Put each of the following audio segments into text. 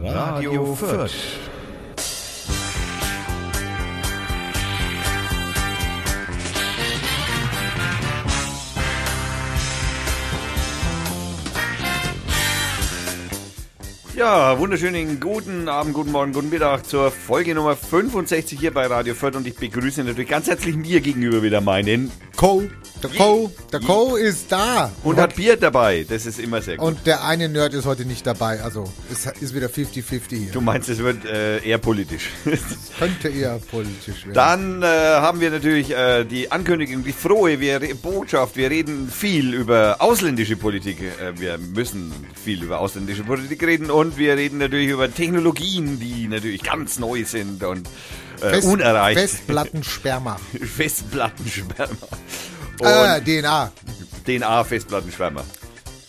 Radio Fürth. Ja, wunderschönen guten Abend, guten Morgen, guten Mittag zur Folge Nummer 65 hier bei Radio Fürth und ich begrüße natürlich ganz herzlich mir gegenüber wieder meinen Co. Der Co. Der Co. ist da. und hat Bier dabei. Das ist immer sehr gut. Und der eine Nerd ist heute nicht dabei. Also es ist wieder 50-50 hier. Du meinst, es wird äh, eher politisch. Könnte eher politisch werden. Dann äh, haben wir natürlich äh, die Ankündigung, die frohe wir, Botschaft. Wir reden viel über ausländische Politik. Äh, wir müssen viel über ausländische Politik reden und wir reden natürlich über Technologien, die natürlich ganz neu sind und äh, Fest- unerreicht. Festplattensperma. Festplattensperma. Äh, DNA. DNA-Festplattenschwärmer.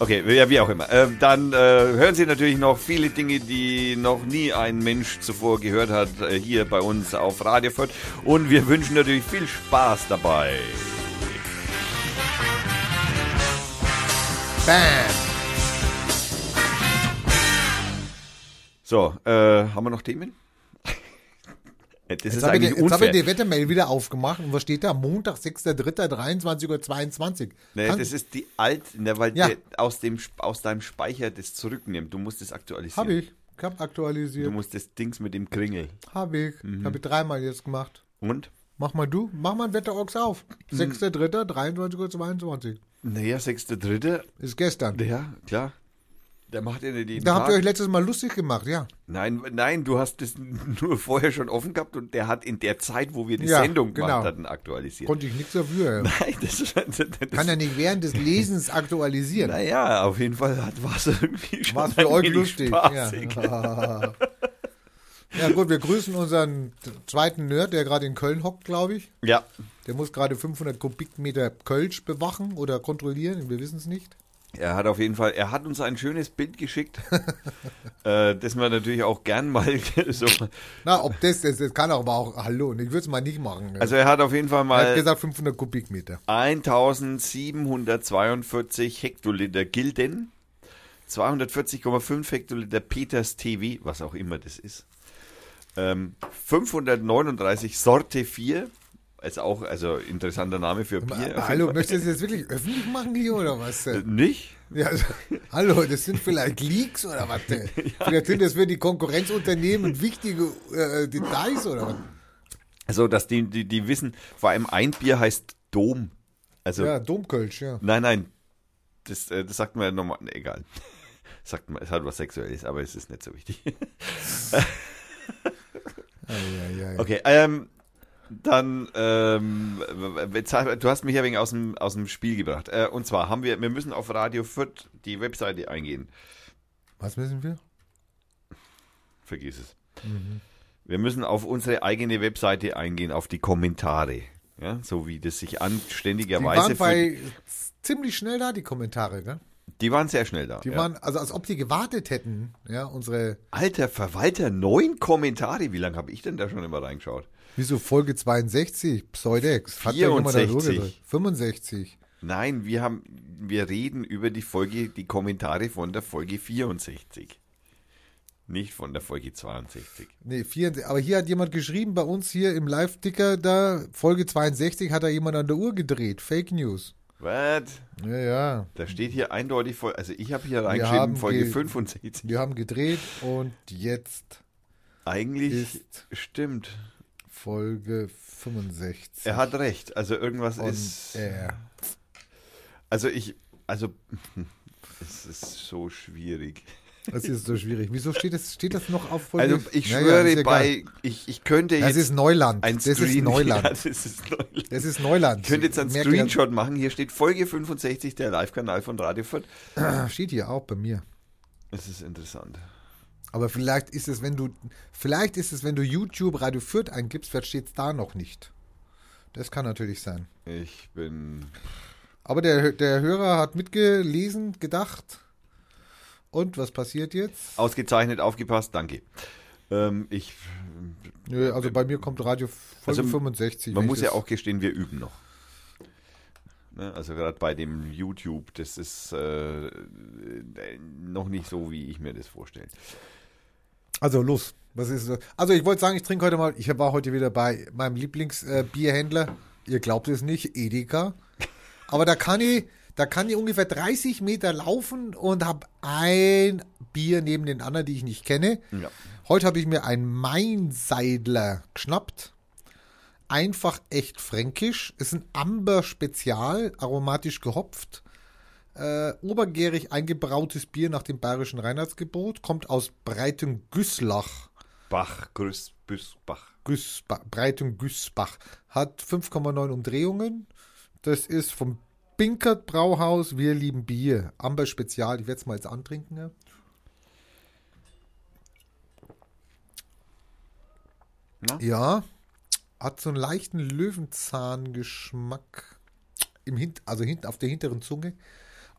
Okay, ja, wie auch immer. Ähm, dann äh, hören Sie natürlich noch viele Dinge, die noch nie ein Mensch zuvor gehört hat, äh, hier bei uns auf Radio Fürth. Und wir wünschen natürlich viel Spaß dabei. Bam. So, äh, haben wir noch Themen? Das Jetzt ist habe ich, eigentlich die- jetzt hab ich die Wettermail wieder aufgemacht. Und was steht da? Montag, 6.3.23.22 Uhr. Nee, Kann- das ist die alt, ne, weil Ja. der aus, dem, aus deinem Speicher das zurücknimmt. Du musst es aktualisieren. Hab ich. Ich hab Du aktualisiert. musst das Dings mit dem Kringel. Hab ich. Mhm. Hab ich dreimal jetzt gemacht. Und? Mach mal du. Mach mal ein Wetterox auf. Mhm. 6.3.23.22 Uhr. Naja, 6.3. Ist gestern. Ja, klar. Der macht nicht jeden Da habt ihr euch letztes Mal lustig gemacht, ja. Nein, nein, du hast das nur vorher schon offen gehabt und der hat in der Zeit, wo wir die Ja, Sendung gemacht genau. hatten, aktualisiert. Konnte ich nichts dafür. nein, das, ist- das, Kann ja nicht während des Lesens aktualisieren. Naja, auf jeden Fall war es irgendwie schon War es ein für euch lustig. spaßig. Ja. ja gut, wir grüßen unseren zweiten Nerd, der gerade in Köln hockt, glaube ich. Ja, Der muss gerade 500 Kubikmeter Kölsch bewachen oder kontrollieren, wir wissen es nicht. Er hat auf jeden Fall, er hat uns ein schönes Bild geschickt, äh, das wir natürlich auch gern mal so. Na, ob das, das, das kann aber auch, hallo, ich würde es mal nicht machen. Also er hat auf jeden Fall er hat mal gesagt 500 Kubikmeter. 1742 Hektoliter Gilden, 240,5 Hektoliter Peters TV, was auch immer das ist, ähm, 539 Sorte 4, ist auch, also interessanter Name für Bier. jeden hallo, möchtest du das jetzt wirklich öffentlich machen hier oder was? Äh, Nicht? Ja, also, hallo, das sind vielleicht Leaks oder was? denn? Vielleicht sind das für die Konkurrenzunternehmen wichtige äh, Details oder was? Also, dass die, die, die wissen, vor allem ein Bier heißt Dom. Also, Ja, Domkölsch, ja. nein, nein, das, äh, das sagt man ja nochmal, nee, egal. Sagt man, es hat was Sexuelles, aber es ist nicht so wichtig. Ja, ja, ja. Okay, ähm, dann, ähm, du hast mich ja wegen aus dem, aus dem Spiel gebracht. Äh, und zwar haben wir, wir müssen auf Radio Fürth die Webseite eingehen. Was müssen wir? Vergiss es. Wir müssen auf unsere eigene Webseite eingehen, auf die Kommentare. Ja, so wie das sich Die anständigerweise waren für, bei ziemlich schnell da, die Kommentare, gell? die waren sehr schnell da. Die ja. waren, also als ob die gewartet hätten, ja, unsere, Alter Verwalter, neun Kommentare. Wie lange habe ich denn da schon immer reingeschaut? Wieso Folge 62, Pseudex, hat da jemand da 64. durchgedreht? 65. Nein, wir haben, wir reden über die Folge, die Kommentare von der Folge 64. Nicht von der Folge 62. Nee, 64. Aber hier hat jemand geschrieben, bei uns hier im Live-Ticker da, Folge 62 hat da jemand an der Uhr gedreht. Fake News. Was? Ja, ja. Da steht hier eindeutig, also ich habe hier reingeschrieben, Folge ge- 65. Wir haben gedreht und jetzt Eigentlich stimmt. Folge 65. Er hat recht. Also irgendwas on ist. air. Also ich, also es ist so schwierig. Das ist so schwierig. Wieso steht das, steht das noch auf Folge? Also ich Naja, schwöre egal. bei, ich, ich könnte Das jetzt ist Neuland. ein Das ist Neuland. Ja, das ist Neuland. Das ist Neuland. Ich könnte jetzt einen Merke, Screenshot machen. Hier steht Folge 65, der Live-Kanal von Radio Fürth. das Steht hier auch bei mir. Es ist interessant. Aber vielleicht ist es, wenn du, vielleicht ist es, wenn du YouTube Radio Fürth eingibst, vielleicht steht es da noch nicht. Das kann natürlich sein. Ich bin. Aber der, der Hörer hat mitgelesen, gedacht. Und was passiert jetzt? Ausgezeichnet, aufgepasst, danke. Ähm, ich, Nö, also bei mir kommt Radio Folge Also, 65. man muss ja auch gestehen, wir üben noch. Ne, Also gerade bei dem YouTube, das ist äh, noch nicht so, wie ich mir das vorstelle. Also los. Was ist das? Also ich wollte sagen, ich trinke heute mal, ich war heute wieder bei meinem Lieblingsbierhändler. Äh, Ihr glaubt es nicht, Edeka. Aber da kann ich, da kann ich ungefähr 30 Meter laufen und habe ein Bier neben den anderen, die ich nicht kenne. Ja. Heute habe ich mir ein Mainseidler geschnappt. Einfach echt fränkisch. Ist ein Amber Spezial, aromatisch gehopft. Äh, obergärig eingebrautes Bier nach dem bayerischen Reinheitsgebot. Kommt aus Breitung Güsslach. Bach, Grüß, Büss, Bach. Güssbach, Breitung Güssbach. Hat 5,9 Umdrehungen. Das ist vom Binkert Brauhaus. Wir lieben Bier. Amber Spezial. Ich werde es mal jetzt antrinken. Ja. Ja, hat so einen leichten Löwenzahngeschmack im Hint, also hinten auf der hinteren Zunge.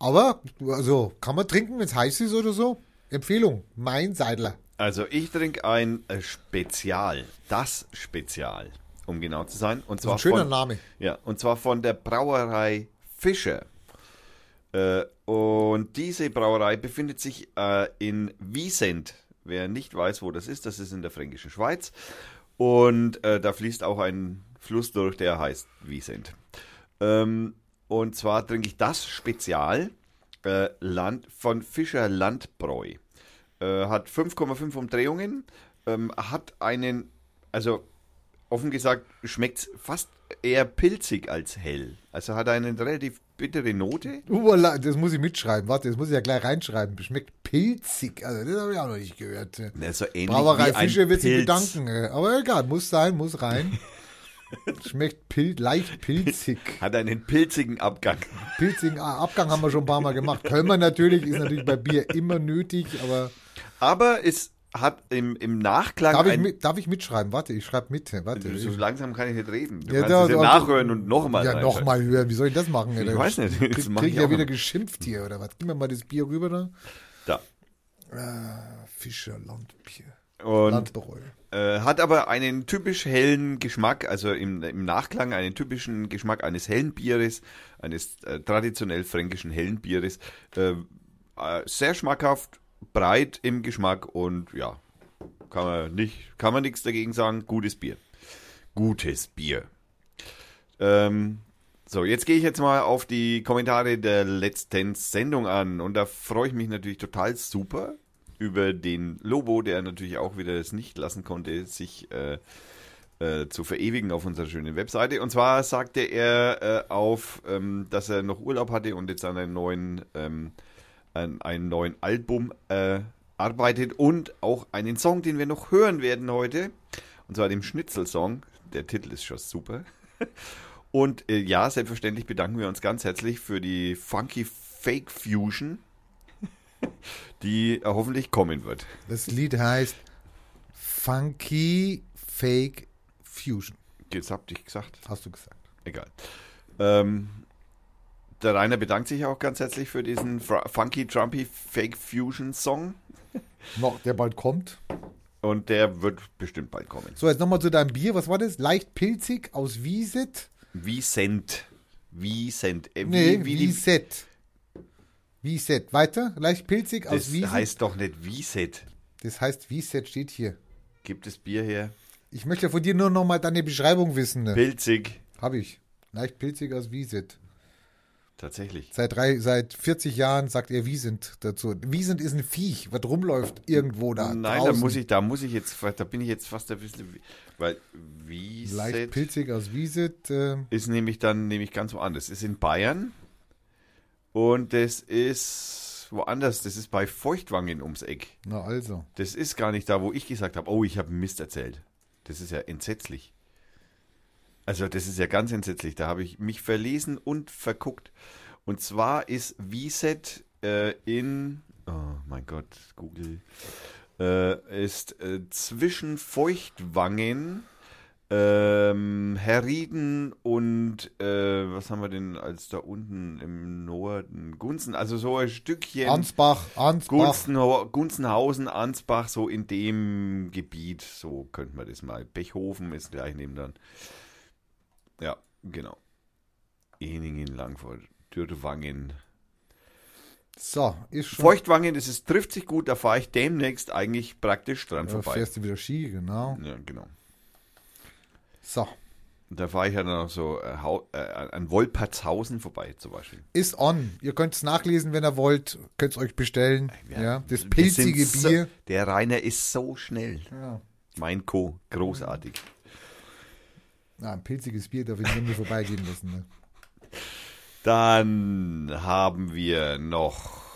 Aber also kann man trinken, wenn es heiß ist oder so. Empfehlung, mein Seidler. Also ich trinke ein äh, Spezial, das Spezial, um genau zu sein. Und zwar ein schöner von, Name. Ja, und zwar von der Brauerei Fischer. Äh, und diese Brauerei befindet sich äh, in Wiesent. Wer nicht weiß, wo das ist, das ist in der fränkischen Schweiz. Und äh, da fließt auch ein Fluss durch, der heißt Wiesent. Ähm, und zwar trinke ich das Spezial äh, Land, von Fischer Landbräu. Äh, hat 5,5 Umdrehungen, ähm, hat einen, also offen gesagt, schmeckt fast eher pilzig als hell. Also hat eine relativ bittere Note. Uala, das muss ich mitschreiben. Warte, das muss ich ja gleich reinschreiben. Schmeckt pilzig. Also, das habe ich auch noch nicht gehört. Ja, so ähnlich Brauerei Fischer wird sich bedanken. Aber egal, muss sein, muss rein. Schmeckt pil leicht pilzig. Hat einen pilzigen Abgang. Pilzigen Abgang haben wir schon ein paar Mal gemacht. Können wir natürlich, ist natürlich bei Bier immer nötig, aber Aber es hat im, im Nachklang darf ich, mit, darf ich mitschreiben? Warte, ich schreibe mit. Warte. so langsam kann ich nicht reden. Du Ja, kannst da- es ja nachhören und nochmal. Ja, nochmal hören. Wie soll ich das machen? Ich weiß nicht. Krieg, krieg ich ja wieder immer. geschimpft hier, oder was? Gib mir mal das Bier rüber da. Da. Fischer Landbier. Und Landbräu. Äh, hat aber einen typisch hellen Geschmack, also im, im Nachklang einen typischen Geschmack eines hellen Bieres, eines äh, traditionell fränkischen hellen Bieres. Äh, äh, sehr schmackhaft, breit im Geschmack und ja, kann man nicht, kann man nichts dagegen sagen. Gutes Bier. Gutes Bier. Ähm, so, jetzt gehe ich jetzt mal auf die Kommentare der letzten Sendung an und da freue ich mich natürlich total super über den Lobo, der natürlich auch wieder es nicht lassen konnte, sich äh, äh, zu verewigen auf unserer schönen Webseite. Und zwar sagte er äh, auf, ähm, dass er noch Urlaub hatte und jetzt an einem neuen, ähm, an einem neuen Album äh, arbeitet und auch einen Song, den wir noch hören werden heute. Und zwar dem Schnitzel-Song. Der Titel ist schon super. Und äh, ja, selbstverständlich bedanken wir uns ganz herzlich für die Funky Fake Fusion, die äh, hoffentlich kommen wird. Das Lied heißt Funky Fake Fusion. Jetzt hab ich gesagt. Hast du gesagt. Egal. Ähm, der Rainer bedankt sich auch ganz herzlich für diesen Funky Trumpy Fake Fusion Song. Noch, der bald kommt. Und der wird bestimmt bald kommen. So, jetzt nochmal zu deinem Bier. Was war das? Leicht pilzig aus Wieset? Wiesent. Wiesent. Äh, Nee, wie, Wieset. Wieset. Weiter? Leicht pilzig aus das Wieset? heißt doch nicht Wieset. das heißt, Wieset steht hier. Gibt es Bier her? Ich möchte von dir nur nochmal deine Beschreibung wissen. Ne? Pilzig. Habe ich. Leicht pilzig aus Wieset. Tatsächlich. Seit, drei, seit 40 Jahren sagt er Wiesent dazu. Wiesent ist ein Viech, was rumläuft irgendwo da. Nein, da muss ich, da muss ich jetzt, da bin ich jetzt fast ein bisschen, weil Leicht Wieset pilzig aus Wieset. Äh, ist nämlich dann nämlich ganz woanders. Das ist in Bayern und das ist woanders. Das ist bei Feuchtwangen ums Eck. na also. Das ist gar nicht da, wo ich gesagt habe, oh, ich habe Mist erzählt. Das ist ja entsetzlich. Also das ist ja ganz entsetzlich. Da habe ich mich verlesen und verguckt. Und zwar ist Wieset äh, in, oh mein Gott, Google, äh, ist äh, zwischen Feuchtwangen, ähm, Herrieden und, äh, was haben wir denn als da unten im Norden? Gunzen, also so ein Stückchen. Ansbach, Ansbach. Gunzenho Gunzenhausen, Ansbach, so in dem Gebiet, so könnte man das mal. Bechhofen ist gleich nebendran. Ja, genau. Eningen, Langford, Dürtwangen. So, ist schon. Feuchtwangen, das ist, trifft sich gut, da fahre ich demnächst eigentlich praktisch dran Da vorbei. fährst du wieder Ski, genau. Ja, genau. So, Und da fahre ich ja dann noch so äh, äh, an Wolpertshausen vorbei zum Beispiel. ist on. Ihr könnt es nachlesen, wenn ihr wollt. Könnt es euch bestellen. Ja, das Wir pilzige sind Bier. So, der Rainer ist so schnell. Ja. Mein Co. Großartig. Ja, ein pilziges Bier darf ich nicht vorbeigehen lassen. Ne? Dann haben wir noch.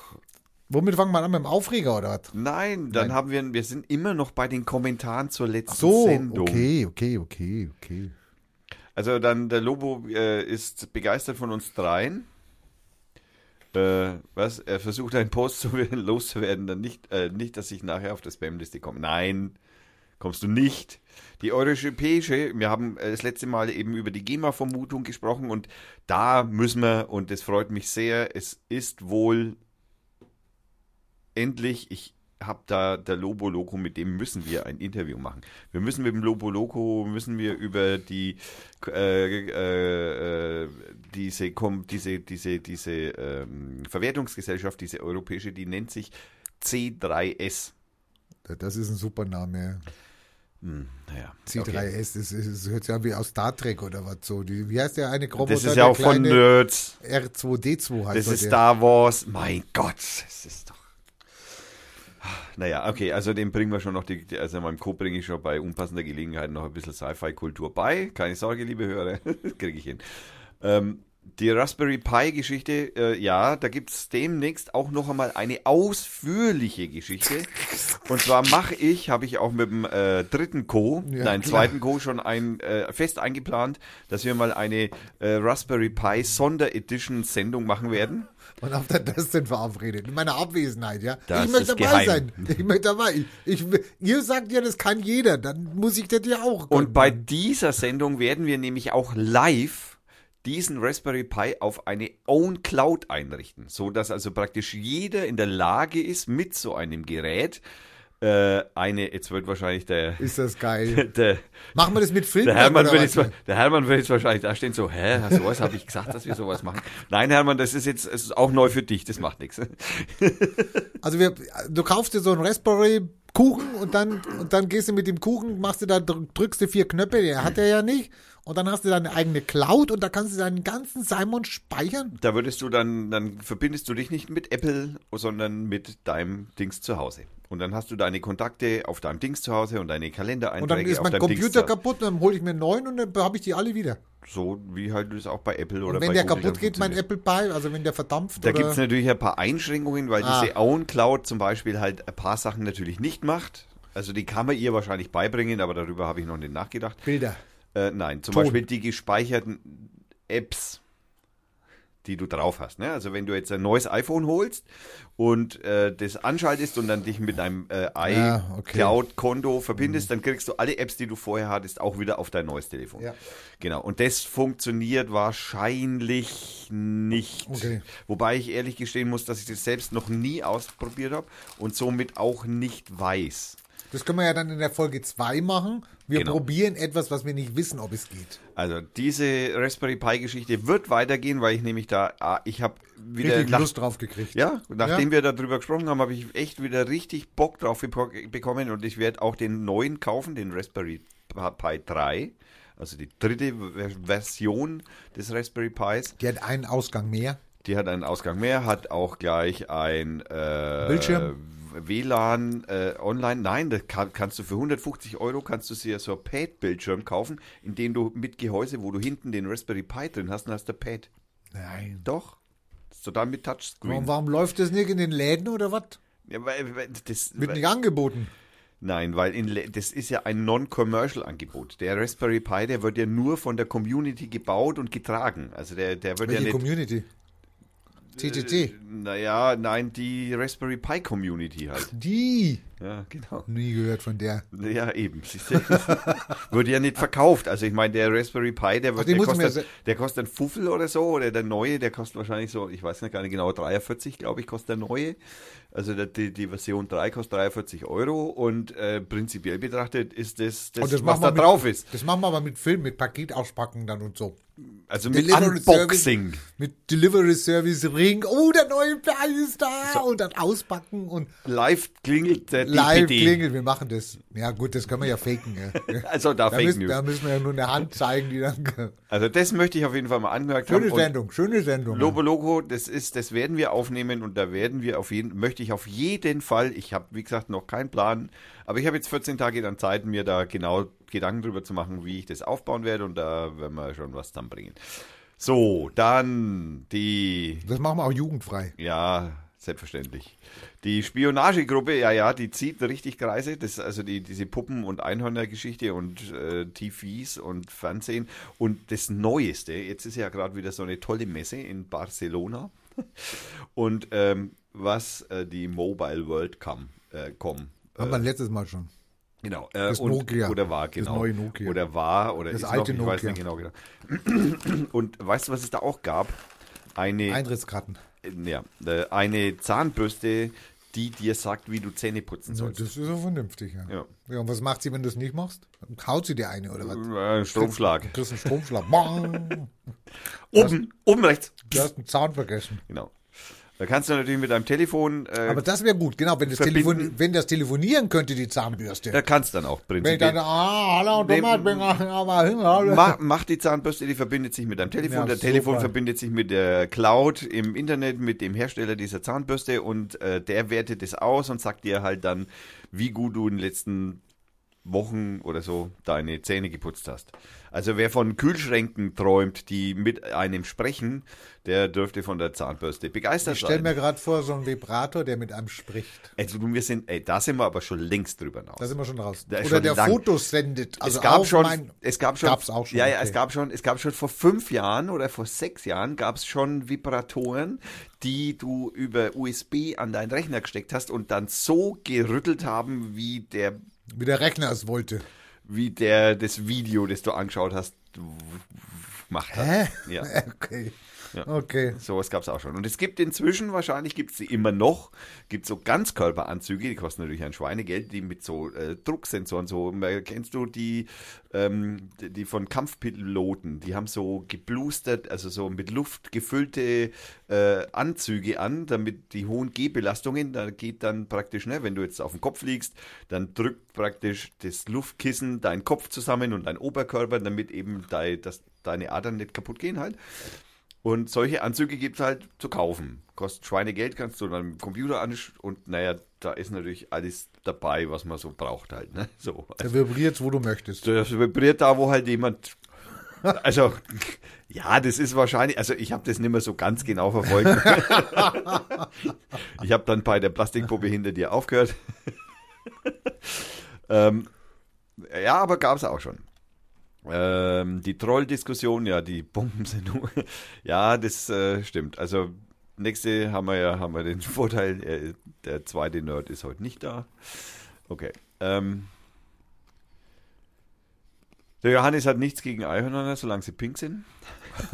Womit fangen wir an? Mit dem Aufreger oder was? Nein, dann Nein. haben wir. Wir sind immer noch bei den Kommentaren zur letzten Ach so, Sendung. okay, okay, okay, okay. Also dann der Lobo äh, ist begeistert von uns dreien. Äh, was? Er versucht einen Post zu, loszuwerden, dann nicht, äh, nicht, dass ich nachher auf der Spamliste komme. Nein, kommst du nicht. Die europäische, wir haben äh, das letzte Mal eben über die GEMA-Vermutung gesprochen und da müssen wir, und das freut mich sehr, es ist wohl endlich, ich habe da der Lobo Loco, mit dem müssen wir ein Interview machen. Wir müssen mit dem Lobo Loco, müssen wir über die äh, äh, diese, diese, diese, diese ähm, Verwertungsgesellschaft, diese europäische, die nennt sich C3S. Das ist ein super Name. Hm, naja. C3S, okay. das, ist, das hört sich an wie aus Star Trek oder was so. Die, wie heißt der eine Roboter? Das ist ja auch von Nerds. R2D2 heißt Das ist. Star Wars. Mein Gott, das ist. Naja, okay, also dem bringen wir schon noch, die, also meinem Co bringe ich schon bei unpassender Gelegenheit noch ein bisschen Sci-Fi-Kultur bei. Keine Sorge, liebe Hörer, kriege ich hin. Ähm, die Raspberry Pi-Geschichte, äh, ja, da gibt es demnächst auch noch einmal eine ausführliche Geschichte. Und zwar mache ich, habe ich auch mit dem äh, dritten Co., Ja, nein, zweiten Co. schon ein, äh, fest eingeplant, dass wir mal eine äh, Raspberry Pi Sonderedition-Sendung machen werden. Und habt ihr das denn verabredet? In meiner Abwesenheit, ja? Das ich möchte dabei geheim. sein. Ich möchte dabei. Ich, ich, ihr sagt ja, das kann jeder. Dann muss ich das ja auch. können. Und bei dieser Sendung werden wir nämlich auch live diesen Raspberry Pi auf eine Own Cloud einrichten, so dass also praktisch jeder in der Lage ist, mit so einem Gerät äh, eine, jetzt wird wahrscheinlich der, ist das geil. der, Machen wir das mit Filmen? der Hermann wird jetzt, der Hermann wird jetzt wahrscheinlich da stehen so, hä, sowas habe ich gesagt, dass wir sowas machen. Nein, Hermann, das ist jetzt, es ist auch neu für dich, das macht nichts. Also wir, du kaufst dir so einen Raspberry Kuchen und dann, und dann gehst du mit dem Kuchen, machst du da, drück- drückst du vier Knöpfe, der hat er ja nicht. Und dann hast du deine eigene Cloud und da kannst du deinen ganzen Simon speichern. Da würdest du dann, dann verbindest du dich nicht mit Apple, sondern mit deinem Dings zu Hause. Und dann hast du deine Kontakte auf deinem Dings zu Hause und deine Kalendereinträge Und dann ist mein Dings Computer Hause. kaputt, dann hole ich mir einen neuen und dann habe ich die alle wieder. So wie halt das auch bei Apple oder Und wenn bei der Google kaputt geht, mein. Apple Pie, also wenn der verdampft Da gibt es natürlich ein paar Einschränkungen, weil Ah. diese Own Cloud zum Beispiel halt ein paar Sachen natürlich nicht macht. Also die kann man ihr wahrscheinlich beibringen, aber darüber habe ich noch nicht nachgedacht. Bilder. Äh, nein, zum Ton. Beispiel die gespeicherten Apps, die du drauf hast. Ne? Also wenn du jetzt ein neues iPhone holst und äh, das anschaltest und dann dich mit deinem äh, Ja, okay. iCloud-Konto verbindest, dann kriegst du alle Apps, die du vorher hattest, auch wieder auf dein neues Telefon. Ja. Genau. Und das funktioniert wahrscheinlich nicht. Okay. Wobei ich ehrlich gestehen muss, dass ich das selbst noch nie ausprobiert habe und somit auch nicht weiß. Das können wir ja dann in der Folge 2 machen. Wir Genau. probieren etwas, was wir nicht wissen, ob es geht. Also diese Raspberry Pi Geschichte wird weitergehen, weil ich nämlich da, ah, ich habe wieder Richtig nach, Lust drauf gekriegt. ja, nachdem wir darüber gesprochen haben, habe ich echt wieder richtig Bock drauf beko- bekommen und ich werde auch den neuen kaufen, den Raspberry Pi 3, also die dritte Ver- Version des Raspberry Pis. Die hat einen Ausgang mehr. Die hat einen Ausgang mehr, hat auch gleich ein äh, Bildschirm? WLAN äh, online. Nein, das kann, kannst du für 150 Euro kannst du dir so ein Pad-Bildschirm kaufen, in dem du mit Gehäuse, wo du hinten den Raspberry Pi drin hast, dann hast du Pad. Nein. Doch. Ist total mit Touchscreen. Warum, warum läuft das nicht in den Läden oder was? Ja, weil, weil, das, Wird weil, nicht angeboten. nein, weil in, das ist ja ein Non-Commercial-Angebot. Der Raspberry Pi, der wird ja nur von der Community gebaut und getragen. Also der, der wird Welche ja nicht. Community? TTT. Naja, nein, die Raspberry Pi Community halt. Die. Ja, genau. Nie gehört von der. Ja, eben. Wurde ja nicht verkauft. Also ich meine, der Raspberry Pi, der, wird, der, kostet, der kostet ein Fuffel oder so. Oder der neue, der kostet wahrscheinlich so, ich weiß nicht gar nicht genau, 43, glaube ich, kostet der neue. Also die, die Version 3 kostet 43 Euro. Und äh, prinzipiell betrachtet ist das, das, das was da mit- drauf ist. Das machen wir aber mit Film, mit Paket auspacken dann und so. Also mit Delivery Unboxing. Service, mit Delivery Service Ring. Oh, der neue Pi ist da. Und dann auspacken und Live klingelt der live DPD. klingeln. Wir machen das. Ja gut, das können wir ja faken. Ja. Also da, Da, Fake müssen, News. da müssen wir ja nur eine Hand zeigen, die dann. Also das möchte ich auf jeden Fall mal angemerkt haben. Schöne Sendung, schöne Sendung. Lobo Logo, das ist, das werden wir aufnehmen und da werden wir auf jeden, möchte ich auf jeden Fall, ich habe wie gesagt noch keinen Plan, aber ich habe jetzt 14 Tage dann Zeit, mir da genau Gedanken drüber zu machen, wie ich das aufbauen werde und da werden wir schon was zusammenbringen. So, dann die, Das machen wir auch jugendfrei. ja, selbstverständlich. Die Spionagegruppe, ja, ja, die zieht richtig Kreise. Das, also die, diese Puppen- und Einhörner-Geschichte und äh, TVs und Fernsehen. Und das Neueste, jetzt ist ja gerade wieder so eine tolle Messe in Barcelona. Und ähm, was äh, die Mobile World Com, äh, Com Haben wir letztes Mal schon. Genau. Äh, Das und, Nokia. Oder war, Das genau. neue Nokia. Oder war, oder Das ist alte noch, ich weiß Nokia. nicht genau, genau. Und weißt du, was es da auch gab? Eine, Eintrittskarten. Ja, äh, eine Zahnbürste, die dir sagt, wie du Zähne putzen Ja, sollst. das ist ja vernünftig, ja. Ja. ja. und was macht sie, wenn du es nicht machst? Haut sie dir eine oder was? Äh, Stromschlag. Du kriegst einen Stromschlag. Oben, oben rechts. Du hast einen Zahn vergessen. Genau. Da kannst du natürlich mit deinem Telefon, äh, Aber das wäre gut, genau. Wenn das. Telefon, wenn das telefonieren könnte, die Zahnbürste. da kannst du dann auch wenn prinzipiell. dann, ah, hallo, Thomas, bin. Mach, mach die Zahnbürste, die verbindet sich mit deinem Telefon. Ja, der Telefon super. verbindet sich mit der Cloud im Internet, mit dem Hersteller dieser Zahnbürste und äh, der wertet es aus und sagt dir halt dann, wie gut du in den letzten Wochen oder so deine Zähne geputzt hast. Also wer von Kühlschränken träumt, die mit einem sprechen, der dürfte von der Zahnbürste begeistert Ich stelle sein. mir gerade vor, so einen Vibrator, der mit einem spricht. Also wir sind, ey, da sind wir aber schon längst drüber hinaus. Da sind wir schon raus. Da Oder schon der lang- Fotos sendet. Also es gab schon, mein, es gab schon, Gab's auch schon, ja, ja, okay. es gab schon, es gab schon vor fünf Jahren oder vor sechs Jahren gab es schon Vibratoren, die du über USB an deinen Rechner gesteckt hast und dann so gerüttelt haben, wie der, wie der Rechner es wollte. wie der das Video, das du angeschaut hast, gemacht hat. Hä? Ja. Okay. Ja. Okay. Sowas gab es auch schon. Und es gibt inzwischen, wahrscheinlich gibt es sie immer noch, gibt so Ganzkörperanzüge, die kosten natürlich ein Schweinegeld, die mit so äh, Drucksensoren, so, äh, kennst du die, ähm, die von Kampfpiloten, die haben so geblustert, also so mit Luft gefüllte äh, Anzüge an, damit die hohen G-Belastungen, da geht dann praktisch, ne, wenn du jetzt auf dem Kopf liegst, dann drückt praktisch das Luftkissen deinen Kopf zusammen und deinen Oberkörper, damit eben dei, das, deine Adern nicht kaputt gehen halt. Und solche Anzüge gibt es halt zu kaufen. Kostet Schweinegeld, kannst du dann im Computer an und naja, da ist natürlich alles dabei, was man so braucht halt. Ne? So. Der vibriert, wo du möchtest. Das vibriert da, wo halt jemand. Also, ja, das ist wahrscheinlich, also ich habe das nicht mehr so ganz genau verfolgt. ich habe dann bei der Plastikpuppe hinter dir aufgehört. ähm, ja, aber gab es auch schon. Ähm, die Troll-Diskussion, ja, die Bomben sind nur. ja, das äh, stimmt. Also, nächste haben wir ja haben wir den Vorteil, äh, der zweite Nerd ist heute nicht da. Okay. Ähm, der Johannes hat nichts gegen Einhörner, solange sie pink sind.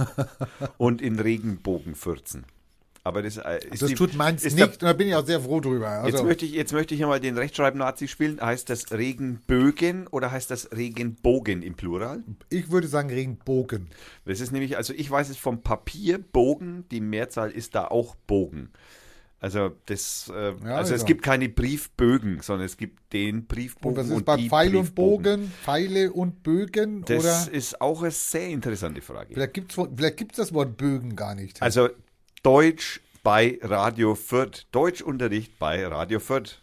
Und in Regenbogen fürzen. Aber das äh, ist Das die, tut meins nicht. der- und da bin ich auch sehr froh drüber. Jetzt Also, möchte ich, jetzt möchte ich einmal den Rechtschreib-Nazi spielen. Heißt das Regenbögen oder heißt das Regenbogen im Plural? ich würde sagen Regenbogen. Das ist nämlich, also ich weiß es vom Papier, Bogen, die Mehrzahl ist da auch Bogen. Also das, äh, Ja, also es also. gibt keine Briefbögen, sondern es gibt den Briefbogen Und was ist und bei die Pfeil und. Bogen? Pfeile und Bögen? Das oder ist auch eine sehr interessante Frage. vielleicht gibt es das Wort Bögen gar nicht. Also Deutsch bei Radio Fürth, Deutschunterricht bei Radio Fürth.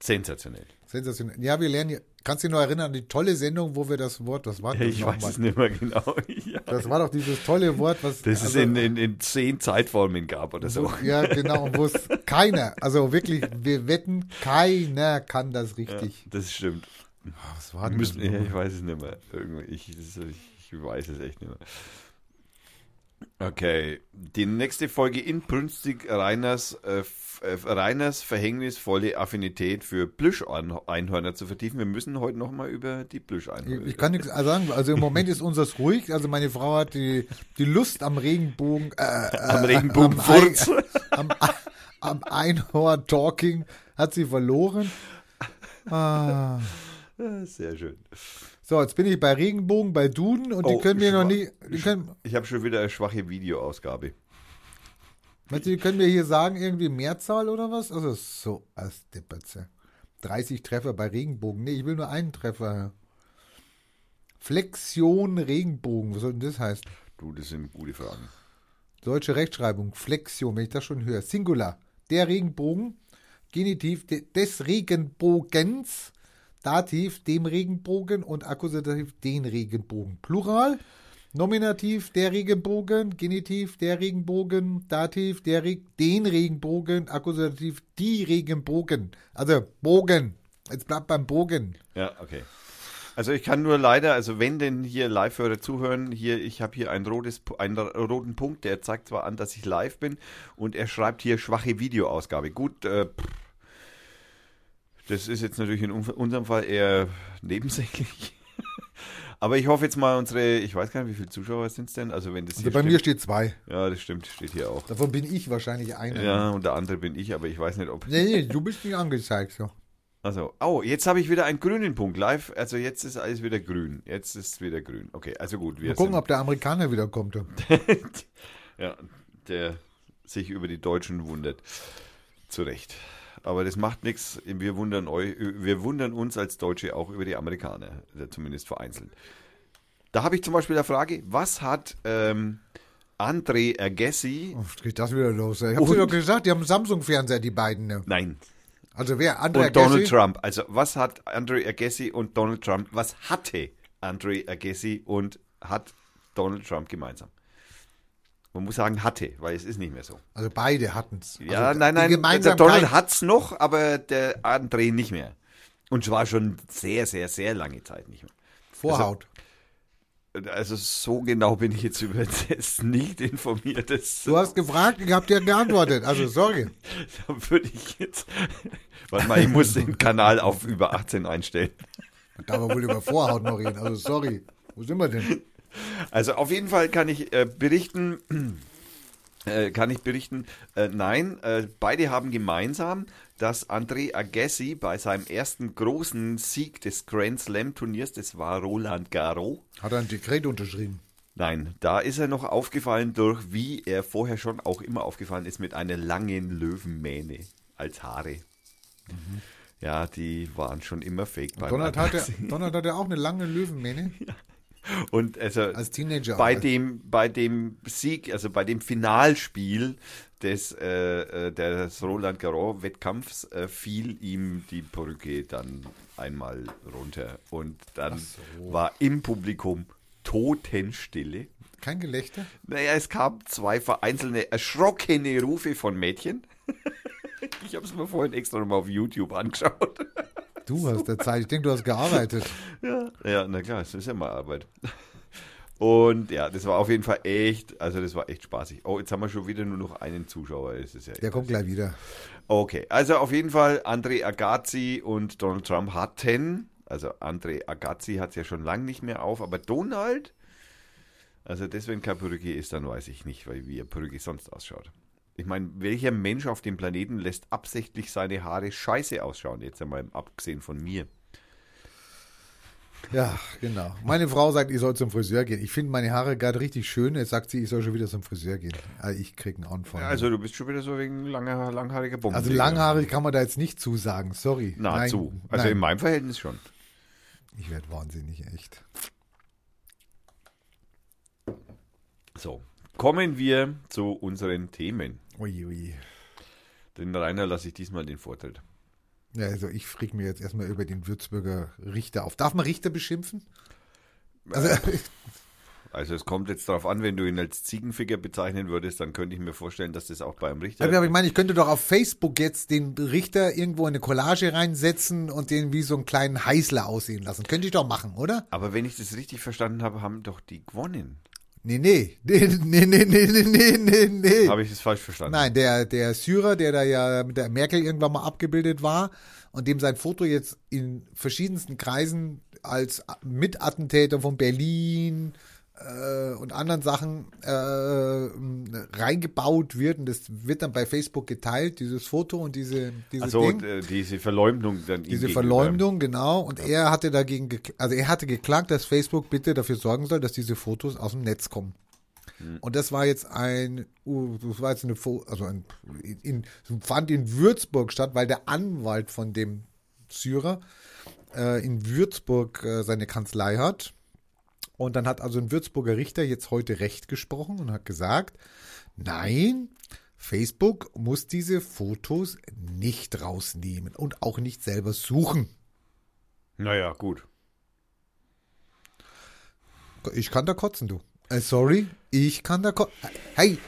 Sensationell. Sensationell. Ja, wir lernen hier. Kannst du dich noch erinnern an die tolle Sendung, wo wir das Wort, das war das Ich weiß nochmal? es nicht mehr genau. ja. Das war doch dieses tolle Wort, was. Das es also, in, in, in zehn Zeitformen gab oder so. wo, Ja, genau, wo es keiner, also wirklich, wir wetten, keiner kann das richtig. Das stimmt. Was war denn Müssen, das? ja, ich weiß es nicht mehr. Irgendwie, ich, ich weiß es echt nicht mehr. Okay, die nächste Folge inbrünstig Reiners, äh, äh, Reiners verhängnisvolle Affinität für Plüscheinhörner zu vertiefen. Wir müssen heute nochmal über die Plüscheinhörner. ich kann nichts sagen. Also im Moment ist unseres ruhig. Also meine Frau hat die, die Lust am Regenbogen. Äh, Am äh, Regenbogenfurz. Am, am, am Einhorn-Talking hat sie verloren. Ah, Sehr schön. So, jetzt bin ich bei Regenbogen, bei Duden und die Oh, können mir noch nie. Die können, Ich habe schon wieder eine schwache Videoausgabe. meinst du, die können mir hier sagen, irgendwie Mehrzahl oder was? Also so als Depperze. 30 Treffer bei Regenbogen. Nee, ich will nur einen Treffer. Flexion Regenbogen. Was soll denn das heißen? Du, das sind gute Fragen. Deutsche Rechtschreibung, Flexion, wenn ich das schon höre. Singular. Der Regenbogen, Genitiv de, des Regenbogens, Dativ dem Regenbogen und Akkusativ den Regenbogen. Plural, Nominativ der Regenbogen, Genitiv der Regenbogen, Dativ der Re den Regenbogen, Akkusativ die Regenbogen. Also Bogen. Jetzt bleibt beim Bogen. Ja, okay. Also ich kann nur leider, also wenn denn hier Live-Hörer zuhören, hier, ich habe hier ein rotes, einen roten Punkt, der zeigt zwar an, dass ich live bin und er schreibt hier schwache Videoausgabe. Gut, äh, pff, das ist jetzt natürlich in un- unserem Fall eher nebensächlich. Aber ich hoffe jetzt mal unsere, ich weiß gar nicht, wie viele Zuschauer sind es denn? Also wenn das Also bei mir stimmt. steht zwei. Ja, das stimmt, steht hier auch. Davon bin ich wahrscheinlich einer. Ja, und der andere bin ich, aber ich weiß nicht, ob. Nee, nee, du bist nicht angezeigt. So. Also, oh, jetzt habe ich wieder einen grünen Punkt live. Also jetzt ist alles wieder grün. Jetzt ist wieder grün. Okay, also gut. Wir Mal gucken, ob der Amerikaner wieder kommt. ja, der sich über die Deutschen wundert. Zu Recht. Aber das macht nichts. Wir wundern euch, wir wundern uns als Deutsche auch über die Amerikaner, also zumindest vereinzelt. Da habe ich zum Beispiel eine Frage: Was hat ähm, André Agassi? Oh, geht das wieder los. Ich dir doch gesagt, die haben einen Samsung-Fernseher, die beiden. Ne? Nein, Also wer? Andrea und Donald Gassi? Trump. Also was hat Andre Agassi und Donald Trump, was hatte Andre Agassi und hat Donald Trump gemeinsam? Man muss sagen hatte, weil es ist nicht mehr so. Also beide hatten's. Ja, also nein, nein, der Donald hat's noch, aber der Andre nicht mehr. Und zwar schon sehr, sehr, sehr lange Zeit nicht mehr. Vorhaut. Also so genau bin ich jetzt über das nicht informiert. Das, du hast gefragt, ich hab dir geantwortet. Also sorry. da würde ich jetzt. Warte mal, ich muss den Kanal auf über 18 einstellen. Da wir wohl über Vorhaut noch reden. Also sorry. Wo sind wir denn? Also auf jeden Fall kann ich äh, berichten, äh, kann ich berichten, äh, nein, äh, beide haben gemeinsam, dass André Agassi bei seinem ersten großen Sieg des Grand Slam Turniers, das war Roland Garros, Hat er ein Dekret unterschrieben. nein, da ist er noch aufgefallen durch, wie er vorher schon auch immer aufgefallen ist, mit einer langen Löwenmähne als Haare. Ja, die waren schon immer fake Donald hatte, Agassi. Donald hatte auch eine lange Löwenmähne. Und also Als Teenager. bei dem, bei dem Sieg, also bei dem Finalspiel des, äh, äh, des Roland Garros Wettkampfs äh, fiel ihm die Perücke dann einmal runter und dann war im Publikum Totenstille. Kein Gelächter? Naja, es kamen zwei vereinzelte erschrockene Rufe von Mädchen. Ich habe es mir vorhin extra nochmal auf YouTube angeschaut. Du hast der Zeit. Ich denke, du hast gearbeitet. Ja, ja, na klar, es ist ja mal Arbeit. Und ja, das war auf jeden Fall echt, also das war echt spaßig. Oh, jetzt haben wir schon wieder nur noch einen Zuschauer. Das ist ja Der kommt gleich wieder. Okay, also auf jeden Fall André Agassi und Donald Trump hatten, also André Agassi hat es ja schon lange nicht mehr auf, aber Donald, also das, wenn kein Perücke ist, dann weiß ich nicht, weil wie er Perücke sonst ausschaut. Ich meine, welcher Mensch auf dem Planeten lässt absichtlich seine Haare scheiße ausschauen, jetzt einmal abgesehen von mir. Ja, genau. Meine Frau sagt, ich soll zum Friseur gehen. Ich finde meine Haare gerade richtig schön. Jetzt sagt sie, ich soll schon wieder zum Friseur gehen. Also ich krieg einen Anfall. Also du bist schon wieder so wegen langer, langhaariger Bomben. Also langhaarig kann man da jetzt nicht zusagen. Sorry. Nahezu. Nein, Also nein. in meinem Verhältnis schon. Ich werde wahnsinnig, echt. So, kommen wir zu unseren Themen. Ui, ui. Den Rainer lasse ich diesmal den Vortritt. Ja, also ich frick mir jetzt erstmal über den Würzburger Richter auf. Darf man Richter beschimpfen? Also, Also es kommt jetzt darauf an, wenn du ihn als Ziegenficker bezeichnen würdest, dann könnte ich mir vorstellen, dass das auch beim Richter... aber ich meine, ich könnte doch auf Facebook jetzt den Richter irgendwo in eine Collage reinsetzen und den wie so einen kleinen Heißler aussehen lassen. Könnte ich doch machen, oder? Aber wenn ich das richtig verstanden habe, haben doch die gewonnen. Nee, nee, nee, nee, nee, nee, nee, nee, nee, nee. Habe ich das falsch verstanden? Nein, der, der Syrer, der da ja mit der Merkel irgendwann mal abgebildet war und dem sein Foto jetzt in verschiedensten Kreisen als Mitattentäter von Berlin äh, und anderen Sachen äh, reingebaut wird und das wird dann bei Facebook geteilt, dieses Foto und diese dieses also Ding. äh, diese Verleumdung dann Diese. Verleumdung, genau. Und er hatte dagegen, also er hatte geklagt, dass Facebook bitte dafür sorgen soll, dass diese Fotos aus dem Netz kommen. Und das war jetzt ein, uh, das war jetzt eine, also ein, in, fand in Würzburg statt, weil der Anwalt von dem Syrer äh, in Würzburg äh, seine Kanzlei hat. Und dann hat also ein Würzburger Richter jetzt heute Recht gesprochen und hat gesagt, nein, Facebook muss diese Fotos nicht rausnehmen und auch nicht selber suchen. Naja, gut. Ich kann da kotzen, du. Äh, sorry, ich kann da kotzen. Hey,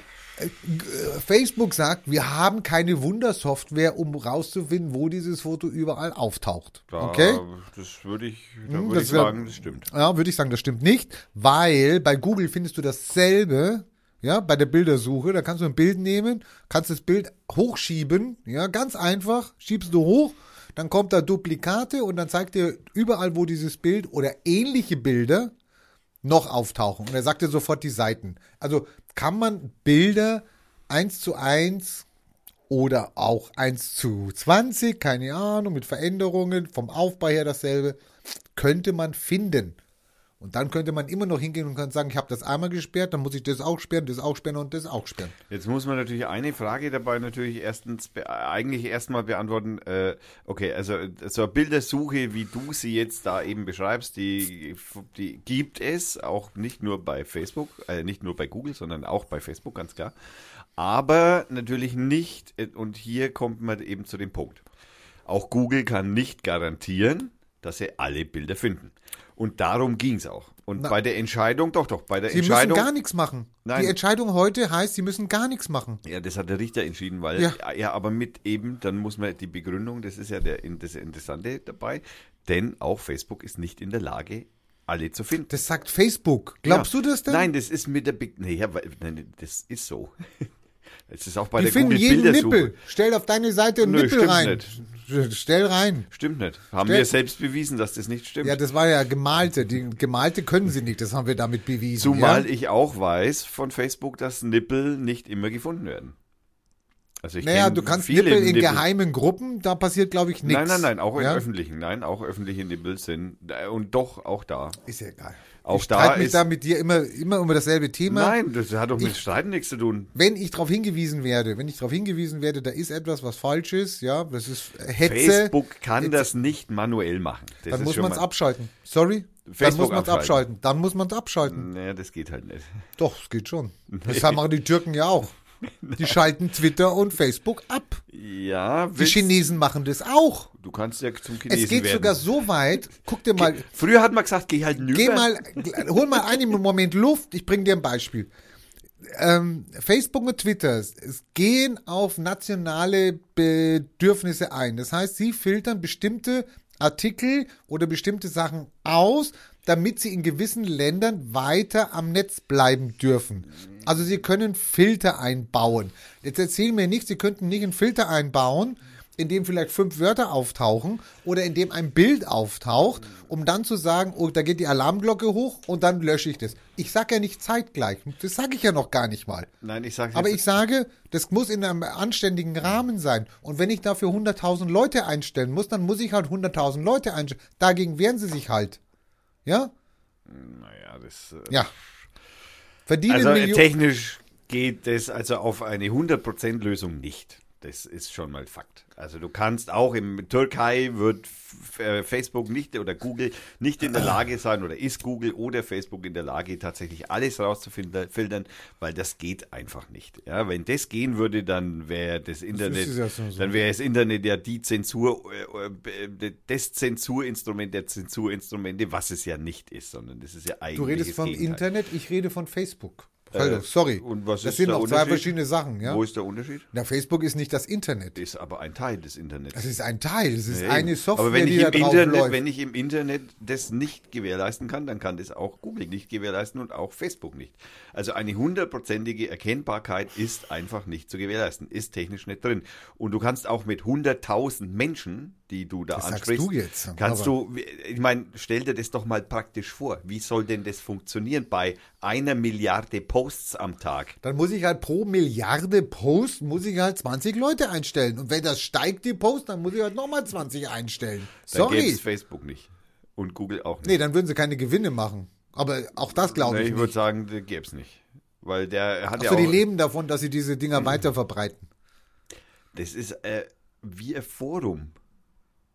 Facebook sagt, wir haben keine Wundersoftware, um rauszufinden, wo dieses Foto überall auftaucht. Da, Okay? Das würde ich, da Hm, würde das ich wär- sagen, das stimmt. Ja, würde ich sagen, das stimmt nicht, weil bei Google findest du dasselbe, ja, bei der Bildersuche, da kannst du ein Bild nehmen, kannst das Bild hochschieben, ja, ganz einfach, schiebst du hoch, dann kommt da Duplikate und dann zeigt dir überall, wo dieses Bild oder ähnliche Bilder noch auftauchen. Und er sagt dir sofort die Seiten. Also kann man Bilder eins zu eins oder auch 1 zu 20, keine Ahnung, mit Veränderungen, vom Aufbau her dasselbe, könnte man finden. Und dann könnte man immer noch hingehen und kann sagen, ich habe das einmal gesperrt, dann muss ich das auch sperren, das auch sperren und das auch sperren. Jetzt muss man natürlich eine Frage dabei natürlich erstens eigentlich erstmal beantworten. Äh, okay, also so eine Bildersuche, wie du sie jetzt da eben beschreibst, die, die gibt es auch nicht nur bei Facebook, äh, nicht nur bei Google, sondern auch bei Facebook, ganz klar. Aber natürlich nicht, äh, und hier kommt man eben zu dem Punkt. Auch Google kann nicht garantieren, dass sie alle Bilder finden. Und darum ging es auch. Und Na- bei der Entscheidung, doch, doch, bei der Sie müssen Entscheidung. gar nichts machen. Nein. Die Entscheidung heute heißt, sie müssen gar nichts machen. Ja, das hat der Richter entschieden, weil Ja. ja. aber mit eben, dann muss man die Begründung, das ist ja der, das Interessante dabei, denn auch Facebook ist nicht in der Lage, alle zu finden. Das sagt Facebook. Glaubst ja. du das denn? Nein, das ist mit der Be nee, ja, das ist so. Das ist auch bei Die der finden Google jeden Bildersuche. Nippel. Stell auf deine Seite einen Nö, Nippel rein. Stell rein. Stimmt nicht. Haben Stell- wir selbst bewiesen, dass das nicht stimmt. Ja, das war ja gemalte. Die gemalte können sie nicht. Das haben wir damit bewiesen. Zumal ja? ich auch weiß von Facebook, dass Nippel nicht immer gefunden werden. Also ich Naja, du kannst viele Nippel in geheimen Gruppen, da passiert, glaube ich, nichts. Nein, nein, nein, auch in ja? öffentlichen. Nein, auch öffentliche Nippel sind. äh, Und doch, auch da. Ist ja egal. Auch ich streite mich da mit dir immer, immer über dasselbe Thema. Nein, das hat doch mit Ich- Streiten nichts zu tun. Wenn ich darauf hingewiesen werde, wenn ich darauf hingewiesen werde, da ist etwas, was falsch ist, ja, das ist Hetze, Facebook kann Hetze, das nicht manuell machen. Das dann muss man es abschalten. Sorry? dann muss man es abschalten. Dann muss man es abschalten. Naja, das geht halt nicht. Doch, es geht schon. Das machen die Türken ja auch. Die schalten Twitter und Facebook ab. Ja, Die Chinesen machen das auch. du kannst ja zum Chinesen Es geht werden. sogar so weit, guck dir mal, Früher hat man gesagt, geh halt nüber. Geh mal, hol mal einen Moment Luft. Ich bringe dir ein Beispiel. Ähm, Facebook und Twitter es gehen auf nationale Bedürfnisse ein. Das heißt, sie filtern bestimmte Artikel oder bestimmte Sachen aus, damit sie in gewissen Ländern weiter am Netz bleiben dürfen. Also sie können Filter einbauen. Jetzt erzählen mir nicht, sie könnten nicht einen Filter einbauen, in dem vielleicht fünf Wörter auftauchen oder in dem ein Bild auftaucht, um dann zu sagen, oh, da geht die Alarmglocke hoch und dann lösche ich das. Ich sage ja nicht zeitgleich. Das sage ich ja noch gar nicht mal. Nein, ich sage Aber ich sage, das muss in einem anständigen Rahmen sein. Und wenn ich dafür 100.000 Leute einstellen muss, dann muss ich halt 100.000 Leute einstellen. Dagegen wehren sie sich halt. Ja? Naja, das. äh, Ja. Verdienen Also äh, Millionen. technisch geht das also auf eine 100% Lösung nicht. Das ist schon mal Fakt. Also du kannst auch in Türkei wird äh, Facebook nicht oder Google nicht in der Lage sein oder ist Google oder Facebook in der Lage tatsächlich alles rauszufiltern, weil das geht einfach nicht. Ja, wenn das gehen würde, dann wäre das Internet, so- so. dann wäre das Internet ja die Zensur, äh, äh, das Zensurinstrument der Zensurinstrumente, was es ja nicht ist, sondern das ist ja eigentlich Du redest vom Gegenteil. Internet, ich rede von Facebook. Also, sorry. und was das sind auch zwei verschiedene Sachen, ja. Wo ist der Unterschied? Na, Facebook ist nicht das Internet. Ist aber ein Teil des Internets. Das ist ein Teil, das ist Ja, eine. Software, aber wenn die ich da im drauf Internet, läuft. wenn ich im Internet das nicht gewährleisten kann, dann kann das auch Google nicht gewährleisten und auch Facebook nicht. Also eine hundertprozentige Erkennbarkeit ist einfach nicht zu gewährleisten, ist technisch nicht drin. Und du kannst auch mit 100.000 Menschen, die du da Das sagst ansprichst, du jetzt, kannst du, ich meine, stell dir das doch mal praktisch vor. Wie soll denn das funktionieren bei einer Milliarde Posts am Tag? Dann muss ich halt pro Milliarde Post, muss ich halt 20 Leute einstellen. Und wenn das steigt, die Post, dann muss ich halt nochmal 20 einstellen. Dann gäbe Sorry. es Facebook nicht. Und Google auch nicht. Nee, dann würden sie keine Gewinne machen. Aber auch das glaube Nee, ich ich würde sagen, das gäbe es nicht. Weil der hat ja Achso, auch, die leben davon, dass sie diese Dinger weiter verbreiten. Das ist äh, wie ein Forum.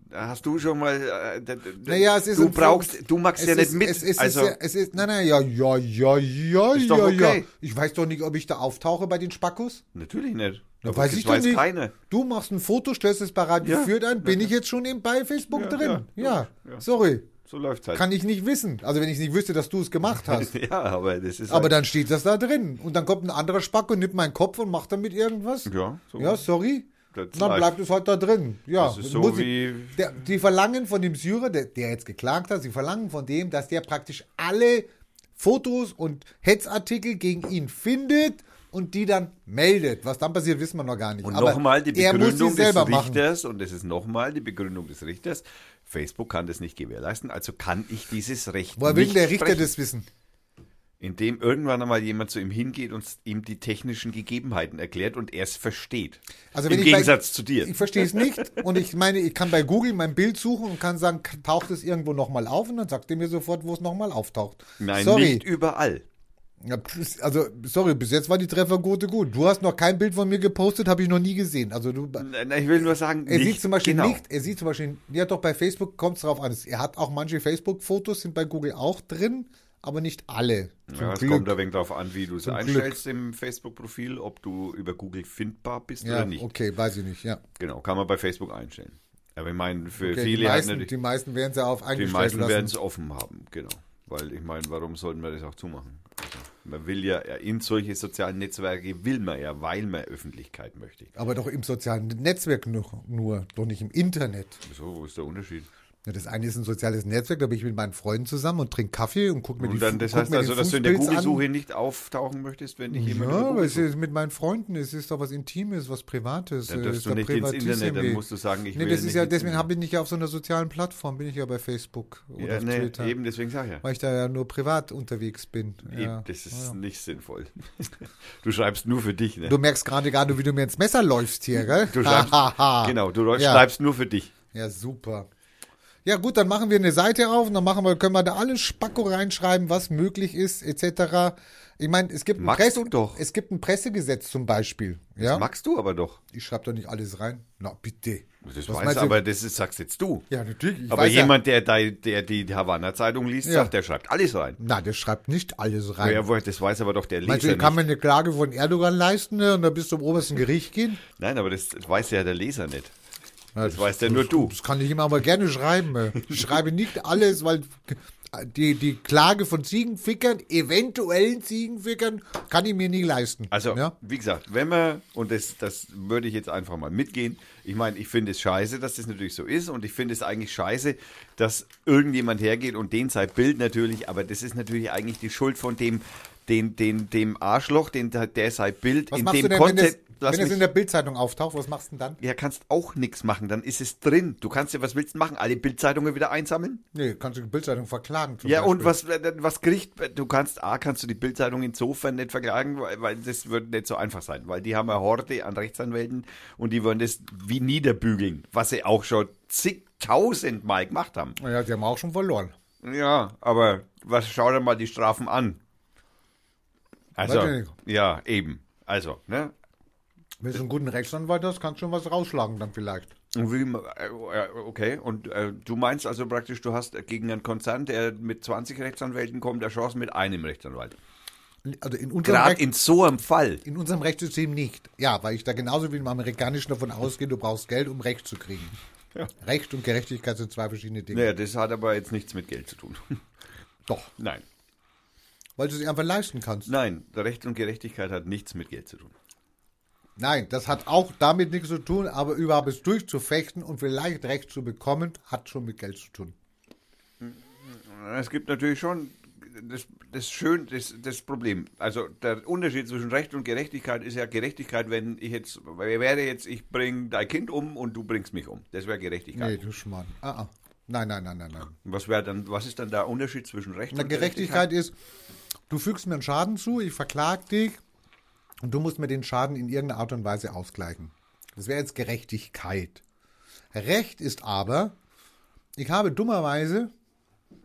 Da hast du schon mal. Äh, Naja, es ist du brauchst, Forum. du magst Es ja ist, nicht mit. Es ist, also, es ist, es ist, nein, nein, ja, ja, ja, ja, ja, doch ja. okay. Ich weiß doch nicht, ob ich da auftauche bei den Spackos. natürlich nicht. Da weiß ich doch nicht. keiner. Du machst ein Foto, stellst es bei Radio Ja. Fürth ein, bin ich jetzt schon eben bei Facebook Ja, drin? ja, Ja, ja. sorry. So läuft's halt. Kann ich nicht wissen. Also wenn ich nicht wüsste, dass du es gemacht hast. ja, aber das ist. Aber halt, dann steht das da drin. Und dann kommt ein anderer Spack und nimmt meinen Kopf und macht damit irgendwas. Ja, so. Ja, sorry. Dann bleibt es halt da drin. Ja, Das ist so muss ich- wie- Der, die verlangen von dem Syrer, der, der jetzt geklagt hat, sie verlangen von dem, dass der praktisch alle Fotos und Hetzartikel gegen ihn findet und die dann meldet. Was dann passiert, wissen wir noch gar nicht. Und nochmal die Begründung des selber machen. Richters, und das ist nochmal die Begründung des Richters, Facebook kann das nicht gewährleisten, also kann ich dieses Recht Woher will nicht der Richter sprechen. das wissen? Indem irgendwann einmal jemand zu ihm hingeht und ihm die technischen Gegebenheiten erklärt und er es versteht. Also Im Gegensatz bei, zu dir. Ich verstehe es nicht und ich meine, ich kann bei Google mein Bild suchen und kann sagen, taucht es irgendwo nochmal auf und dann sagt er mir sofort, wo es nochmal auftaucht. Nein, Sorry. nicht überall. Also, sorry, bis jetzt war die Trefferquote gut. Du hast noch kein Bild von mir gepostet, habe ich noch nie gesehen. Also du, Ich will nur sagen, er nicht, sieht zum Beispiel genau. nicht, er sieht zum Beispiel, ja doch bei Facebook kommt es drauf an. Er hat auch manche Facebook-Fotos, sind bei Google auch drin, aber nicht alle. Ja, es Glück. kommt ein wenig darauf an, wie du es einstellst im Facebook-Profil, ob du über Google findbar bist ja, oder nicht. okay, weiß ich nicht, ja. Genau, kann man bei Facebook einstellen. Aber ich meine, für Okay, die, viele hat meisten, die meisten werden es ja auf die eingestellt meisten werden es offen haben, genau. Weil ich meine, warum sollten wir das auch zumachen? Man will ja in solche sozialen Netzwerke will man ja, weil man Öffentlichkeit möchte. Aber doch im sozialen Netzwerk nur, nur, doch nicht im Internet. So, wo ist der Unterschied? Ja, das eine ist ein soziales Netzwerk, da bin ich mit meinen Freunden zusammen und trinke Kaffee und gucke mir die Und dann, das heißt also, dass du in der. Google-Suche nicht auftauchen möchtest, wenn dich jemand über Ja, aber es ist mit meinen Freunden, es ist doch was Intimes, was Privates. Dann äh, darfst ist du doch nicht ins Internet, dann musst du sagen, ich nee, will das ist nicht ja, deswegen habe ich nicht auf so einer sozialen Plattform, bin ich ja bei Facebook oder Ja, auf nee, Twitter. eben, deswegen sag ich ja. Weil ich da ja nur privat unterwegs bin. Eben, Ja. das ist nicht sinnvoll. Du schreibst nur für dich, ne? Du merkst gerade gerade, wie du mir ins Messer läufst hier, gell? Du schreibst, genau, du Ja. schreibst nur für dich. Ja, super. Ja gut, dann machen wir eine Seite auf und dann machen wir, können wir da alles Spacko reinschreiben, was möglich ist, etc. Ich meine, es gibt ein Magst Presse, du doch. es gibt ein Pressegesetz zum Beispiel. Ja, Das magst du aber doch. ich schreibe doch nicht alles rein. Na bitte. Das Was weißt du, aber das ist, sagst jetzt du. Ja, natürlich. Ich aber jemand, der, der, der die Havanna-Zeitung liest, Ja. sagt, der schreibt alles rein. Ja, na, der schreibt nicht alles rein. Ja, das weiß aber doch der Meinst du, Leser kann man eine Klage von Erdogan leisten ne, und dann bis zum obersten Gericht gehen? Nein, aber das weiß ja der Leser nicht. Ja, Das weiß ja nur du. Das kann ich ihm aber gerne schreiben. Ich schreibe nicht alles, weil die, die Klage von Ziegenfickern, eventuellen Ziegenfickern, kann ich mir nie leisten. Also, ja? wie gesagt, wenn man, und das, das würde ich jetzt einfach mal mitgehen, ich meine, ich finde es scheiße, dass das natürlich so ist und ich finde es eigentlich scheiße, dass irgendjemand hergeht und den sein Bild natürlich, aber das ist natürlich eigentlich die Schuld von dem, den, den, dem Arschloch, den, der sein Bild Was in dem Content, das, lass wenn mich- in der Bildzeitung auftaucht? Was machst du denn dann? ja, kannst auch nichts machen, dann ist es drin. Du kannst ja, was willst du machen? Alle Bildzeitungen wieder einsammeln? Nee, kannst du die Bildzeitung verklagen. Ja, und Beispiel. was, äh, was Gericht, du kannst, A, kannst du die Bildzeitung insofern nicht verklagen, weil, weil das wird nicht so einfach sein, weil die haben eine Horde an Rechtsanwälten und die wollen das wie niederbügeln, was sie auch schon zigtausendmal gemacht haben. Ja, die haben auch schon verloren. Ja, aber was, schau dir mal die Strafen an. Also, ja, eben. Also, ne? Wenn du einen guten Rechtsanwalt hast, kannst du schon was rausschlagen dann vielleicht. Äh, okay, und äh, du meinst also praktisch, du hast gegen einen Konzern, der mit 20 Rechtsanwälten kommt, eine Chance mit einem Rechtsanwalt. Also in unserem, Gerade Recht, in so einem Fall. in unserem Rechtssystem nicht. Ja, weil ich da genauso wie im amerikanischen davon ausgehe, du brauchst Geld, um Recht zu kriegen. Ja. Recht und Gerechtigkeit sind zwei verschiedene Dinge. Naja, das hat aber jetzt nichts mit Geld zu tun. Doch. Nein. weil du es dir einfach leisten kannst. Nein, Recht und Gerechtigkeit hat nichts mit Geld zu tun. Nein, das hat auch damit nichts zu tun, aber überhaupt es durchzufechten und vielleicht Recht zu bekommen, hat schon mit Geld zu tun. Es gibt natürlich schon das, das schön, das, das Problem. Also der Unterschied zwischen Recht und Gerechtigkeit ist ja Gerechtigkeit, wenn ich jetzt, wäre jetzt, ich bringe dein Kind um und du bringst mich um. Das wäre Gerechtigkeit. Nee, du Schmarrn. Ah, ah. Nein, nein, nein, nein, nein. Was wäre dann, was ist dann der Unterschied zwischen Recht Na, und Gerechtigkeit ist, du fügst mir einen Schaden zu, ich verklag dich und du musst mir den Schaden in irgendeiner Art und Weise ausgleichen. Das wäre jetzt Gerechtigkeit. Recht ist aber, ich habe dummerweise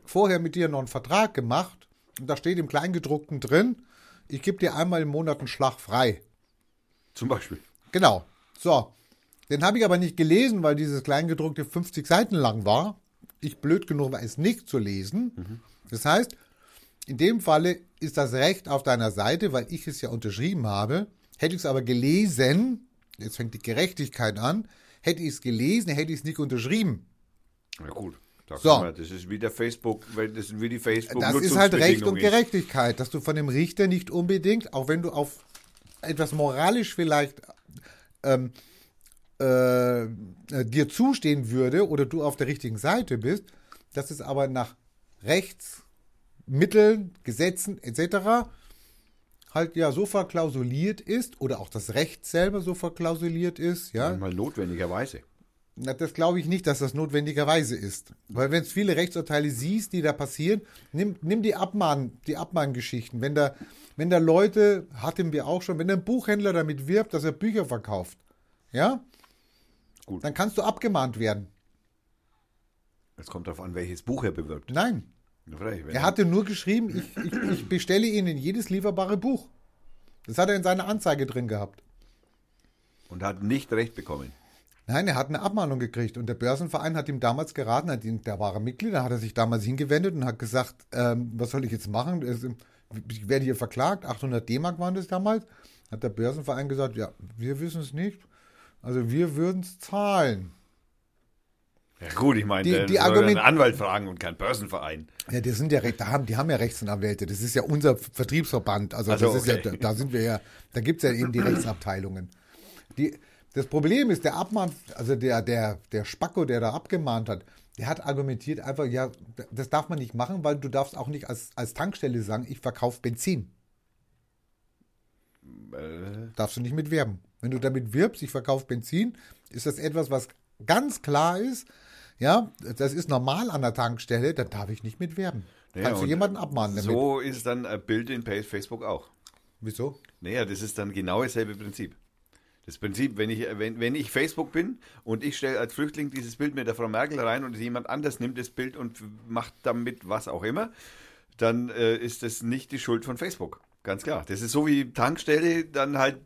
vorher mit dir noch einen Vertrag gemacht und da steht im Kleingedruckten drin, ich gebe dir einmal im Monat einen Schlag frei. Zum Beispiel. Genau. So. Den habe ich aber nicht gelesen, weil dieses Kleingedruckte 50 Seiten lang war. Ich blöd genug war, es nicht zu lesen. Das heißt, in dem Falle ist das Recht auf deiner Seite, weil ich es ja unterschrieben habe. Hätte ich es aber gelesen, jetzt fängt die Gerechtigkeit an, hätte ich es gelesen, hätte ich es nicht unterschrieben. Ja gut. Da So. man, das ist wie der Facebook, das sind wie die Facebook Das ist halt Recht und. Gerechtigkeit, dass du von dem Richter nicht unbedingt, auch wenn du auf etwas moralisch vielleicht ähm, äh, dir zustehen würde oder du auf der richtigen Seite bist, dass es aber nach Rechtsmitteln, Gesetzen etc. halt ja so verklausuliert ist oder auch das Recht selber so verklausuliert ist, ja, Manchmal notwendigerweise. na, das glaube ich nicht, dass das notwendigerweise ist. Weil wenn es viele Rechtsurteile siehst, die da passieren, nimm, nimm die Abmahn, die Abmahngeschichten. Wenn da, wenn da Leute, hatten wir auch schon, wenn ein Buchhändler damit wirbt, dass er Bücher verkauft, ja, Gut. dann kannst du abgemahnt werden. Es kommt darauf an, welches Buch er bewirbt. Nein, er hatte nur geschrieben, ich, ich, ich bestelle Ihnen jedes lieferbare Buch. Das hat er in seiner Anzeige drin gehabt. und hat nicht recht bekommen. Nein, er hat eine Abmahnung gekriegt und der Börsenverein hat ihm damals geraten, hat ihn, der war Mitglied, da hat er sich damals hingewendet und hat gesagt, ähm, was soll ich jetzt machen? Ich werde hier verklagt, 800 D-Mark waren das damals. Hat der Börsenverein gesagt, ja, wir wissen es nicht. Also wir würden es zahlen. Ja gut, ich meine, Die- die Argument- einen Anwalt fragen und kein Börsenverein. Ja, das sind ja da haben, die haben ja Rechtsanwälte. Das ist ja unser Vertriebsverband. Also, Also, das ist ja, okay. da, da sind wir ja, da gibt es ja eben die Rechtsabteilungen. Die, das Problem ist, der Abmahn, also der, der, der Spacko, der da abgemahnt hat, der hat argumentiert einfach, ja, das darf man nicht machen, weil du darfst auch nicht als, als Tankstelle sagen, ich verkaufe Benzin. Äh, Darfst du nicht mit werben. Wenn du damit wirbst, ich verkaufe Benzin, ist das etwas, was ganz klar ist. Ja, das ist normal an der Tankstelle, da darf ich nicht mit werben. Ja, Kannst du jemanden abmahnen damit? So ist dann ein Bild in Facebook auch. Wieso? Naja, das ist dann genau dasselbe Prinzip. Das Prinzip, wenn ich, wenn, wenn ich Facebook bin und ich stelle als Flüchtling dieses Bild mit der Frau Merkel rein und jemand anders nimmt das Bild und macht damit was auch immer, dann äh, ist das nicht die Schuld von Facebook. Ganz klar. Das ist so wie Tankstelle, dann halt.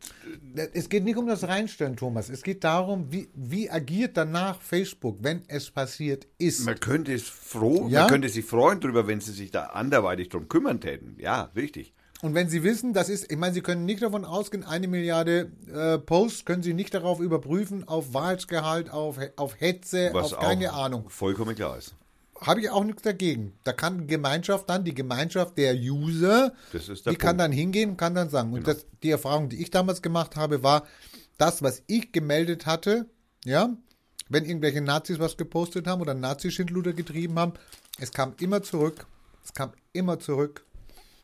Es geht nicht um das Reinstellen, Thomas. Es geht darum, wie, wie agiert danach Facebook, wenn es passiert ist. Man könnte es froh, Ja? man könnte sich freuen drüber, wenn sie sich da anderweitig drum kümmern täten. Ja, richtig. Und wenn Sie wissen, das ist, ich meine, Sie können nicht davon ausgehen, eine Milliarde äh, Posts können Sie nicht darauf überprüfen, auf Wahrheitsgehalt, auf, auf Hetze, Was auf keine Ahnung. vollkommen klar ist. Habe ich auch nichts dagegen. Da kann die Gemeinschaft dann, die Gemeinschaft der User, der die kann Punkt. Genau. dann hingehen und kann dann sagen. Und das, die Erfahrung, die ich damals gemacht habe, war, das, was ich gemeldet hatte, ja, wenn irgendwelche Nazis was gepostet haben oder Nazi-Schindluder getrieben haben, es kam immer zurück, es kam immer zurück.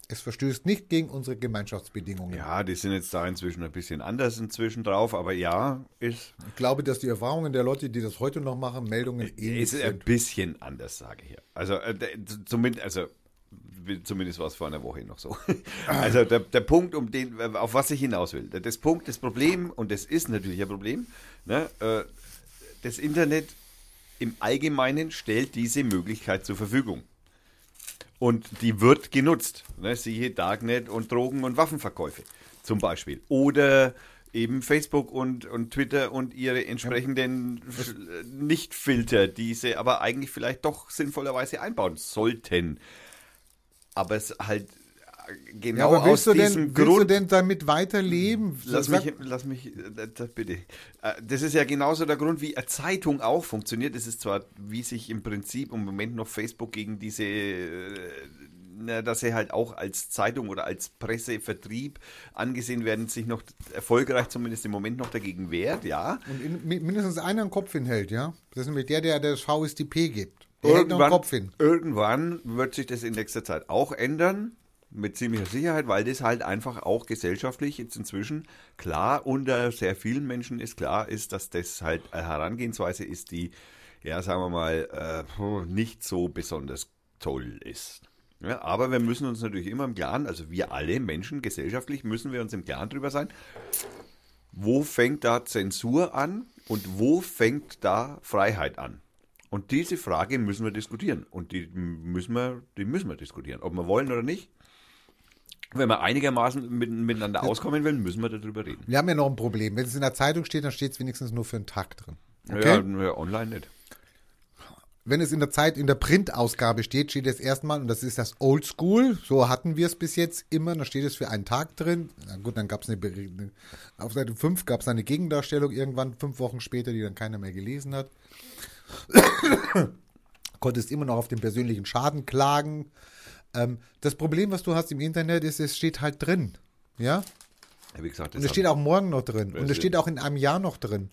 Es verstößt nicht gegen unsere Gemeinschaftsbedingungen. Ja, die sind jetzt da inzwischen ein bisschen anders inzwischen drauf, aber ja, ist, Ich glaube, dass die Erfahrungen der Leute, die das heute noch machen, Meldungen ähnlich ist ein sind. bisschen anders, sage ich hier. Also, äh, zumindest, also, zumindest war es vor einer Woche noch so. Also, der, der Punkt, um den, auf was ich hinaus will, das Punkt, das Problem, und das ist natürlich ein Problem, ne, äh, das Internet im Allgemeinen stellt diese Möglichkeit zur Verfügung. Und die wird genutzt. Ne? Siehe Darknet und Drogen- und Waffenverkäufe zum Beispiel. Oder eben Facebook und, und Twitter und ihre entsprechenden Sch- Nicht-Filter, die sie aber eigentlich vielleicht doch sinnvollerweise einbauen sollten. Aber es halt äh, genau Ja, aber aus willst, du diesem denn, willst du Grund. denn damit weiterleben? Lass Sag- mich, lass mich, äh, das bitte. Äh, Das ist ja genauso der Grund, wie eine Zeitung auch funktioniert. Es ist zwar, wie sich im Prinzip im Moment noch Facebook gegen diese äh, na, dass sie halt auch als Zeitung oder als Pressevertrieb angesehen werden, sich noch erfolgreich zumindest im Moment noch dagegen wehrt, ja. Und in, mindestens einer einen Kopf hinhält, ja. Das ist nämlich der, der das VSDP gibt. Der Irgendwann, Kopf hin. irgendwann wird sich das in nächster Zeit auch ändern. Mit ziemlicher Sicherheit, weil das halt einfach auch gesellschaftlich jetzt inzwischen klar unter sehr vielen Menschen ist klar ist, dass das halt eine Herangehensweise ist, die, ja, sagen wir mal, äh, nicht so besonders toll ist. Ja, aber wir müssen uns natürlich immer im Klaren, also wir alle Menschen gesellschaftlich müssen wir uns im Klaren drüber sein, wo fängt da Zensur an und wo fängt da Freiheit an? Und diese Frage müssen wir diskutieren. Und die müssen wir, die müssen wir diskutieren. Ob wir wollen oder nicht. Wenn wir einigermaßen mit, miteinander auskommen wollen, müssen wir darüber reden. Wir haben ja noch ein Problem. Wenn es in der Zeitung steht, dann steht es wenigstens nur für einen Tag drin. Ja, Okay? ja, online nicht. Wenn es in der Zeit, in der Printausgabe steht, steht es erstmal, und das ist das Oldschool, so hatten wir es bis jetzt immer, da steht es für einen Tag drin. Na gut, dann gab es eine, auf Seite 5 gab es eine Gegendarstellung irgendwann, fünf Wochen später, die dann keiner mehr gelesen hat. Konntest immer noch auf den persönlichen Schaden klagen. Ähm, das Problem, was du hast im Internet, ist, es steht halt drin. Ja? Ja, Wie gesagt, Und es steht auch morgen noch drin. Und es steht auch in einem Jahr noch drin.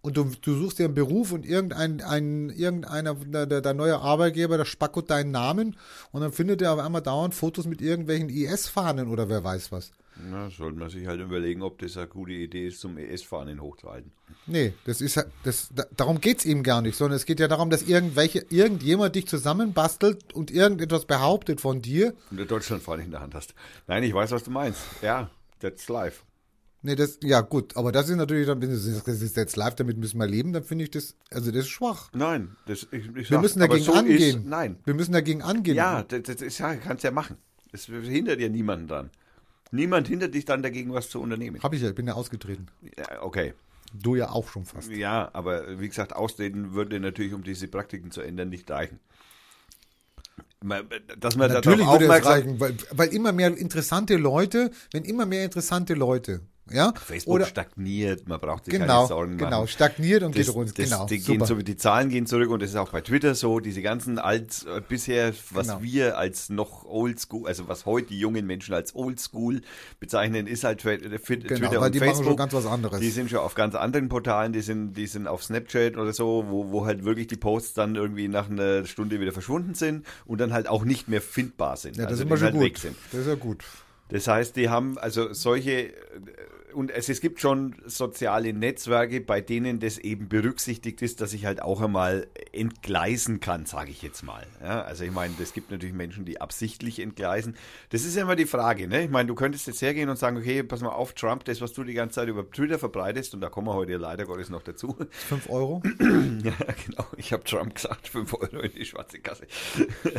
Und du, du suchst dir einen Beruf und irgendein, ein, irgendeiner, der, der, der neue Arbeitgeber, der spackert deinen Namen und dann findet er auf einmal dauernd Fotos mit irgendwelchen IS-Fahnen oder wer weiß was. Na, sollte man sich halt überlegen, ob das eine gute Idee ist, zum ES-Fahnen hochzuhalten. Nee, das ist ja- das, da, darum geht's ihm gar nicht, sondern es geht ja darum, dass irgendwelche, irgendjemand dich zusammenbastelt und irgendetwas behauptet von dir. Und der Deutschlandfahne in der Hand hast. Nein, ich weiß, was du meinst. Ja, that's life. Nee, das, ja gut, aber das ist natürlich dann, wenn du sagst, das ist jetzt live, damit müssen wir leben, dann finde ich das, also das ist schwach. Nein, das, ich, ich Wir müssen dagegen so angehen. Ist, nein, Wir müssen dagegen angehen. Ja, das, das ist ja, kannst ja machen. Das hindert ja niemanden dran. Niemand hindert dich dann dagegen, was zu unternehmen. Hab ich ja, ich bin ja ausgetreten. Ja, okay. Du ja auch schon fast. Ja, aber wie gesagt, Ausreden würde natürlich, um diese Praktiken zu ändern, nicht reichen. Dass man Natürlich würde es reichen, weil, weil immer mehr interessante Leute, wenn immer mehr interessante Leute, ja, Facebook oder stagniert, man braucht sich genau, keine Sorgen machen. genau, stagniert und Das, geht runter, das, genau, die, gehen super. so, die Zahlen gehen zurück und das ist auch bei Twitter so. Diese ganzen als äh, bisher, was Genau. wir als noch Oldschool, also was heute die jungen Menschen als Oldschool bezeichnen, ist halt Fit- Genau, Twitter weil und die machen Facebook. schon ganz was anderes. Die sind schon auf ganz anderen Portalen, die sind, die sind auf Snapchat oder so, wo, wo halt wirklich die Posts dann irgendwie nach einer Stunde wieder verschwunden sind und dann halt auch nicht mehr findbar sind. ja, das also ist immer schon halt gut. weg sind. Das ist ja gut. Das heißt, die haben also solche, und es, es gibt schon soziale Netzwerke, bei denen das eben berücksichtigt ist, dass ich halt auch einmal entgleisen kann, sage ich jetzt mal. Ja, also ich meine, es gibt natürlich Menschen, die absichtlich entgleisen. Das ist ja immer die Frage, ne? Ich meine, du könntest jetzt hergehen und sagen, okay, pass mal auf, Trump, das, was du die ganze Zeit über Twitter verbreitest, und da kommen wir heute leider Gottes noch dazu. Fünf Euro? Ja, genau. Ich habe Trump gesagt, 5 Euro in die schwarze Kasse.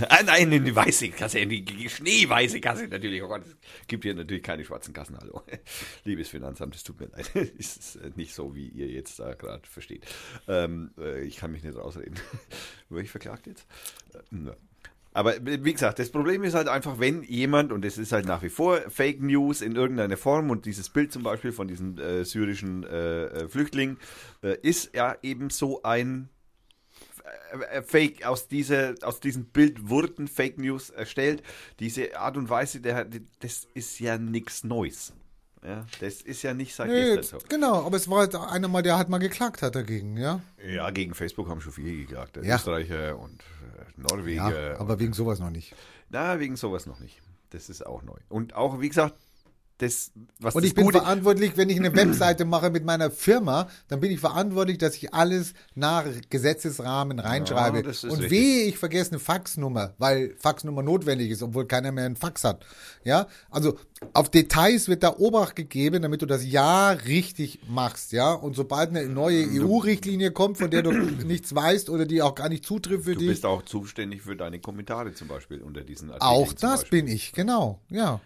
ah, nein, in die weiße Kasse, in die schneeweiße Kasse natürlich. Oh Gott, es gibt hier natürlich keine schwarzen Kassen, hallo. Liebes Finanzamt, es tut mir leid. ist äh, nicht so, wie ihr jetzt da gerade versteht. Ähm, äh, ich kann mich nicht rausreden. Wurde ich verklagt jetzt? Äh. Aber wie gesagt, das Problem ist halt einfach, wenn jemand, und es ist halt nach wie vor Fake News in irgendeiner Form, und dieses Bild zum Beispiel von diesem äh, syrischen äh, äh, Flüchtling äh, ist ja eben so ein äh, äh, Fake, aus, dieser, aus diesem Bild wurden Fake News erstellt. Diese Art und Weise, der, das ist ja nichts Neues. Ja, das ist ja nicht seit Nee, gestern so. genau, aber es war halt einer mal, der halt mal geklagt hat dagegen, ja. Ja, gegen Facebook haben schon viele geklagt. Ja. Österreicher und äh, Norweger. Ja, aber wegen sowas noch nicht. Na, wegen sowas noch nicht. Das ist auch neu. Und auch, wie gesagt, das, was Und ich bin verantwortlich, wenn ich eine Webseite mache mit meiner Firma, dann bin ich verantwortlich, dass ich alles nach Gesetzesrahmen reinschreibe. Ja, und richtig. wehe, ich vergesse eine Faxnummer, weil Faxnummer notwendig ist, obwohl keiner mehr einen Fax hat. Ja, also auf Details wird da Obacht gegeben, damit du das Ja richtig machst. Ja, und sobald eine neue EU-Richtlinie kommt, von der du nichts weißt oder die auch gar nicht zutrifft für du dich, bist auch zuständig für deine Kommentare zum Beispiel unter diesen Artikeln. auch das bin ich, genau. Ja.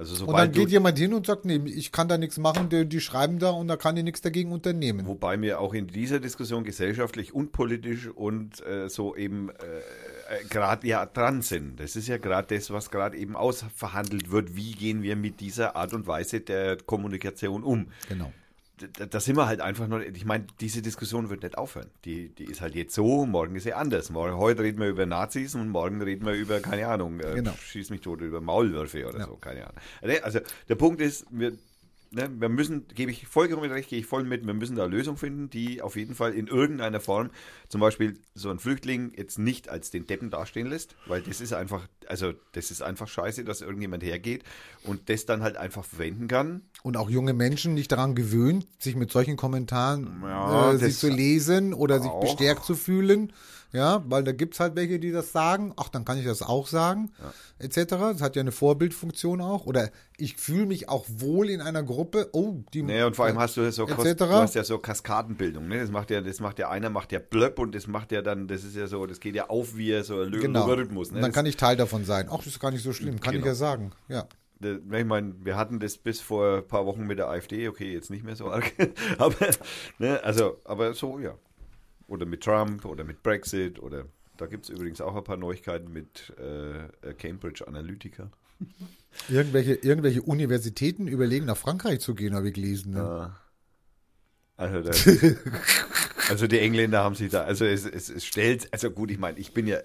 Also Und dann sobald geht jemand hin und sagt, nee, ich kann da nichts machen, die, die schreiben da und da kann ich nichts dagegen unternehmen. Wobei wir auch in dieser Diskussion gesellschaftlich und politisch und äh, so eben äh, äh, gerade ja dran sind. Das ist ja gerade das, was gerade eben ausverhandelt wird. Wie gehen wir mit dieser Art und Weise der Kommunikation um? Genau. Da, da sind wir halt einfach noch, ich meine, diese Diskussion wird nicht aufhören. Die, die ist halt jetzt so, morgen ist sie anders. Morgen, heute reden wir über Nazis und morgen reden wir über, keine Ahnung, äh, Genau. schieß mich tot, über Maulwürfe oder Ja. so, keine Ahnung. Also der Punkt ist, wir, ne, wir müssen, gebe ich vollkommen recht, gehe ich voll mit, wir müssen da Lösungen finden, die auf jeden Fall in irgendeiner Form, zum Beispiel so ein Flüchtling jetzt nicht als den Deppen dastehen lässt, weil das ist einfach, also das ist einfach scheiße, dass irgendjemand hergeht und das dann halt einfach verwenden kann. Und auch junge Menschen nicht daran gewöhnt, sich mit solchen Kommentaren Ja, äh, sich zu lesen oder sich auch. bestärkt zu fühlen. Ja, weil da gibt's halt welche, die das sagen. Ach, dann kann ich das auch sagen, etc. Das hat ja eine Vorbildfunktion auch. Oder ich fühle mich auch wohl in einer Gruppe. Oh, die. Naja, und vor allem hast du so, etc. Kos- du hast ja so Kaskadenbildung, ne? Das macht ja, das macht ja einer macht ja Blöpp und das macht ja dann, das ist ja so, das geht ja auf wie so ein genau. Logarithmus, ne? Und dann Das- kann ich Teil davon sein. Ach, das ist gar nicht so schlimm, kann ich Genau. ja sagen. Ja. Ich meine, wir hatten das bis vor ein paar Wochen mit der AfD, okay, jetzt nicht mehr so arg. aber, ne, also, aber so, ja. Oder mit Trump oder mit Brexit oder da gibt es übrigens auch ein paar Neuigkeiten mit äh, Cambridge Analytica. Irgendwelche, irgendwelche Universitäten überlegen, nach Frankreich zu gehen, habe ich gelesen. Ne? Ja. Also, da, also die Engländer haben sich da, also es, es, es stellt, also gut, ich meine, ich bin ja,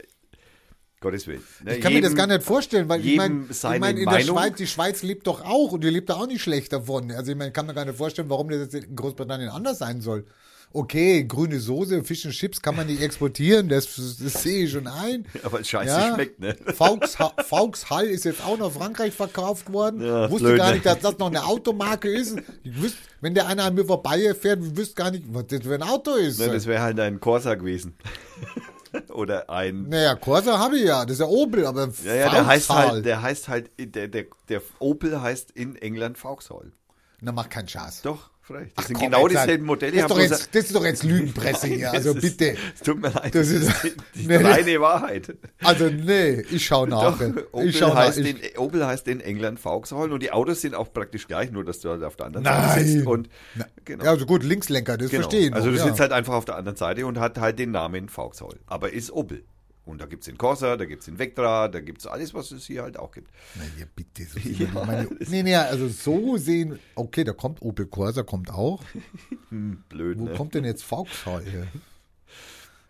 Gottes Willen. ne, Ich kann mir das jedem- gar nicht vorstellen, weil ich jedem meine, ich mein, in der Meinung. Schweiz, die Schweiz lebt doch auch und die lebt da auch nicht schlecht davon. Also ich meine, kann mir gar nicht vorstellen, warum das jetzt in Großbritannien anders sein soll. Okay, grüne Soße, Fish and Chips kann man nicht exportieren, das, das sehe ich schon ein. Aber scheiße Ja. schmeckt, ne? Vauxhall Vauxhall ist jetzt auch nach Frankreich verkauft worden. Ja, wusste blöd, gar ne? nicht, dass das noch eine Automarke ist. Ich wüsste, wenn der einer an mir vorbeifährt, ich wüsste gar nicht, was das für ein Auto ist. Ne, das wäre halt ein Corsa gewesen. Oder ein. naja, Corsa habe ich ja, das ist ja Opel, aber Ja, ja, der heißt halt, der heißt halt, der, der, der Opel heißt in England Vauxhall. Na, macht keinen Spaß. Doch, frei. Das sind Komm, genau dieselben Modelle. Das ist, jetzt, das ist doch jetzt Lügenpresse hier, also ist- bitte. Es tut mir leid. Das ist- die, Nee, reine Wahrheit. Also nee, ich schau nach. Doch, Opel, ich schau nach. heißt Ich, in, Opel heißt in England Vauxhall und die Autos sind auch praktisch gleich, nur dass du halt auf der anderen Nein. Seite sitzt. Und, Na, genau. Ja, also gut, Linkslenker, das genau. verstehen. Also du ja. sitzt halt einfach auf der anderen Seite und hat halt den Namen Vauxhall. Aber ist Opel. Und da gibt es den Corsa, da gibt es den Vectra, da gibt es alles, was es hier halt auch gibt. Na ja, bitte. So doch meine, nee, nee, also so sehen, okay, da kommt Opel Corsa, kommt auch. Blöd, Wo ne? kommt denn jetzt Vauxhall her?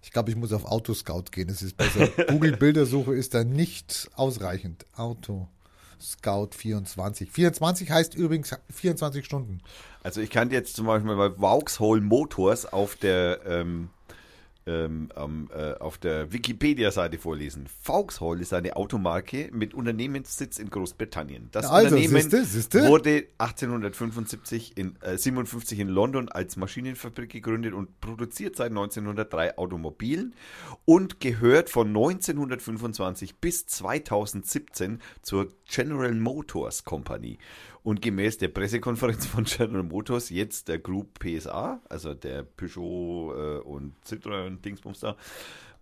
Ich glaube, ich muss auf Autoscout gehen, das ist besser. Google-Bildersuche ist da nicht ausreichend. Autoscout 24. 24 heißt übrigens 24 Stunden. Also ich kann jetzt zum Beispiel bei Vauxhall Motors auf der ähm, ähm, äh, auf der Wikipedia-Seite vorlesen. Vauxhall ist eine Automarke mit Unternehmenssitz in Großbritannien. Das Also, Unternehmen siehste, siehste? wurde 1875 in äh, 57 in London als Maschinenfabrik gegründet und produziert seit 1903 Automobilen und gehört von 1925 bis 2017 zur General Motors Company. Und gemäß der Pressekonferenz von General Motors jetzt der Group PSA, also der Peugeot äh, und Citroën Dingsbums da.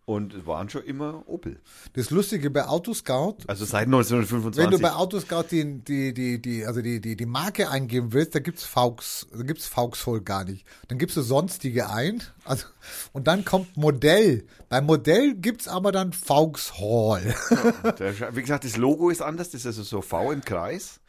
Und es waren schon immer Opel. Das Lustige bei Autoscout, Also seit 1925. wenn du bei Autoscout die, die, die, die, also die, die, die Marke eingeben willst, da gibt's Vaux, da gibt's Vauxhall gar nicht. Dann gibst du sonstige ein, also, und dann kommt Modell. Beim Modell gibt's aber dann Vauxhall. Der, wie gesagt, das Logo ist anders, das ist also so V im Kreis.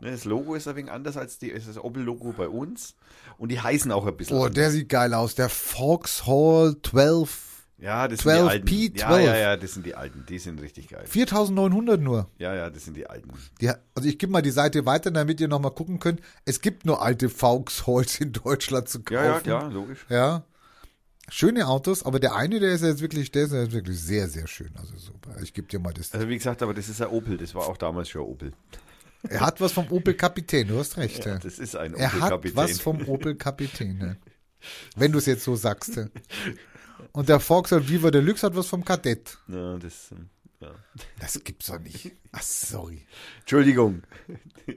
Ne, Das Logo ist ein wenig anders als die, das Opel-Logo bei uns. Und die heißen auch ein bisschen Oh, anders. der sieht geil aus. Der Vauxhall 12. Ja, das sind die 12 alten. P12. Ja, ja, ja, das sind die alten. Die sind richtig geil. 4900 nur. Ja, ja, das sind die alten. Die, also ich gebe mal die Seite weiter, damit ihr nochmal gucken könnt. Es gibt nur alte Vauxhalls in Deutschland zu kaufen. Ja, ja, ja, logisch. Ja. Schöne Autos, aber der eine, der ist jetzt wirklich, der ist jetzt wirklich sehr, sehr schön. Also super. Ich gebe dir mal das. Also wie gesagt, aber das ist ein Opel. Das war auch damals schon Opel. Er hat was vom Opel Kapitän, du hast recht. Ja, das ist ein er hat Opel-Kapitän. was vom Opel Kapitän. Ne? Wenn du es jetzt so sagst. Und der Vauxhall Viva Deluxe hat was vom Kadett. Ja, das, ähm, ja. Das gibt's doch nicht. Ach, sorry. Entschuldigung.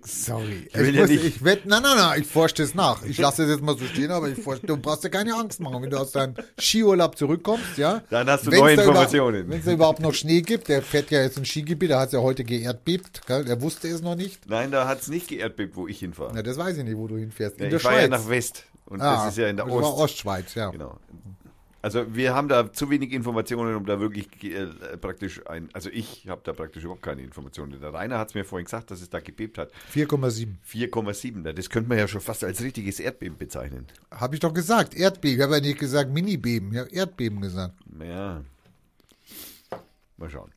Sorry. Ich will ich ja muss, nicht- ich werd, nein, nein, nein, ich forsche das nach. Ich lasse es jetzt mal so stehen, aber ich forsche, du brauchst dir keine Angst machen, wenn du aus deinem Skiurlaub zurückkommst, ja. Dann hast du Wenn's neue da Informationen. Wenn es da überhaupt noch Schnee gibt, der fährt ja jetzt ein Skigebiet, der hat ja heute geerdbebt, gell? der wusste es noch nicht. Nein, da hat es nicht geerdbebt, wo ich hinfahre. Na, das weiß ich nicht, wo du hinfährst. Ja, in der ich fahre Schweiz. ja nach West. Und Ah, das ist ja in der war Ost. Ostschweiz, ja. Genau. Also wir haben da zu wenig Informationen, um da wirklich äh, praktisch ein, also ich habe da praktisch überhaupt keine Informationen. Der Rainer hat es mir vorhin gesagt, dass es da gebebt hat. 4,7. 4,7, das könnte man ja schon fast als richtiges Erdbeben bezeichnen. Habe ich doch gesagt, Erdbeben. Ich habe ja nicht gesagt Minibeben, ich habe Erdbeben gesagt. Ja. Mal schauen.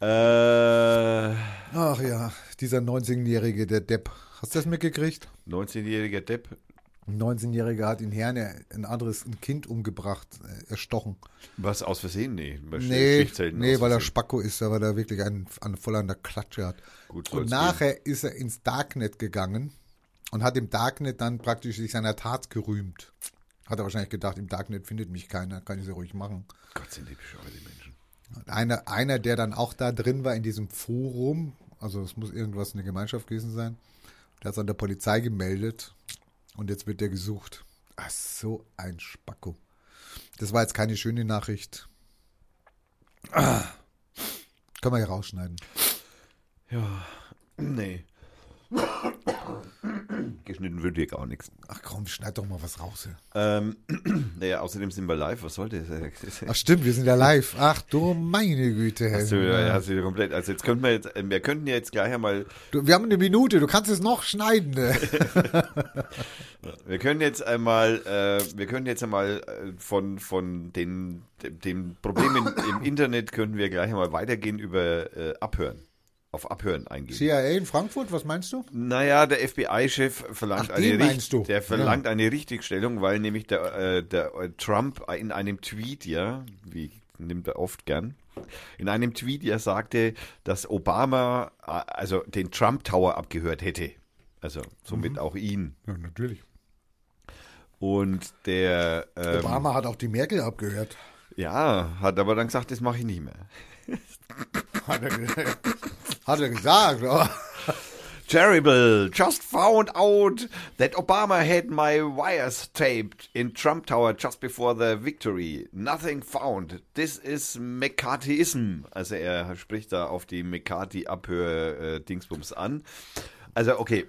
Äh, Ach ja, dieser 19-Jährige, der Depp. Hast du das mitgekriegt? 19-jähriger Depp. Ein 19-Jähriger hat in Herne ein anderes ein Kind umgebracht, äh, erstochen. Was aus Versehen? Nee, bei Nee, nee weil er. Spacko ist, weil er wirklich einen, einen voll an der Klatsche hat. Gut, und nachher ist er ins Darknet gegangen und hat im Darknet dann praktisch sich seiner Tat gerühmt. Hat er wahrscheinlich gedacht, im Darknet findet mich keiner, kann ich sie ruhig machen. Gott, sind die bescheuert, die Menschen. Und Einer, einer, der dann auch da drin war in diesem Forum, also es muss irgendwas in der Gemeinschaft gewesen sein, der hat es an der Polizei gemeldet und jetzt wird der gesucht. Ach, so ein Spacko. Das war jetzt keine schöne Nachricht. Ah. Können wir ja rausschneiden. Ja, nee. Geschnitten würde ich auch nichts. Ach komm, schneid doch mal was raus. Hier. Ähm, naja, außerdem sind wir live. Was soll das? Ach stimmt, wir sind ja live. Ach du meine Güte. Hast du, wieder- hast du wieder komplett. Also jetzt könnten wir jetzt, äh, wir könnten ja jetzt gleich einmal, Du, wir haben eine Minute, du kannst es noch schneiden. Ne? wir können jetzt einmal, äh, wir können jetzt einmal äh, von von den dem, Problem in, im Internet können wir gleich einmal weitergehen über äh, Abhören, auf Abhören eingehen. CIA in Frankfurt, was meinst du? Naja, der FBI-Chef verlangt Ach, eine Richt- der verlangt eine Richtigstellung, weil nämlich der, äh, der äh, Trump in einem Tweet ja, wie nimmt er oft gern, in einem Tweet ja sagte, dass Obama äh, also den Trump Tower abgehört hätte, also somit Mhm. auch ihn. Ja, natürlich. Und der ähm, Obama hat auch die Merkel abgehört. ja hat aber dann gesagt, das mache ich nicht mehr. Hat er, gesagt. Oh. Terrible. Just found out that Obama had my wires taped in Trump Tower just before the victory. Nothing found. This is McCarthyism. Also er spricht da auf die McCarthy-Abhör-Dingsbums an. Also okay,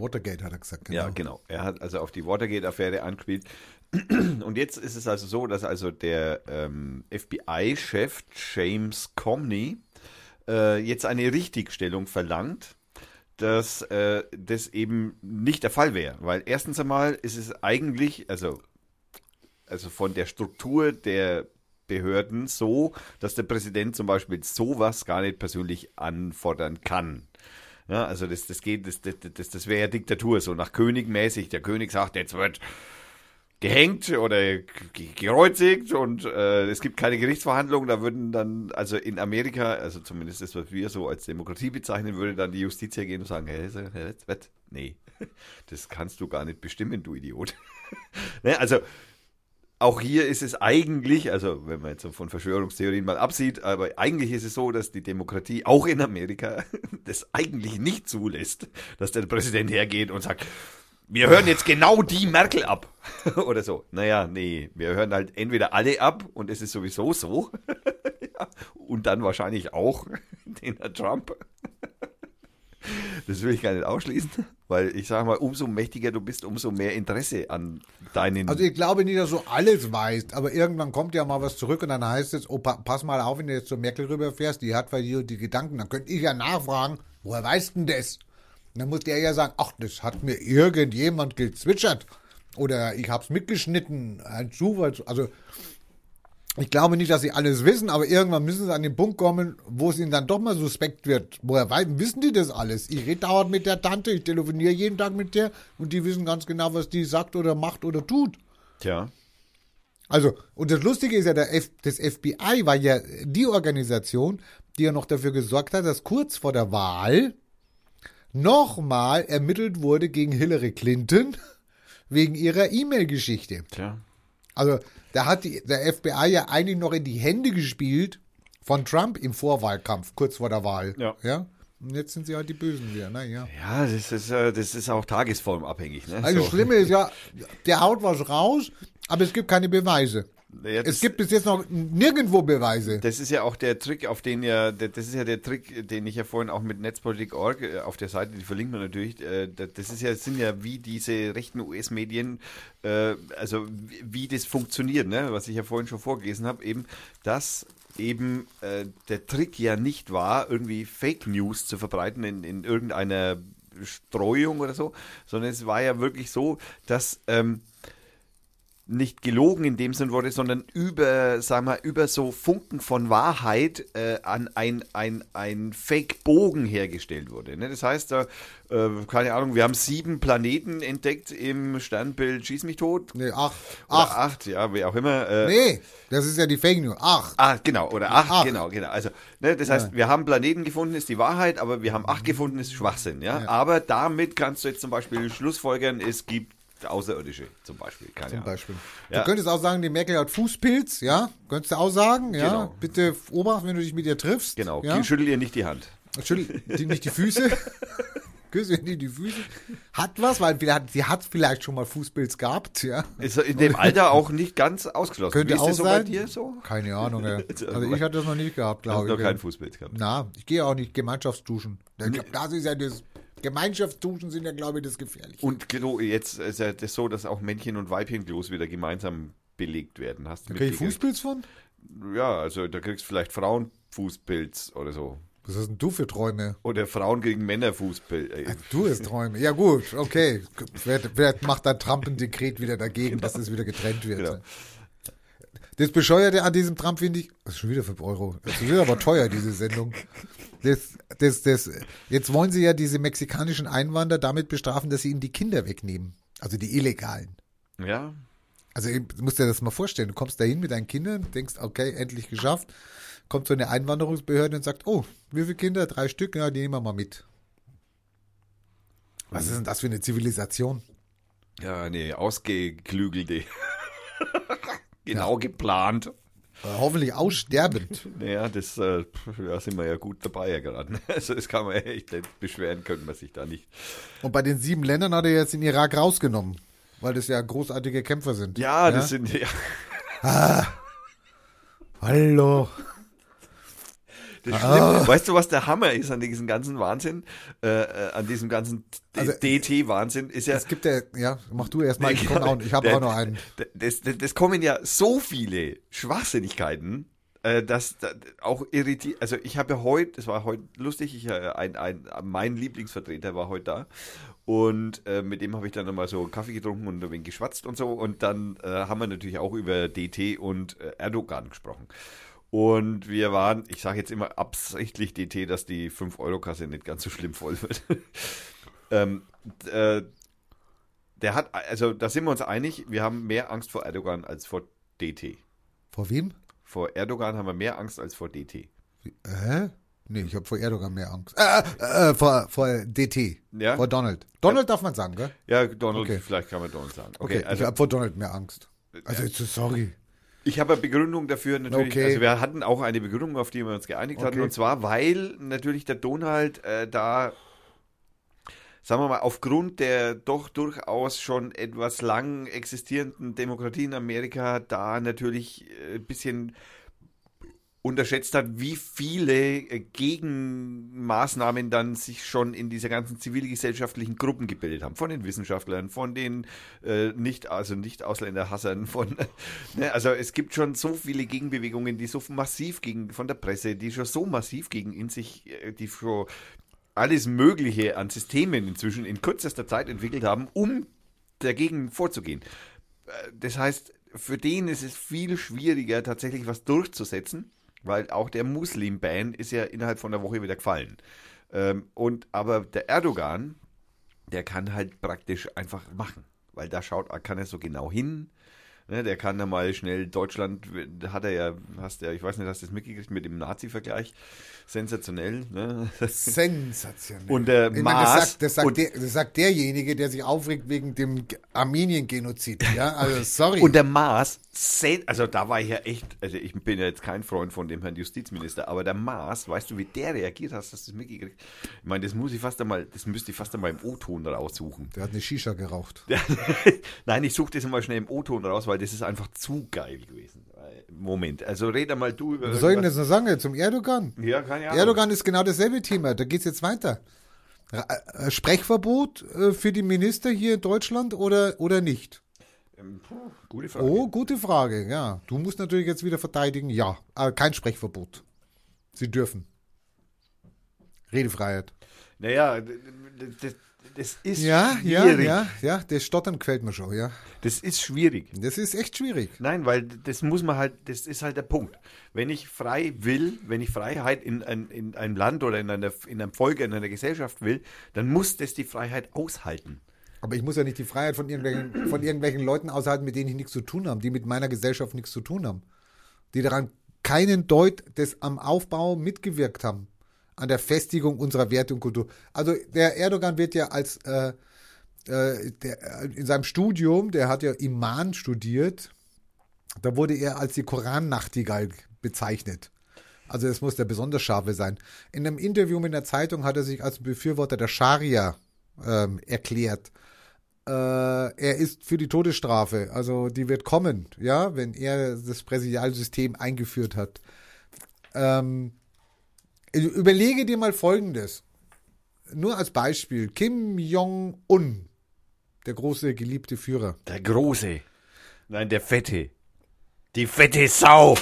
Watergate hat er gesagt. Genau. ja genau. Er hat also auf die Watergate-Affäre angespielt. Und jetzt ist es also so, dass also der ähm, FBI-Chef James Comey äh, jetzt eine Richtigstellung verlangt, dass äh, das eben nicht der Fall wäre. Weil erstens einmal ist es eigentlich, also, also von der Struktur der Behörden so, dass der Präsident zum Beispiel sowas gar nicht persönlich anfordern kann. Ja, also das, das geht, das, das, das, das wäre ja Diktatur, so nach König mäßig. Der König sagt, jetzt wird gehängt oder ge- gekreuzigt und äh, es gibt keine Gerichtsverhandlung, da würden dann, also in Amerika, also zumindest das, was wir so als Demokratie bezeichnen, würde dann die Justiz hergehen und sagen, hey, hey, nee, das kannst du gar nicht bestimmen, du Idiot. ne, also auch hier ist es eigentlich, also wenn man jetzt von Verschwörungstheorien mal absieht, aber eigentlich ist es so, dass die Demokratie auch in Amerika das eigentlich nicht zulässt, dass der Präsident hergeht und sagt, wir hören jetzt genau die Merkel ab. Oder so. Naja, nee, wir hören halt entweder alle ab und es ist sowieso so. ja, und dann wahrscheinlich auch den Herr Trump. Das will ich gar nicht ausschließen, weil ich sage mal, umso mächtiger du bist, umso mehr Interesse an deinen. Also ich glaube nicht, dass du alles weißt, aber irgendwann kommt ja mal was zurück und dann heißt es, oh, pa pass mal auf, wenn du jetzt zur Merkel rüberfährst, die hat bei dir die Gedanken, dann könnte ich ja nachfragen, woher weißt denn das? Und dann muss der ja sagen, ach, das hat mir irgendjemand gezwitschert oder ich hab's mitgeschnitten, ein Zufall. Also ich glaube nicht, dass sie alles wissen, aber irgendwann müssen sie an den Punkt kommen, wo es ihnen dann doch mal suspekt wird. Woher wei- wissen die das alles? Ich rede dauernd mit der Tante, ich telefoniere jeden Tag mit der und die wissen ganz genau, was die sagt oder macht oder tut. Tja, Also, und das Lustige ist ja, der F das FBI war ja die Organisation, die ja noch dafür gesorgt hat, dass kurz vor der Wahl nochmal ermittelt wurde gegen Hillary Clinton wegen ihrer E-Mail-Geschichte. tja. Also, da hat die, der FBI ja eigentlich noch in die Hände gespielt von Trump im Vorwahlkampf, kurz vor der Wahl. Ja. ja? Und jetzt sind sie halt die Bösen wieder, naja. Ja, das ist, äh, das ist auch tagesformabhängig. Ne? Also, das So. Schlimme ist ja, der haut was raus, aber es gibt keine Beweise. Das- es gibt bis jetzt noch nirgendwo Beweise. Das ist ja auch der Trick, auf den ja, das ist ja der Trick, den ich ja vorhin auch mit Netzpolitik.org äh, auf der Seite, die verlinkt man natürlich, äh, da- das ist ja, sind ja wie diese rechten US-Medien, äh, also wie, das funktioniert, ne? was ich ja vorhin schon vorgelesen habe, eben, dass eben der Trick ja nicht war, irgendwie Fake News zu verbreiten in, in irgendeiner Streuung oder so, sondern es war ja wirklich so, dass ähm, nicht gelogen in dem Sinn wurde, sondern über, sagen wir, über so Funken von Wahrheit äh, an ein, ein, ein Fake-Bogen hergestellt wurde. Ne? Das heißt, da, äh, keine Ahnung, wir haben sieben Planeten entdeckt im Sternbild Schieß mich tot. Nee, acht. Oder Acht. acht, ja, wie auch immer. Äh, Nee, das ist ja die Fake News. Acht. Ah, genau, oder acht, Acht. genau, genau. Also, ne, das heißt, wir haben Planeten gefunden, ist die Wahrheit, aber wir haben acht gefunden, ist Schwachsinn, ja? Ja. Aber damit kannst du jetzt zum Beispiel Schlussfolgern, es gibt Außerirdische, zum Beispiel. Keine Zum Ahnung. Beispiel. Ja. Du könntest auch sagen, die Merkel hat Fußpilz, ja? Könntest du auch sagen, ja? Genau. Bitte Obacht, wenn du dich mit ihr triffst. Genau, Ja? schüttel ihr nicht die Hand. Schüttel die, nicht die Füße. Küsse ihr nicht die Füße. Hat was, weil sie hat vielleicht schon mal Fußpilz gehabt, ja? Ist in dem Alter auch nicht ganz ausgeschlossen. Könnte Wie auch so sein. bei dir so? Keine Ahnung, ja. Also ich hatte das noch nicht gehabt, Hast glaube noch ich. keinen Fußbild gehabt. Na, ich gehe auch nicht Gemeinschaftsduschen. Ich glaub, Das ist ja das. Gemeinschaftsduschen sind ja, glaube ich, das Gefährliche. Und Klo, jetzt ist ja das so, dass auch Männchen- und Weibchenklos wieder gemeinsam belegt werden. Hast du Krieg ich? Fußpilz von? Ja, also da kriegst du vielleicht Frauenfußpilz oder so. Was hast denn du für Träume? Oder Frauen gegen Männerfußpilz. Du hast Träume. Ja gut, okay. Vielleicht, vielleicht macht dann Trump ein Dekret wieder dagegen, dass das wieder getrennt wird. Genau. Das Bescheuerte an diesem Trump finde ich, das ist schon wieder 5 Euro. Das ist wieder aber teuer, diese Sendung. Das, das, das, jetzt wollen sie ja diese mexikanischen Einwanderer damit bestrafen, dass sie ihnen die Kinder wegnehmen. Also die Illegalen. Ja, Also du musst dir das mal vorstellen. Du kommst dahin mit deinen Kindern, denkst, okay, endlich geschafft. Kommt so eine Einwanderungsbehörde und sagt, oh, wie viele Kinder? Drei Stück? Ja, die nehmen wir mal mit. Was ist denn das für eine Zivilisation? ja, eine ausgeklügelte. Genau geplant. Äh, hoffentlich aussterbend. Naja, das äh, da sind wir ja gut dabei ja gerade. Also das kann man ja echt beschweren, könnte man sich da nicht. Und bei den sieben Ländern hat er jetzt den Irak rausgenommen, weil das ja großartige Kämpfer sind. Ja, das sind ja. Hallo. Das Schlimme, weißt du, was der Hammer ist an diesem ganzen Wahnsinn, äh, äh, an diesem ganzen Also, DT-Wahnsinn, ist ja. Es gibt ja, ja, mach du erstmal, ich, ich habe auch noch einen. Das, das, das kommen ja so viele Schwachsinnigkeiten, äh, dass da auch irritiert. Also ich habe ja heute, es war heute lustig, ich, äh, ein, ein, mein Lieblingsvertreter war heute da und äh, mit dem habe ich dann nochmal so Kaffee getrunken und ein wenig geschwatzt und so und dann äh, haben wir natürlich auch über DT und äh, Erdogan gesprochen. Und wir waren, ich sage jetzt immer absichtlich DT, dass die 5-Euro-Kasse nicht ganz so schlimm voll wird. ähm, äh, der hat, also da sind wir uns einig, wir haben mehr Angst vor Erdogan als vor DT. Vor wem? Vor Erdogan haben wir mehr Angst als vor DT. Hä? Nee, ich habe vor Erdogan mehr Angst. Äh, äh, vor, vor DT. Ja? Vor Donald. Donald darf man sagen, gell? Ja, Donald, Okay. vielleicht kann man Donald sagen. Okay, Okay, also ich habe vor Donald mehr Angst. Also, jetzt, sorry. Ich habe eine Begründung dafür natürlich. Okay. Also wir hatten auch eine Begründung, auf die wir uns geeinigt hatten. Okay. Und zwar, weil natürlich der Donald äh, da, sagen wir mal, aufgrund der doch durchaus schon etwas lang existierenden Demokratie in Amerika da natürlich äh, ein bisschen unterschätzt hat, wie viele äh, Gegenmaßnahmen dann sich schon in dieser ganzen zivilgesellschaftlichen Gruppen gebildet haben. Von den Wissenschaftlern, von den äh, nicht, also nicht Ausländerhassern, von, ne, also es gibt schon so viele Gegenbewegungen, die so massiv gegen, von der Presse, die schon so massiv gegen in sich, äh, die schon alles Mögliche an Systemen inzwischen in kürzester Zeit entwickelt haben, um dagegen vorzugehen. Äh, Das heißt, für den ist es viel schwieriger, tatsächlich was durchzusetzen, weil auch der Muslim-Ban ist ja innerhalb von einer Woche wieder gefallen. Ähm, und aber der Erdogan, der kann halt praktisch einfach machen, weil da schaut, kann er so genau hin. Ne, der kann da mal schnell Deutschland, hat er ja, hast ja, ich weiß nicht, hast du das mitgekriegt mit dem Nazi-Vergleich? Sensationell, ne? Sensationell. Und der ich meine, das, sagt, das, sagt und- der, das sagt derjenige, der sich aufregt wegen dem Armenien-Genozid. Ja, also sorry. Und der sen- also da war ich ja echt, also ich bin ja jetzt kein Freund von dem Herrn Justizminister, aber der Maas, weißt du, wie der reagiert hast, hast du das mitgekriegt? Ich meine, das muss ich fast einmal, das müsste ich fast einmal im O-Ton raussuchen. der hat eine Shisha geraucht. Nein, ich suche das mal schnell im O-Ton raus, weil das ist einfach zu geil gewesen. Moment, also red einmal du über. Was soll ich denn jetzt noch sagen zum Erdogan? Ja, keine Ahnung. Erdogan ist genau dasselbe Thema. Da geht's jetzt weiter. Äh, Sprechverbot äh, für die Minister hier in Deutschland oder, oder nicht? Ähm, puh, gute Frage. Oh, gute Frage, ja. Du musst natürlich jetzt wieder verteidigen, ja. Aber kein Sprechverbot. Sie dürfen. Redefreiheit. Naja, das, das ist Ja, ja, schwierig. ja, ja. Das Stottern gefällt mir schon, ja. Das ist schwierig. Das ist echt schwierig. Nein, weil das muss man halt, das ist halt der Punkt. Wenn ich frei will, wenn ich Freiheit in, ein, in einem Land oder in, einer, in einem Volk, in einer Gesellschaft will, dann muss das die Freiheit aushalten. Aber ich muss ja nicht die Freiheit von irgendwelchen, von irgendwelchen Leuten aushalten, mit denen ich nichts zu tun habe, die mit meiner Gesellschaft nichts zu tun haben. Die daran keinen Deut des am Aufbau mitgewirkt haben. An der Festigung unserer Werte und Kultur. Also der Erdogan wird ja als äh, äh, der, in seinem Studium, der hat ja Iman studiert, da wurde er als die Korannachtigall bezeichnet. Also es muss der besonders scharfe sein. In einem Interview mit der Zeitung hat er sich als Befürworter der Scharia ähm, erklärt. Äh, er ist für die Todesstrafe, also die wird kommen, ja, wenn er das Präsidialsystem eingeführt hat. Ähm, überlege dir mal Folgendes. Nur als Beispiel. Kim Jong-un, der große geliebte Führer. Der Große. Nein, der Fette. Die fette Sau.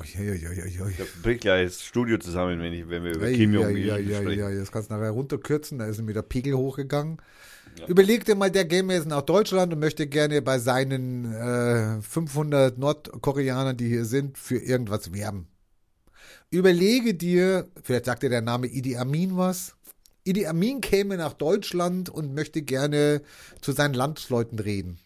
Uiuiuiui. Da bricht gleich das Studio zusammen, wenn, ich, wenn wir über Ja, Kim ja, Jong-il ja, ja, sprechen. ja, das kannst du nachher runterkürzen, da ist ihm wieder Pegel hochgegangen. Überleg dir mal, der käme jetzt nach Deutschland und möchte gerne bei seinen äh, 500 Nordkoreanern, die hier sind, für irgendwas werben. Überlege dir, vielleicht sagt dir der Name Idi Amin was. Idi Amin käme nach Deutschland und möchte gerne zu seinen Landsleuten reden.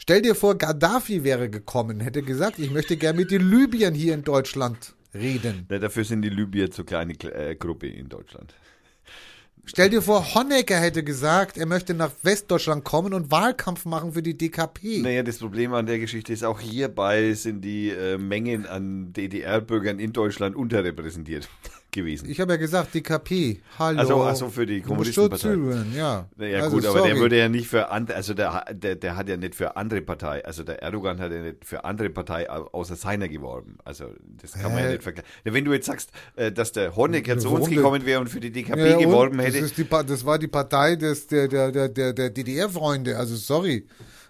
Stell dir vor, Gaddafi wäre gekommen, hätte gesagt, ich möchte gerne mit den Libyern hier in Deutschland reden. Ja, dafür sind die Libyer zu kleine äh, Gruppe in Deutschland. Stell dir vor, Honecker hätte gesagt, er möchte nach Westdeutschland kommen und Wahlkampf machen für die DKP. Naja, das Problem an der Geschichte ist, auch hierbei sind die äh, Mengen an DDR-Bürgern in Deutschland unterrepräsentiert gewesen. Ich habe ja gesagt, DKP. Hallo. Also, also für die Kommunistenpartei. schon zuhören, ja. Naja, Also, gut, aber sorry. der würde ja nicht für andere, also der, der, der hat ja nicht für andere Partei, also der Erdogan hat ja nicht für andere Partei au- außer seiner geworben. Also das kann man ja nicht vergleichen. Ja, Wenn du jetzt sagst, äh, dass der Honecker zu uns gekommen wäre und für die DKP Ja, geworben das, hätte, ist die, das war die Partei des, der, der, der, der, DDR-Freunde. Also sorry.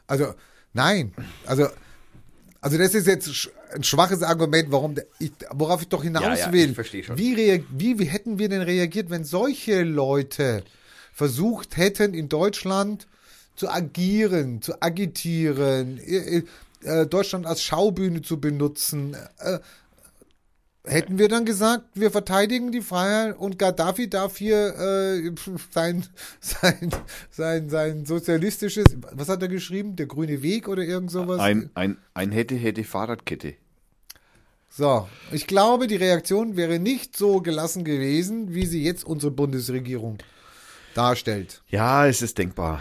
Also, nein. Also, also das ist jetzt ein schwaches Argument, warum der, ich, worauf ich doch hinaus Ja, ja, will. ich verstehe schon. Wie, wie, wie hätten wir denn reagiert, wenn solche Leute versucht hätten, in Deutschland zu agieren, zu agitieren, äh, äh, Deutschland als Schaubühne zu benutzen? Äh, Hätten wir dann gesagt, wir verteidigen die Freiheit und Gaddafi darf hier äh, sein, sein, sein, sein sozialistisches, was hat er geschrieben? Der grüne Weg oder irgend sowas? ein, ein, ein hätte, hätte Fahrradkette. So, ich glaube, die Reaktion wäre nicht so gelassen gewesen, wie sie jetzt unsere Bundesregierung darstellt. Ja, es ist denkbar.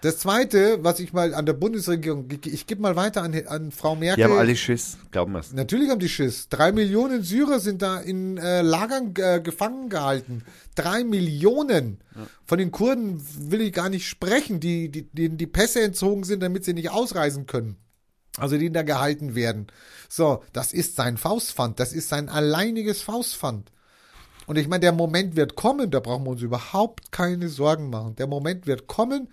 Das Zweite, was ich mal an der Bundesregierung, ich, ich gebe mal weiter an, an Frau Merkel. Die haben alle Schiss, glauben wir es. Natürlich haben die Schiss. Drei Millionen Syrer sind da in äh, Lagern äh, gefangen gehalten. Drei Millionen. Von den Kurden will ich gar nicht sprechen, die, die, denen die Pässe entzogen sind, damit sie nicht ausreisen können. Also die da gehalten werden. So, das ist sein Faustpfand. Das ist sein alleiniges Faustpfand. Und ich meine, der Moment wird kommen, da brauchen wir uns überhaupt keine Sorgen machen. Der Moment wird kommen,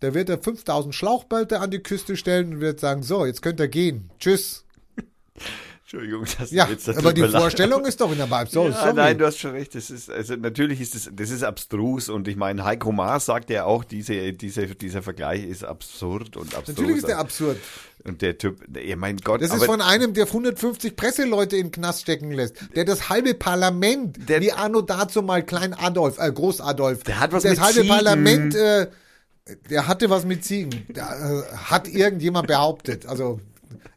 da wird er 5000 Schlauchboote an die Küste stellen und wird sagen, so, jetzt könnt ihr gehen. Tschüss. Entschuldigung, dass Ja, jetzt da aber die lache. Vorstellung ist doch in der Vibe. So, ja, sorry. nein, du hast schon recht. Das ist, also natürlich ist das, das ist abstrus und ich meine, Heiko Maas sagt ja auch, diese, diese, dieser Vergleich ist absurd und abstrus. Natürlich ist der absurd. Und der Typ, ja, mein Gott, Das ist von einem, der 150 Presseleute in den Knast stecken lässt, der das halbe Parlament, Der- wie Arno dazu mal Klein Adolf, äh, Groß Adolf, Der hat was das mit halbe Ziegen. Parlament, äh, der hatte was mit Ziegen. Der, äh, hat irgendjemand behauptet. Also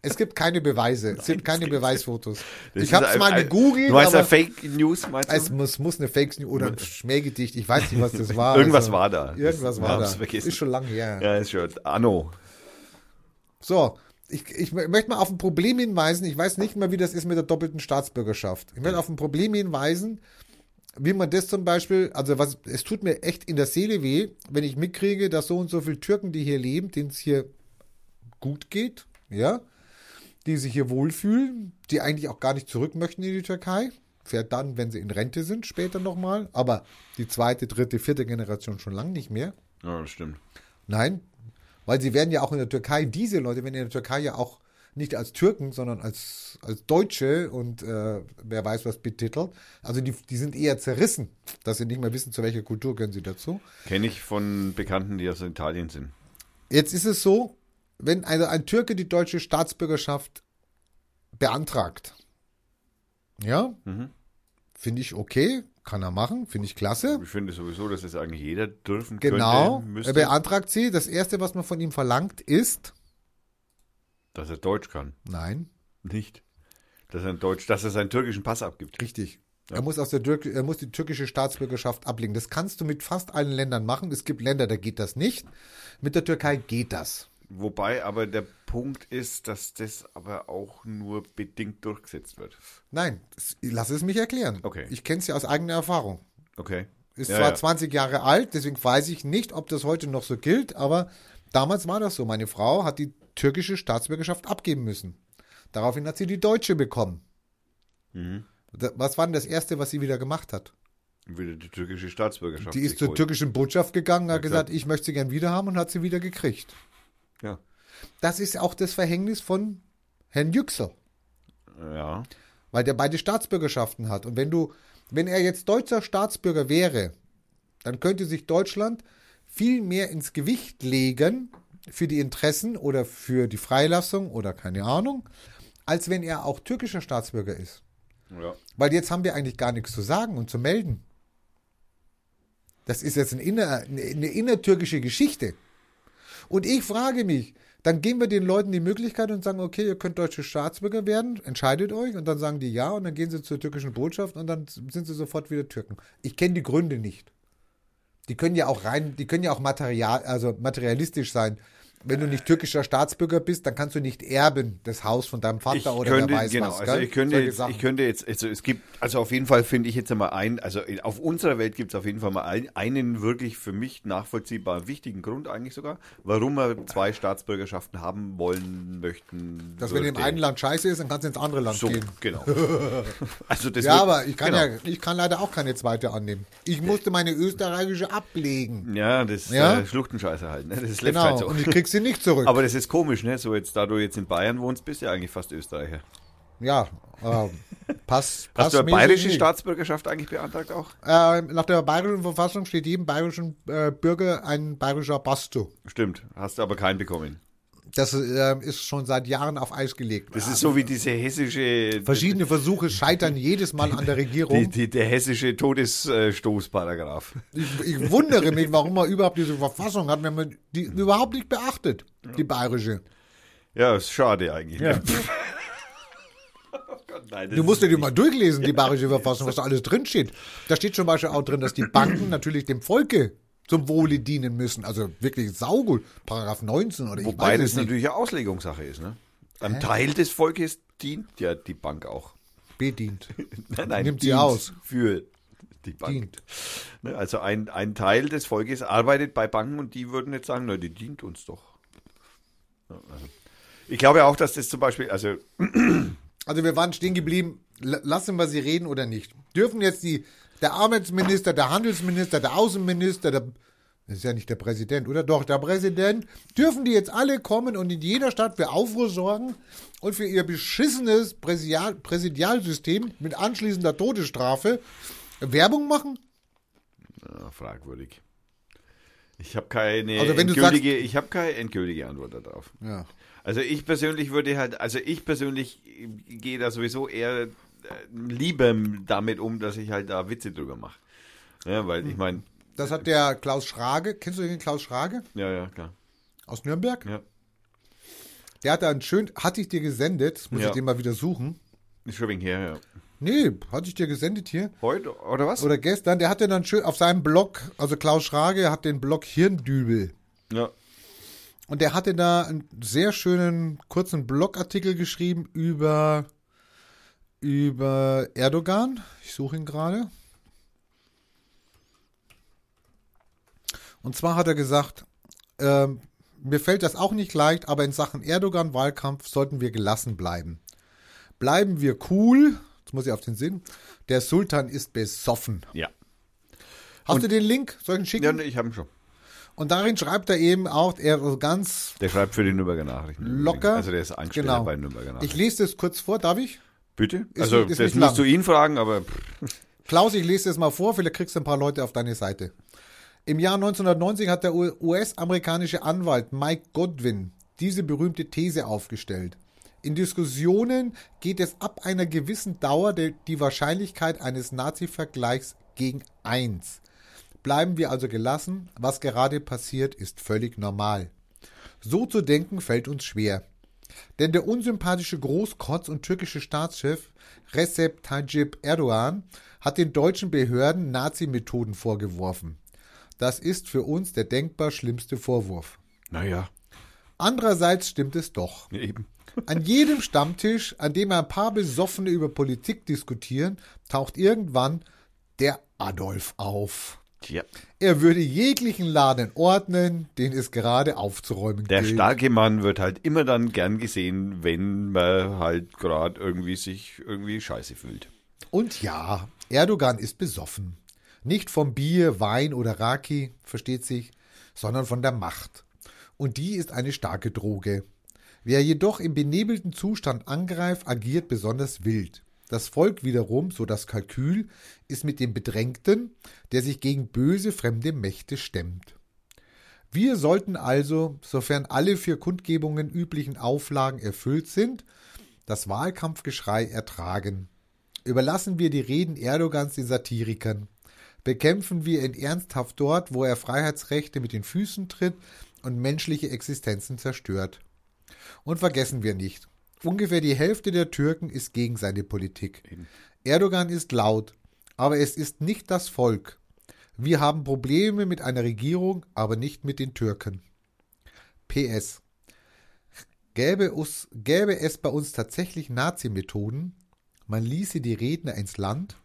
es gibt keine Beweise, es gibt keine Beweisfotos. ich habe es mal ein- gegoogelt, Du meinst ja aber Fake News, meinst du? es muss, muss eine Fake News oder ein Schmähgedicht, ich weiß nicht, was das war. Irgendwas also, war da. Irgendwas war da. vergessen. Ist schon lange her. ja, ist schon. Anno. So, ich, ich mö- möchte mal auf ein Problem hinweisen. Ich weiß nicht mehr, wie das ist mit der doppelten Staatsbürgerschaft. Ich möchte auf ein Problem hinweisen, wie man das zum Beispiel, also was, es tut mir echt in der Seele weh, wenn ich mitkriege, dass so und so viele Türken, die hier leben, denen es hier gut geht, ja, die sich hier wohlfühlen, die eigentlich auch gar nicht zurück möchten in die Türkei. Fährt dann, wenn sie in Rente sind, später nochmal. Aber die zweite, dritte, vierte Generation schon lange nicht mehr. Ja, das stimmt. Nein, weil sie werden ja auch in der Türkei, diese Leute werden in der Türkei ja auch nicht als Türken, sondern als, als Deutsche und äh, wer weiß was betitelt. Also die, die sind eher zerrissen, dass sie nicht mehr wissen, zu welcher Kultur gehören sie dazu. Kenne ich von Bekannten, die aus Italien sind. Jetzt ist es so, wenn also ein Türke die deutsche Staatsbürgerschaft beantragt, ja, Mhm. finde ich okay, kann er machen, finde ich klasse. Ich finde sowieso, dass das eigentlich jeder dürfen Genau, könnte, er müsste, beantragt sie. Das Erste, was man von ihm verlangt, ist, dass er Deutsch kann. nein, Nicht. Dass er, ein Deutsch, dass er seinen türkischen Pass abgibt. Richtig. Ja. Er, muss aus der Türk er muss die türkische Staatsbürgerschaft ablegen. Das kannst du mit fast allen Ländern machen. Es gibt Länder, da geht das nicht. Mit der Türkei geht das. Wobei aber der Punkt ist, dass das aber auch nur bedingt durchgesetzt wird. Nein, lass es mich erklären. Okay. Ich kenne es ja aus eigener Erfahrung. Okay. Ist Ja, zwar ja. 20 Jahre alt, deswegen weiß ich nicht, ob das heute noch so gilt, aber damals war das so. Meine Frau hat die türkische Staatsbürgerschaft abgeben müssen. Daraufhin hat sie die deutsche bekommen. Mhm. Was war denn das Erste, was sie wieder gemacht hat? Wieder die türkische Staatsbürgerschaft. Die ist zur türkischen Botschaft gegangen, hat Ja, gesagt, ich möchte sie gern wieder haben und hat sie wieder gekriegt. Ja. Das ist auch das Verhängnis von Herrn Yüksel, Ja. weil der beide Staatsbürgerschaften hat. Und wenn du, wenn er jetzt deutscher Staatsbürger wäre, dann könnte sich Deutschland viel mehr ins Gewicht legen für die Interessen oder für die Freilassung oder keine Ahnung, als wenn er auch türkischer Staatsbürger ist. Ja. Weil jetzt haben wir eigentlich gar nichts zu sagen und zu melden. Das ist jetzt ein inner, eine, eine innertürkische Geschichte. Und ich frage mich, dann geben wir den Leuten die Möglichkeit und sagen, okay, ihr könnt deutsche Staatsbürger werden, entscheidet euch und dann sagen die ja und dann gehen sie zur türkischen Botschaft und dann sind sie sofort wieder Türken. Ich kenne die Gründe nicht. Die können ja auch rein, die können ja auch material, also materialistisch sein. Wenn du nicht türkischer Staatsbürger bist, dann kannst du nicht erben das Haus von deinem Vater Ich oder könnte, wer weiß genau, was. also ich könnte, jetzt, ich könnte jetzt, also es gibt, also auf jeden Fall finde ich jetzt einmal ein, also auf unserer Welt gibt es auf jeden Fall mal ein, einen wirklich für mich nachvollziehbar wichtigen Grund eigentlich sogar, warum wir zwei Staatsbürgerschaften haben wollen möchten. Dass wenn im würde. einen Land scheiße ist, dann kannst du ins andere Land so, gehen. genau. Also das Ja, wird- aber ich kann genau. ja, ich kann leider auch keine zweite annehmen. Ich musste meine österreichische ablegen. Ja, das Ja? Äh, Schluchtenscheiße halt, ne? Das läuft Genau. halt so. Und ich krieg sie nicht zurück. Aber das ist komisch, ne? So jetzt, da du jetzt in Bayern wohnst, bist du ja eigentlich fast Österreicher. ja, äh, pass, Hast du eine bayerische nicht. Staatsbürgerschaft eigentlich beantragt auch? Äh, nach der bayerischen Verfassung steht jedem bayerischen äh, Bürger ein bayerischer Pass zu. Stimmt, hast du aber keinen bekommen. Das äh, ist schon seit Jahren auf Eis gelegt. Das ist so wie diese hessische Verschiedene Versuche scheitern jedes Mal an der Regierung. die, die, der hessische Todesstoßparagraph. Ich, ich wundere mich, warum man überhaupt diese Verfassung hat, wenn man die überhaupt nicht beachtet, die bayerische. Ja, ist schade eigentlich. Ja. oh nein, Du musst dir die mal durchlesen, die bayerische Verfassung, was da alles drin steht. Da steht zum Beispiel auch drin, dass die Banken natürlich dem Volke zum Wohle dienen müssen. Also wirklich saugut. Paragraph 19 oder ich Wobei weiß das natürlich eine Auslegungssache ist. Ne? Ein Teil des Volkes dient ja die Bank auch. Bedient. Nein, nein, Nimmt sie aus. Für die Bank. Dient. Ne, Also ein, ein Teil des Volkes arbeitet bei Banken und die würden jetzt sagen, na, die dient uns doch. Also. Ich glaube auch, dass das zum Beispiel, also Also wir waren stehen geblieben, lassen wir sie reden oder nicht. Dürfen jetzt die, der Arbeitsminister, der Handelsminister, der Außenminister, der, das ist ja nicht der Präsident, oder doch, der Präsident, dürfen die jetzt alle kommen und in jeder Stadt für Aufruhr sorgen und für ihr beschissenes Präsidial Präsidialsystem mit anschließender Todesstrafe Werbung machen? ja, fragwürdig. Ich habe keine Also endgültige, ich habe keine endgültige Antwort darauf. Ja. Also ich persönlich würde halt, also ich persönlich gehe da sowieso eher lieber damit um, dass ich halt da Witze drüber mache. Ja, weil ich meine, Das hat der Klaus Schrage, kennst du den Klaus Schrage ja, ja, klar. aus Nürnberg? Ja. Der hat da ein schön, hatte ich dir gesendet, das muss Ja. ich den mal wieder suchen. Ist schon wegen her, ja. Nee, hatte ich dir gesendet hier. Heute, oder was? Oder gestern, der hatte dann schön auf seinem Blog, also Klaus Schrage hat den Blog Hirndübel. ja. Und der hatte da einen sehr schönen kurzen Blogartikel geschrieben über, über Erdogan. Ich suche ihn gerade. Und zwar hat er gesagt, ähm, Mir fällt das auch nicht leicht, aber in Sachen Erdogan-Wahlkampf sollten wir gelassen bleiben. Bleiben wir cool. Jetzt muss ich auf den Sinn. Der Sultan ist besoffen. Ja. Hast du den Link? Soll ich ihn schicken? Ja, ich habe ihn schon. Und darin schreibt er eben auch, er so ganz Der schreibt für die Nürnberger Nachrichten. locker. Also der ist Einsteller genau. bei den Nürnberger Ich Nachrichten. lese das kurz vor, darf ich? Bitte? Ist also nicht- ist das musst lang. du ihn fragen, aber Klaus, ich lese das mal vor, vielleicht kriegst du ein paar Leute auf deine Seite. Im Jahr 1990 hat der US-amerikanische Anwalt Mike Godwin diese berühmte These aufgestellt. In Diskussionen geht es ab einer gewissen Dauer die Wahrscheinlichkeit eines Nazi-Vergleichs gegen eins. Bleiben wir also gelassen, was gerade passiert, ist völlig normal. So zu denken fällt uns schwer. Denn der unsympathische Großkotz und türkische Staatschef Recep Tayyip Erdogan hat den deutschen Behörden Nazi-Methoden vorgeworfen. Das ist für uns der denkbar schlimmste Vorwurf. naja, Andererseits stimmt es doch. eben. An jedem Stammtisch, an dem ein paar Besoffene über Politik diskutieren, taucht irgendwann der Adolf auf. Tja. Er würde jeglichen Laden ordnen, den es gerade aufzuräumen Der gilt. starke Mann wird halt immer dann gern gesehen, wenn man halt gerade irgendwie sich irgendwie scheiße fühlt. Und ja, Erdogan ist besoffen. Nicht vom Bier, Wein oder Raki, versteht sich, sondern von der Macht. Und die ist eine starke Droge. Wer jedoch im benebelten Zustand angreift, agiert besonders wild. Das Volk wiederum, so das Kalkül, ist mit dem Bedrängten, der sich gegen böse fremde Mächte stemmt. Wir sollten also, sofern alle für Kundgebungen üblichen Auflagen erfüllt sind, das Wahlkampfgeschrei ertragen. Überlassen wir die Reden Erdogans den Satirikern. Bekämpfen wir ihn ernsthaft dort, wo er Freiheitsrechte mit den Füßen tritt und menschliche Existenzen zerstört. Und vergessen wir nicht, ungefähr die Hälfte der Türken ist gegen seine Politik. Erdogan ist laut, aber es ist nicht das Volk. Wir haben Probleme mit einer Regierung, aber nicht mit den Türken. PS. Gäbe, us, gäbe es bei uns tatsächlich Nazi-Methoden, man ließe die Redner ins Land,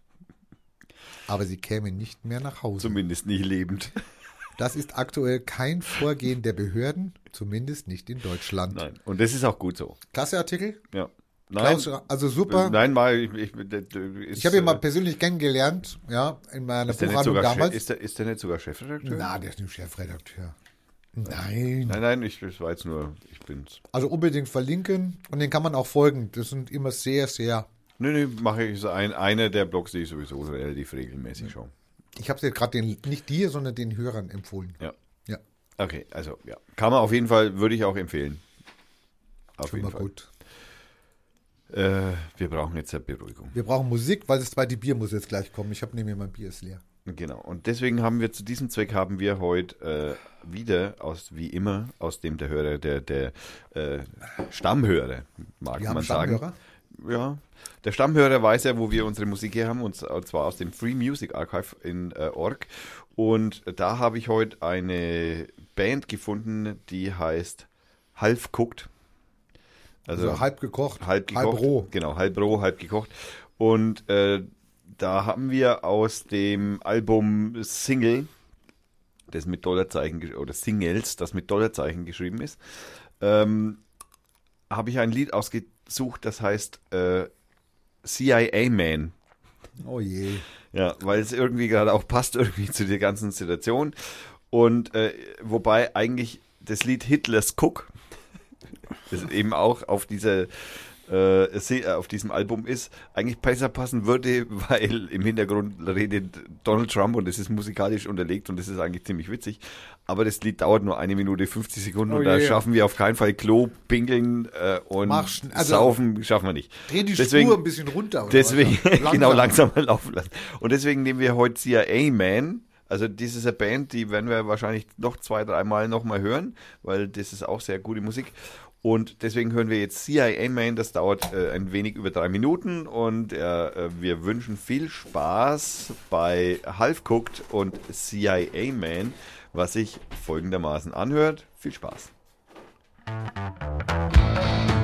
aber sie kämen nicht mehr nach Hause. Zumindest nicht lebend. Das ist aktuell kein Vorgehen der Behörden, zumindest nicht in Deutschland. Nein. Und das ist auch gut so. Klasse Artikel. Ja. Nein, Klaus, also super. nein mal, ich, ich, Ich habe ihn mal persönlich kennengelernt, ja, in meiner Buchhandlung damals. Chef, ist, der, ist der nicht sogar Chefredakteur? Na, der ist nicht Chefredakteur. Nein. Nein, nein, ich, war jetzt nur, ich bin's. Also unbedingt verlinken und den kann man auch folgen. Das sind immer sehr, sehr. Nee, nee, mache ich so ein, einer der Blogs, die ich sowieso relativ regelmäßig schaue. Ich habe es jetzt gerade den, nicht dir, sondern den Hörern empfohlen. Ja. Okay, also ja. Kann man auf jeden Fall, würde ich auch empfehlen. Auf schon jeden Fall. gut. Äh, wir brauchen jetzt eine Beruhigung. Wir brauchen Musik, weil das zweite Bier muss jetzt gleich kommen. Ich habe nämlich mein Bier ist leer. Genau. Und deswegen haben wir zu diesem Zweck haben wir heute äh, wieder aus, wie immer, aus dem der Hörer, der, der äh, Stammhörer, mag Wir haben man sagen. Stammhörer. Ja. Der Stammhörer weiß ja, wo wir unsere Musik her haben, und zwar aus dem Free Music Archive in äh, Org. Und da habe ich heute eine Band gefunden, die heißt Half Cooked. Also, halb gekocht, halb gekocht. halb roh. Genau, halb roh, halb gekocht. Und äh, da haben wir aus dem Album Single, das mit Dollarzeichen, oder Singles, das mit Dollarzeichen geschrieben ist, ähm, habe ich ein Lied ausgesucht, das heißt äh, CIA Man. Oh je. Ja, weil es irgendwie gerade auch passt irgendwie zu der ganzen Situation. Und äh, wobei eigentlich das Lied Hitlers Cook, das eben auch auf dieser äh, äh, auf diesem Album ist, eigentlich besser passen würde, weil im Hintergrund redet Donald Trump und es ist musikalisch unterlegt und das ist eigentlich ziemlich witzig. Aber das Lied dauert nur eine Minute 50 Sekunden Oh und da je. schaffen wir auf keinen Fall Klo, Pinkeln äh, und Mach also- Saufen schaffen wir nicht. Dreh die Deswegen- Spur ein bisschen runter. Deswegen, genau, langsam mal laufen lassen. Und deswegen nehmen wir heute CIA Man. Also das ist eine Band, die werden wir wahrscheinlich noch zwei, dreimal nochmal hören, weil das ist auch sehr gute Musik. Und deswegen hören wir jetzt CIA Man, das dauert äh, ein wenig über drei Minuten und äh, wir wünschen viel Spaß bei Half Cooked und CIA Man, was sich folgendermaßen anhört. Viel Spaß. Who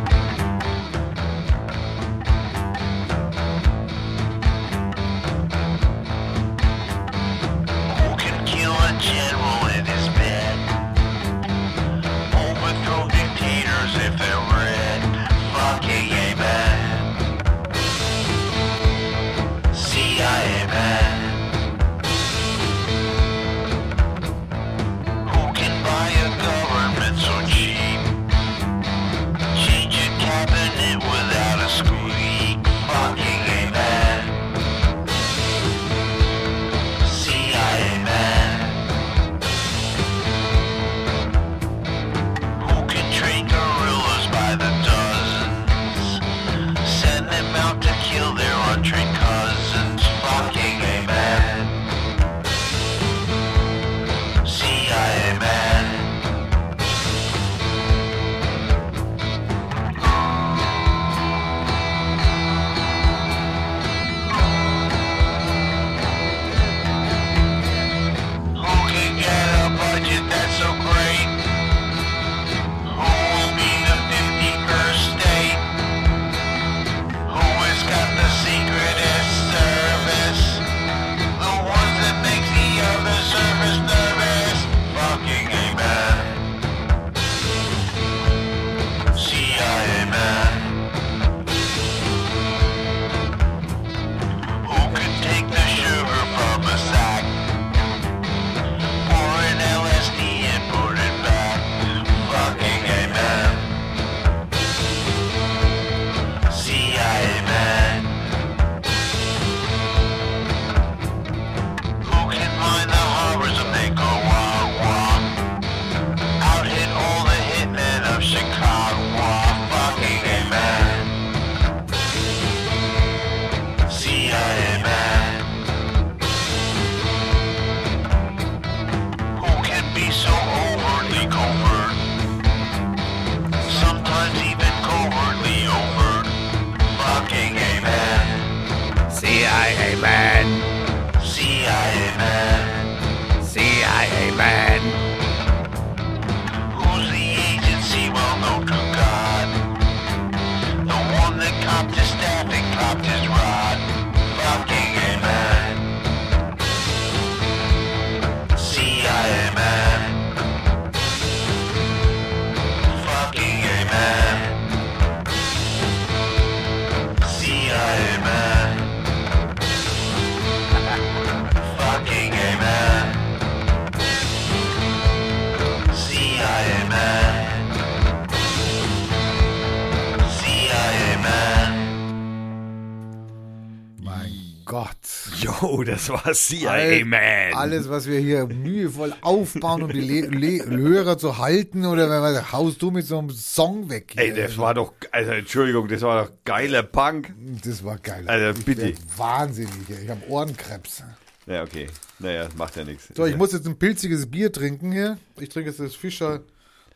das war CIA All- man. Alles, was wir hier mühevoll aufbauen, um die Le Le Hörer zu halten, oder wenn man haust du mit so einem Song weg. hier. Ey, das war doch, also Entschuldigung, das war doch geiler Punk. das war geil. Also, bitte. Wahnsinnig. ey. Ich habe Ohrenkrebs. Ja, okay. Naja, macht ja nichts. So, ich muss jetzt ein pilziges Bier trinken hier. Ich trinke jetzt das Fischer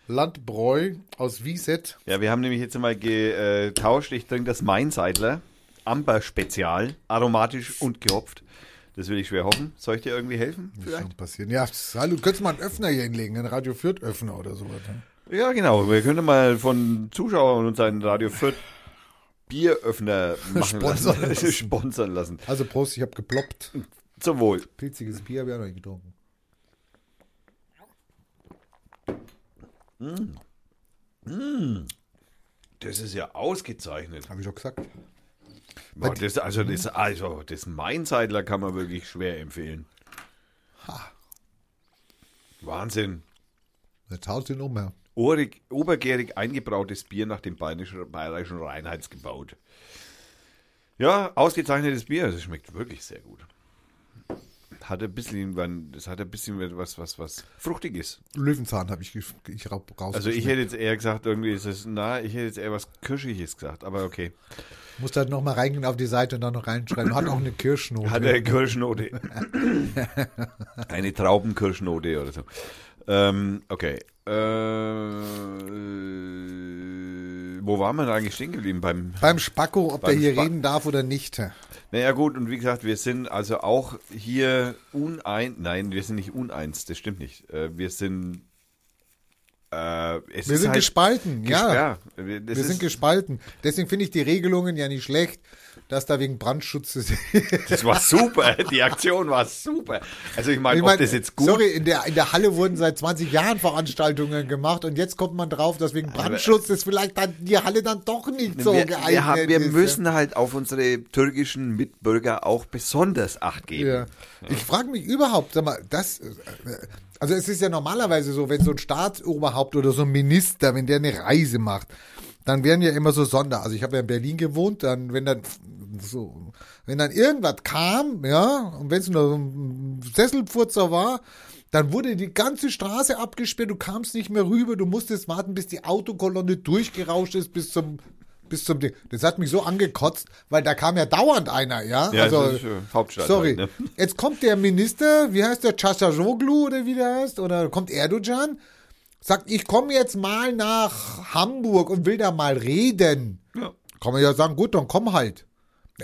Landbräu aus Wieset. Ja, wir haben nämlich jetzt mal getauscht. Ich trinke das Mainseidler. Amber Spezial. Aromatisch und gehopft. Das will ich schwer hoffen. Soll ich dir irgendwie helfen? Das Vielleicht? kann passieren. Ja, hallo, du könntest mal einen Öffner hier hinlegen, einen Radio Fürth Öffner oder sowas. ne? Ja, genau. Wir können mal von Zuschauern uns einen Radio Fürth Bieröffner machen Sponsern lassen. lassen. Sponsern lassen. Also Prost, ich habe geploppt. Zum Wohl. Pilziges Bier habe ich auch noch nicht getrunken. Das ist ja ausgezeichnet. Habe ich doch gesagt. Boah, das, also, das, also, das Mainzeitler kann man wirklich schwer empfehlen. Wahnsinn. Jetzt haut ihn um, ja. Orig, obergärig eingebrautes Bier nach dem bayerischen, bayerischen Reinheitsgebot. Ja, ausgezeichnetes Bier. Das schmeckt wirklich sehr gut. Hat ein bisschen, das hat ein bisschen was, was, was Fruchtiges. Löwenzahn habe ich, ich ra- raus. Also ich hätte jetzt eher gesagt, irgendwie ist es, na, ich hätte jetzt eher was Kirschiges gesagt, aber okay. Muss halt noch mal reingehen auf die Seite und dann noch reinschreiben. Hat auch eine Kirschnote. Hat eine Kirschnote. eine Traubenkirschnote oder so. Ähm, okay. Äh, wo waren wir denn eigentlich stehen geblieben? Beim, Beim Spacko, ob Beim der hier Spa- reden darf oder nicht. Naja gut, und wie gesagt, wir sind also auch hier unein, nein, wir sind nicht uneins, das stimmt nicht. Äh, wir sind, äh, es Wir sind halt, gespalten, ja. ja. wir- das Wir ist, sind gespalten. Deswegen finde ich die Regelungen ja nicht schlecht, dass da wegen Brandschutz das war super, die Aktion war super. Also ich meine, Ich ob mein, das jetzt gut sorry, in der, in der Halle wurden seit 20 Jahren Veranstaltungen gemacht und jetzt kommt man drauf, dass wegen Brandschutz ist vielleicht dann die Halle dann doch nicht so wir, geeignet wir, haben, wir ist. müssen halt auf unsere türkischen Mitbürger auch besonders Acht geben. Ja. Ich frage mich überhaupt, sag mal, das, äh, also es ist ja normalerweise so, wenn so ein Staatsoberhaupt oder so ein Minister, wenn der eine Reise macht, dann werden ja immer so Sonder. Also ich habe ja in Berlin gewohnt, dann wenn dann so, wenn dann irgendwas kam, ja, und wenn es nur ein Sesselpfurzer war, dann wurde die ganze Straße abgesperrt, du kamst nicht mehr rüber, du musstest warten, bis die Autokolonne durchgerauscht ist bis zum bis zum Ding. Das hat mich so angekotzt, weil da kam ja dauernd einer, ja. Ja, also das ist, äh, Hauptstadt Sorry. halt, ne? Jetzt kommt der Minister, wie heißt der, Chachajoglu oder wie der heißt, oder kommt Erdogan, sagt, ich komme jetzt mal nach Hamburg und will da mal reden. Ja. Kann man ja sagen, gut, dann komm halt.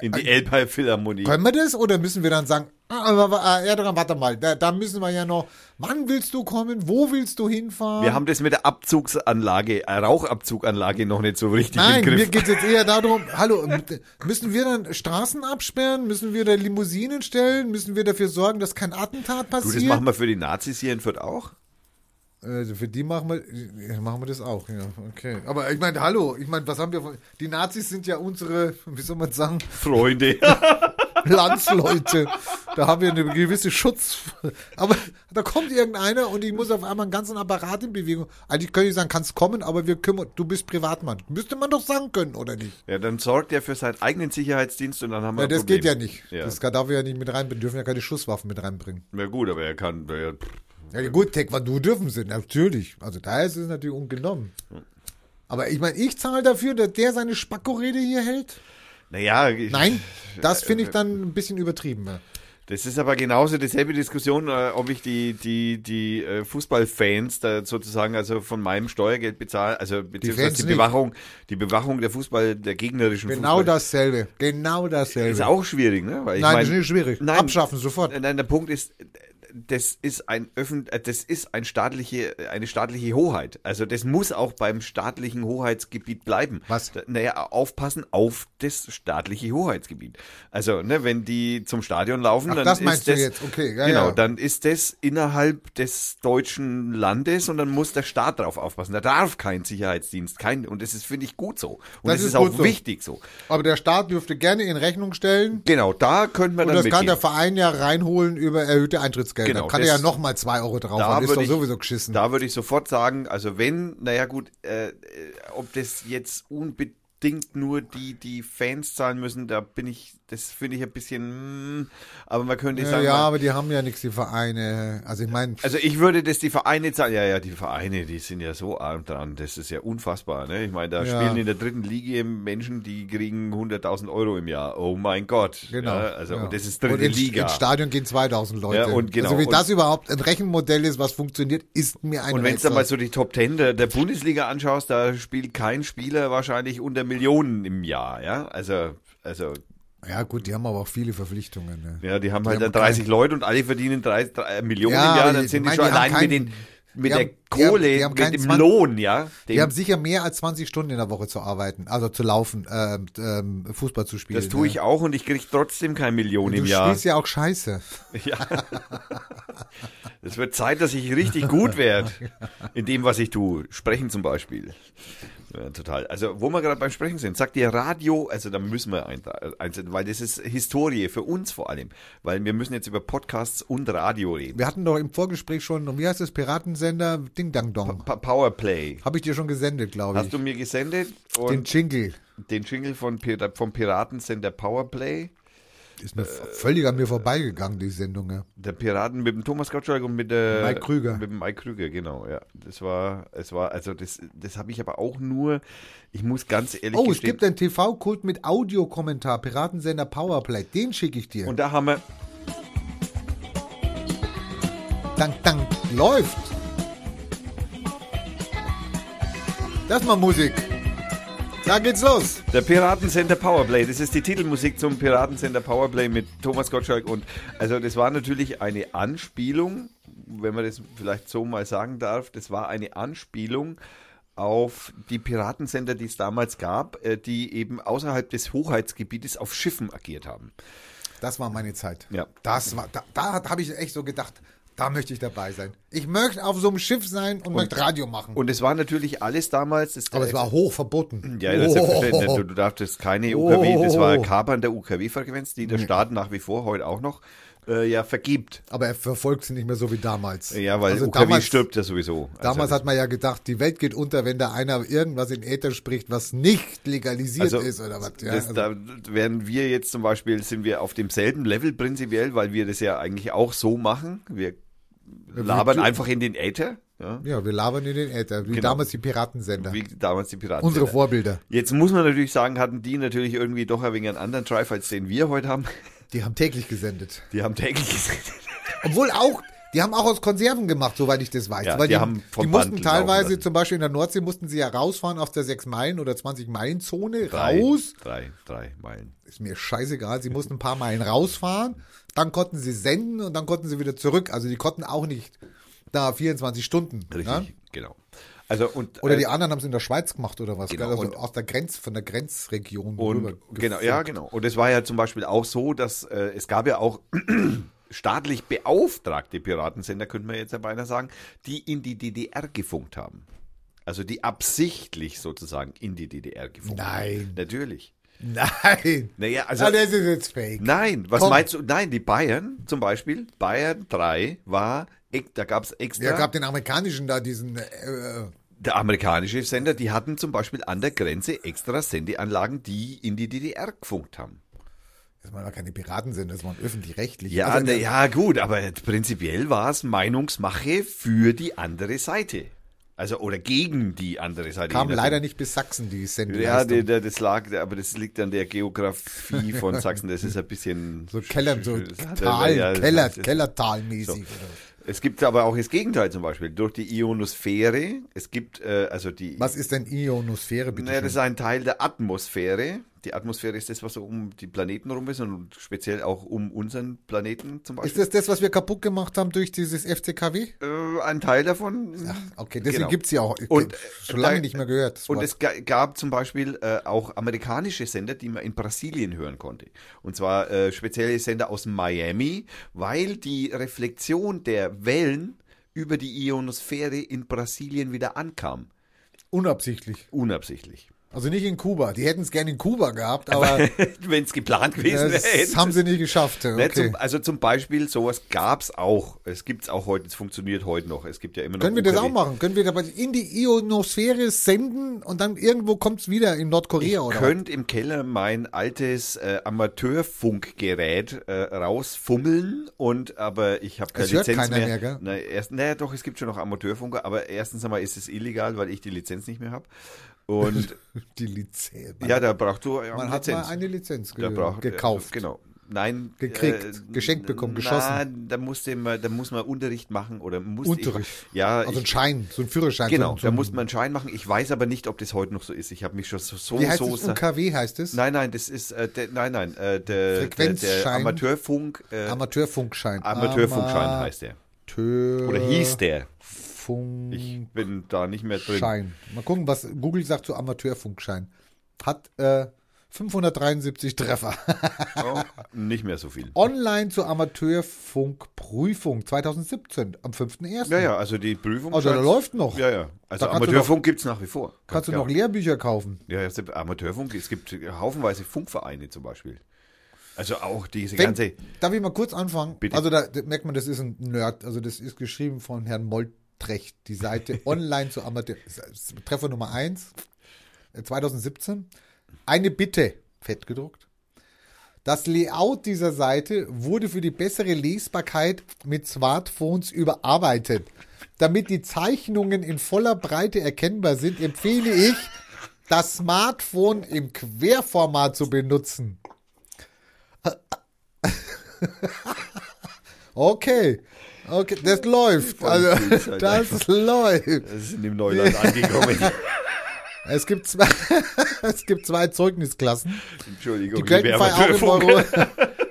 In die Elbhai Philharmonie. Können wir das oder müssen wir dann sagen, ah, aber, ah, Erdogan, warte mal, da, da müssen wir ja noch, wann willst du kommen, wo willst du hinfahren? Wir haben das mit der Abzugsanlage, äh, Rauchabzuganlage noch nicht so richtig Nein, im mir Griff. geht es jetzt eher darum, hallo, müssen wir dann Straßen absperren? Müssen wir da Limousinen stellen? Müssen wir dafür sorgen, dass kein Attentat Du, passiert? das machen wir für die Nazis hier in Fürth auch? Also für die machen wir, machen wir das auch, ja, okay. Aber ich meine, hallo, ich meine, was haben wir von, die Nazis sind ja unsere, wie soll man sagen, Freunde. Landsleute. da haben wir eine gewisse Schutz. Aber da kommt irgendeiner und ich muss auf einmal einen ganzen Apparat in Bewegung. Eigentlich könnte ich sagen, kannst kommen, aber wir kümmern, du bist Privatmann. Müsste man doch sagen können, oder nicht? ja, dann sorgt er für seinen eigenen Sicherheitsdienst und dann haben wir Ja, das Problem. geht ja nicht. Ja. Das darf er ja nicht mit rein, wir dürfen ja keine Schusswaffen mit reinbringen. ja gut, aber er kann, pff, Ja, gut, Taekwondo dürfen sie, natürlich. Also da ist es natürlich ungenommen. Aber ich meine, ich zahle dafür, dass der seine Spacko-Rede hier hält? naja. ich- Nein, das finde ich dann ein bisschen übertrieben. Ja. Das ist aber genauso dieselbe Diskussion, äh, ob ich die, die, die äh, Fußballfans da sozusagen also von meinem Steuergeld bezahle, also beziehungsweise die, nicht. Bewachung, die Bewachung der Fußball, der gegnerischen Genau Fußball. dasselbe. Genau dasselbe. ist auch schwierig, ne? Weil ich Nein, mein, das ist nicht schwierig. Nein, Abschaffen sofort. Nein, der Punkt ist, das ist ein öffent, äh, das ist ein staatliche, eine staatliche Hoheit. Also das muss auch beim staatlichen Hoheitsgebiet bleiben. Was? Naja, aufpassen auf das staatliche Hoheitsgebiet. Also, ne, wenn die zum Stadion laufen, Ach, dann das ist meinst du das, jetzt. Okay, ja, genau, ja. dann ist das innerhalb des deutschen Landes und dann muss der Staat drauf aufpassen. Da darf kein Sicherheitsdienst, kein, und das ist, finde ich, gut so. Und Das das, ist ist, auch so. wichtig so. Aber der Staat dürfte gerne in Rechnung stellen. Genau, da könnte man Und dann das kann mitgehen. der Verein ja reinholen über erhöhte Eintrittsgelder. Genau, kann er ja das- noch mal zwei Euro drauf Da haben. Ist würde doch ich- sowieso geschissen. Da würde ich sofort sagen, also wenn, naja gut, äh, äh, ob das jetzt unbedingt nur die, die Fans zahlen müssen, da bin ich, das finde ich ein bisschen, mm, aber man könnte sagen, ja, man- aber die haben ja nichts, die Vereine. Also ich meine, also ich würde das die Vereine zahlen, ja, ja, die Vereine, die sind ja so arm dran, das ist ja unfassbar, ne? Ich meine, da Ja. spielen in der dritten Liga Menschen, die kriegen 100.000 Euro im Jahr, oh mein Gott. genau. Ja, also, ja. und das ist Und dritte ins, Liga. Ins Stadion gehen 2000 Leute. Ja, und genau, Also wie und- das überhaupt ein Rechenmodell ist, was funktioniert, ist mir ein Und wenn du mal so die Top Ten der, der Bundesliga anschaust, da spielt kein Spieler wahrscheinlich unter Millionen im Jahr, ja. Also, also, Ja gut, die haben aber auch viele Verpflichtungen. Ne? ja, die haben halt haben dann 30 Leute und alle verdienen 30, drei Millionen Ja, im Jahr, dann sind die schon die haben allein mit den, mit die der haben- die haben- Kohle, die haben keinen mit dem 20 Lohn, ja. Die haben sicher mehr als 20 Stunden in der Woche zu arbeiten, also zu laufen, ähm, ähm, Fußball zu spielen. das tue ich ne? auch und ich kriege trotzdem keine Million Du im Jahr. spielst ja auch scheiße. Ja. Es wird Zeit, dass ich richtig gut werde in dem, was ich tue. Sprechen zum Beispiel. Ja, total. Also, wo wir gerade beim Sprechen sind, sagt ihr Radio, also da müssen wir ein- einsetzen, weil das ist Historie für uns vor allem. Weil wir müssen jetzt über Podcasts und Radio reden. Wir hatten doch im Vorgespräch schon, wie heißt das, Piratensender? Ding Dang Dong. Pa Powerplay. Habe ich dir schon gesendet, glaube ich. Hast du mir gesendet? Den Jingle. den, Jingle von, Pir- vom Piratensender Powerplay. Ist mir völlig an mir vorbeigegangen, die Sendung. Ja. Der Piraten mit dem Thomas Gottschalk und mit der Mike Krüger. Mit dem Mike Krüger, genau, ja. Das war, es war, also das, das habe ich aber auch nur, ich muss ganz ehrlich Oh, es gestehen. gibt einen TV-Kult mit Audiokommentar, Piratensender Powerplay. Den schicke ich dir. und da haben wir, Dank, dank, läuft. Das ist mal Musik. Da geht's los. der Piratensender Powerplay, das ist die Titelmusik zum Piratensender Powerplay mit Thomas Gottschalk und, also das war natürlich eine Anspielung, wenn man das vielleicht so mal sagen darf, das war eine Anspielung auf die Piratensender, die es damals gab, äh, die eben außerhalb des Hoheitsgebietes auf Schiffen agiert haben. Das war meine Zeit. Ja. Das war, da, da habe ich echt so gedacht, da möchte ich dabei sein. Ich möchte auf so einem Schiff sein und, möchte Radio machen. Und es war natürlich alles damals. Aber es war hoch verboten. Ja, das ist selbstverständlich. Oh. Du, du darfst keine UKW, das war Oh. Kapern der UKW-Frequenz, die der Staat nach wie vor heute auch noch äh, ja vergibt. Aber er verfolgt sie nicht mehr so wie damals. Ja, weil also UKW damals, stirbt ja sowieso. Damals also, hat man ja gedacht, die Welt geht unter, wenn da einer irgendwas in Äther spricht, was nicht legalisiert also, ist oder was. Ja, das, also, da werden wir jetzt zum Beispiel, sind wir auf demselben Level prinzipiell, weil wir das ja eigentlich auch so machen. Wir labern wir- einfach in den Äther, ja, ja, wir labern in den Äther, wie Genau. damals die Piratensender. wie damals die Piraten. Unsere Vorbilder. Jetzt muss man natürlich sagen, hatten die natürlich irgendwie doch ein wenig einen anderen Drive, als den wir heute haben. Die haben täglich gesendet. Die haben täglich gesehen. Obwohl auch, die haben auch aus Konserven gemacht, soweit ich das weiß. Ja, Weil die die, die mussten Band teilweise, zum Beispiel in der Nordsee, mussten sie ja rausfahren aus der 6 Meilen oder 20 Meilen Zone, Drei, raus. Drei, drei Meilen. Ist mir scheißegal, sie mussten ein paar Meilen rausfahren, dann konnten sie senden und dann konnten sie wieder zurück. Also die konnten auch nicht da 24 Stunden. Richtig, Ja? genau. Also und Oder äh, die anderen haben es in der Schweiz gemacht oder was? Genau? Also und- aus der Grenz, von der Grenzregion. und genau, ja, genau. Und es war ja zum Beispiel auch so, dass äh, es gab ja auch staatlich beauftragte Piratensender, könnte man jetzt ja beinahe sagen, die in die DDR gefunkt haben. Also die absichtlich sozusagen in die DDR gefunkt haben. Nein. Natürlich. Nein. Naja, also das ist jetzt fake. Nein, was Komm. meinst du? Nein, die Bayern zum Beispiel, Bayern 3 war, da gab es extra, Ja, gab den amerikanischen da diesen, äh, der amerikanische Sender, die hatten zum Beispiel an der Grenze extra Sendeanlagen, die in die DDR gefunkt haben. Das waren ja keine Piratensender, das waren öffentlich-rechtlich. Ja, Also, na, ja gut, aber prinzipiell war es Meinungsmache für die andere Seite. Also, oder gegen die andere Seite. Kam leider nicht bis Sachsen, die Ja, Sendeleistung. die, die, das lag, aber das liegt an der Geografie von Sachsen. Das ist ein bisschen. so Keller, so Tal, ja, Keller, Kellertalmäßig. So. Es gibt aber auch das Gegenteil zum Beispiel. Durch die Ionosphäre. Es gibt, äh, also die. Was ist denn Ionosphäre, bitte? Naja, das ist ein Teil der Atmosphäre. Die Atmosphäre ist das, was so um die Planeten rum ist und speziell auch um unseren Planeten zum Ist Beispiel. das das, was wir kaputt gemacht haben durch dieses FCKW? äh, ein Teil davon. Okay, deswegen Genau. gibt's ja auch. Und, schon lange da- nicht mehr gehört. Und Wort. es ga- gab zum Beispiel äh, auch amerikanische Sender, die man in Brasilien hören konnte. Und zwar äh, spezielle Sender aus Miami, weil die Reflexion der Wellen über die Ionosphäre in Brasilien wieder ankam. Unabsichtlich. Unabsichtlich. Also nicht in Kuba. Die hätten es gerne in Kuba gehabt, aber Wenn es geplant gewesen wäre. das haben sie- nicht geschafft. Ne, Okay. zum, also zum Beispiel, sowas gab's auch. Es gibt's auch heute, es funktioniert heute noch. Es gibt ja immer noch. Können wir das auch machen? Können wir dabei in die Ionosphäre senden und dann irgendwo kommt's wieder in Nordkorea oder was? könnt im Keller mein altes äh, Amateurfunkgerät äh, rausfummeln und aber ich habe keine Es hört Lizenz keiner mehr. mehr, gell? Na, erst, naja, doch, es gibt schon noch Amateurfunker, aber erstens einmal ist es illegal, weil ich die Lizenz nicht mehr habe. Und Die Lizenz. ja, da brauchst du ja, Man hat mal eine Lizenz ge da braucht, gekauft. Äh, genau. Nein. Gekriegt, geschenkt bekommen, geschossen. Nein, da musste man, da muss man Unterricht machen oder muss Unterricht. Ich, ja, Also ein ich, Schein, so ein Führerschein. genau, so, da so, muss man einen Schein machen. Ich weiß aber nicht, ob das heute noch so ist. Ich habe mich schon so, so, Wie heißt so es? UKW heißt es? Nein, nein, das ist äh, der, nein, nein, äh, der, der, der Frequenzschein. Amateurfunk, äh, Amateurfunkschein. Amateurfunkschein heißt der. Amateur. Oder hieß der. Funk. Ich bin da nicht mehr drin. Schein. Mal gucken, was Google sagt zu Amateurfunkschein. Hat äh, 573 Treffer. Oh, nicht mehr so viel. Online zur Amateurfunkprüfung 2017 am 5.1. Ja, ja, also die Prüfung. Also da läuft noch. Ja, ja. Also Amateurfunk gibt's nach wie vor. Kannst du noch. Lehrbücher kaufen? Ja, es gibt Amateurfunk, es gibt haufenweise Funkvereine zum Beispiel. Also auch diese Wenn, ganze. darf ich mal kurz anfangen? Bitte. Also da, merkt man, das ist ein Nerd. Also das ist geschrieben von Herrn Moltrecht. Die Seite online zu Amateur. Treffer Nummer 1, 2017. Eine Bitte, fett gedruckt. Das Layout dieser Seite wurde für die bessere Lesbarkeit mit Smartphones überarbeitet. Damit die Zeichnungen in voller Breite erkennbar sind, empfehle ich, das Smartphone im Querformat zu benutzen. Okay. Okay, das läuft. Also, halt das einfach. läuft. Das ist in Neuland angekommen. Es gibt zwei, es gibt zwei Zeugnisklassen. Entschuldigung, Die gelten, auch im. Euro,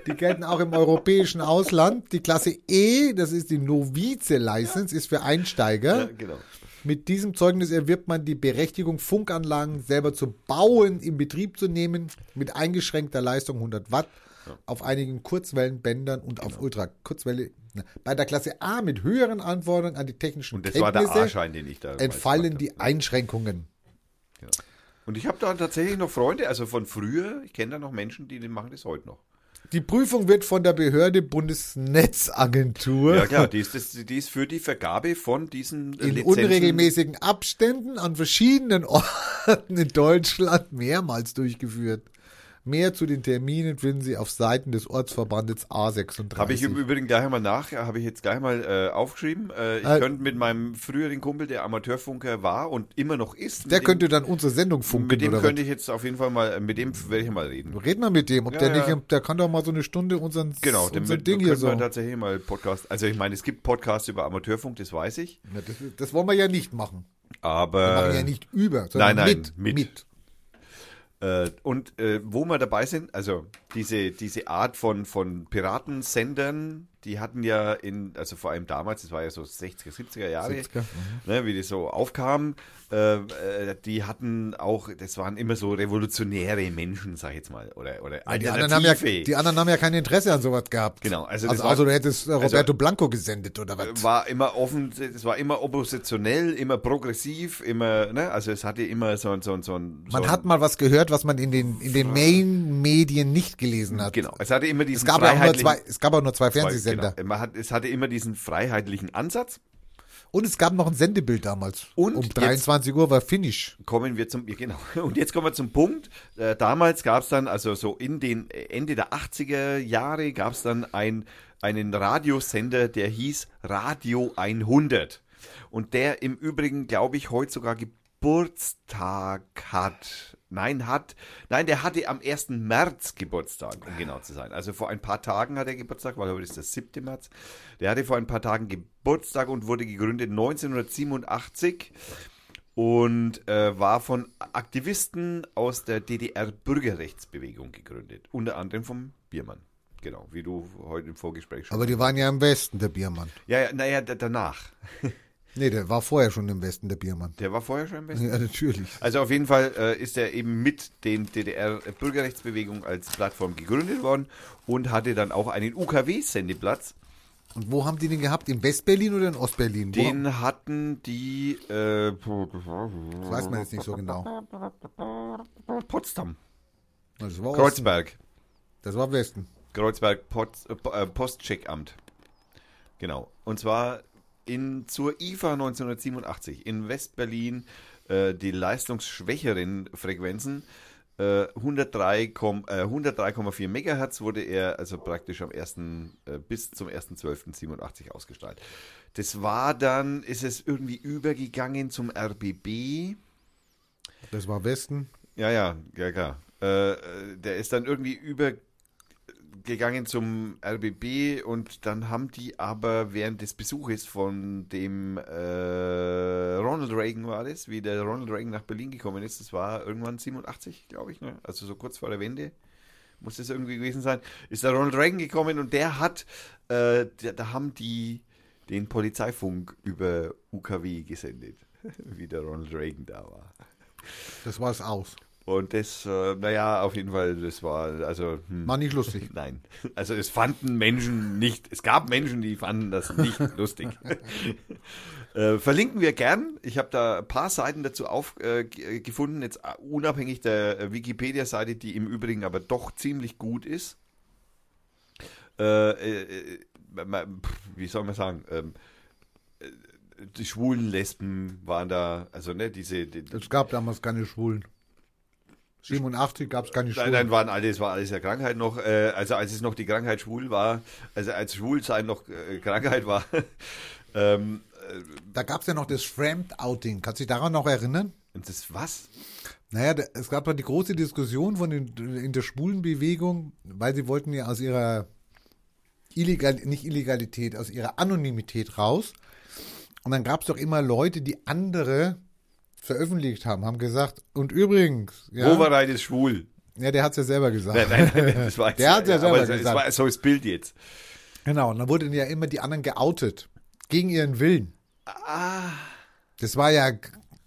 die gelten auch im europäischen Ausland. Die Klasse E, das ist die Novize-License, ist für Einsteiger. Ja, genau. Mit diesem Zeugnis erwirbt man die Berechtigung, Funkanlagen selber zu bauen, in Betrieb zu nehmen, mit eingeschränkter Leistung 100 Watt, auf einigen Kurzwellenbändern und Genau. auf Ultrakurzwelle. Bei der Klasse A mit höheren Anforderungen an die technischen Und das war der Kenntnisse A-Schein, den ich da. entfallen die Einschränkungen. habe. Und ich habe da tatsächlich noch Freunde, also von früher, ich kenne da noch Menschen, die machen das heute noch. Die Prüfung wird von der Behörde Bundesnetzagentur Ja klar, die ist, das, die ist für die Vergabe von diesen äh, in Lizenzen. unregelmäßigen Abständen an verschiedenen Orten in Deutschland mehrmals durchgeführt. Mehr zu den Terminen finden Sie auf Seiten des Ortsverbandes A36. Habe ich im Übrigen gleich mal nach, habe ich jetzt gleich mal äh, aufgeschrieben. Äh, ich Äh, könnte mit meinem früheren Kumpel, der Amateurfunker war und immer noch ist, der könnte dem, dann unsere Sendung funken mit dem könnte ich jetzt auf jeden Fall mal, mit dem werde ich mal reden. was? Red mal mit dem, ob Ja, der ja. nicht, der kann doch mal so eine Stunde unseren, Genau, dem unser mit, Ding hier so. wir tatsächlich mal Podcast. Also ich meine, es gibt Podcasts über Amateurfunk, das weiß ich. Ja, das, das wollen wir ja nicht machen. Wir Aber machen ja nicht über, sondern nein, nein, mit. mit. mit. Äh, und äh, wo wir dabei sind, also diese, diese Art von, von Piratensendern, die hatten ja in, also vor allem damals, das war ja so 60er, 70er Jahre, 70er, ne, wie das so aufkam, äh, äh, die hatten auch, das waren immer so revolutionäre Menschen, sag ich jetzt mal, oder, oder Die anderen, haben ja, die anderen haben ja kein Interesse an sowas gehabt. Genau, also also, war- also du hättest äh, Roberto Blanco gesendet oder was? war immer offen, es war immer oppositionell, immer progressiv, immer, ne, also es hatte immer so, ein- so, ein- so, ein- so Man hat mal was gehört, was man in den, in den Main-Medien nicht gelesen hat. Genau, es hatte immer diesen Es gab, ja auch nur freiheitlichen- zwei, es gab auch nur zwei Zwei- Fernsehsender. Genau. Man hat, es hatte immer diesen freiheitlichen Ansatz. Und es gab noch ein Sendebild damals. Und um jetzt- 23 Uhr war Finish. Kommen wir zum, ja, genau. Und jetzt kommen wir zum Punkt. Äh, damals gab es dann, also so in den Ende der 80er Jahre, gab es dann ein, einen Radiosender, der hieß Radio 100. Und der im Übrigen, glaube ich, heute sogar Geburtstag hat. Nein, hat. Nein, der hatte am 1. März Geburtstag, um genau zu sein. Also vor ein paar Tagen hat er Geburtstag, weil heute ist der 7. März. Der hatte vor ein paar Tagen Geburtstag und wurde gegründet 1987 und äh, war von Aktivisten aus der DDR-Bürgerrechtsbewegung gegründet. Unter anderem vom Biermann. Genau, wie du heute im Vorgespräch schon. Aber die waren ja im Westen, der Biermann. ja, ja, naja, da- danach. Nee, der war vorher schon im Westen, der Biermann. Der war vorher schon im Westen. Ja, natürlich. Also auf jeden Fall äh, ist er eben mit den DDR-Bürgerrechtsbewegung als Plattform gegründet worden und hatte dann auch einen UKW-Sendeplatz. Und wo haben die den gehabt? In Westberlin oder in Ostberlin? Wo, Den hatten die äh, das weiß man jetzt nicht so genau. Potsdam, Das war Osten. Kreuzberg, Das war Westen. Kreuzberg Pots, äh, Po- äh, Postcheckamt. Genau. Und zwar in zur IFA 1987 in Westberlin äh, die leistungsschwächeren Frequenzen. Äh, 103, komm- äh, 103,4 Megahertz wurde er also praktisch am 1. Äh, bis zum 1.12.87 ausgestrahlt. Das war dann, ist es irgendwie übergegangen zum RBB. Das war Westen. Ja, ja, ja, klar. Äh, äh, der ist dann irgendwie übergegangen zum RBB und dann haben die aber während des Besuches von dem äh, Ronald Reagan war das, wie der Ronald Reagan nach Berlin gekommen ist, das war irgendwann 87, glaube ich, ne? also so kurz vor der Wende. Muss das irgendwie gewesen sein, ist der Ronald Reagan gekommen und der hat, äh, da, da haben die den Polizeifunk über UKW gesendet, wie der Ronald Reagan da war. Das war es aus. Und das, äh, naja, auf jeden Fall, das war, also, hm, War nicht lustig. nein. Also es fanden Menschen nicht, es gab Menschen, die fanden das nicht lustig. äh, verlinken wir gern. Ich habe da ein paar Seiten dazu aufgefunden, äh, gefunden, jetzt äh, unabhängig der äh, Wikipedia-Seite, die im Übrigen aber doch ziemlich gut ist. Äh, äh, äh, wie soll man sagen? Ähm, äh, die schwulen Lesben waren da, also ne, diese, die, Es gab damals keine Schwulen. 87 gab es keine Nein, Schwulen. nein, waren alles, war alles ja Krankheit noch. Äh, also als es noch die Krankheit schwul war, also als Schwulsein noch äh, Krankheit war. ähm, Da gab es ja noch das Shramp-Outing. Kannst du dich daran noch erinnern? und das was? Naja, da- es gab ja die große Diskussion von den, in der Schwulenbewegung, weil sie wollten ja aus ihrer Illegal, nicht Illegalität, aus ihrer Anonymität raus. Und dann gab es doch immer Leute, die andere veröffentlicht haben, haben gesagt, und übrigens, ja, Wovereit ist schwul. ja der hat es ja selber gesagt. Nein, nein, nein, das war jetzt, Der hat's ja selber aber es- es gesagt. war so das Bild jetzt. Genau, und dann wurden ja immer die anderen geoutet. Gegen ihren Willen. Das war ja,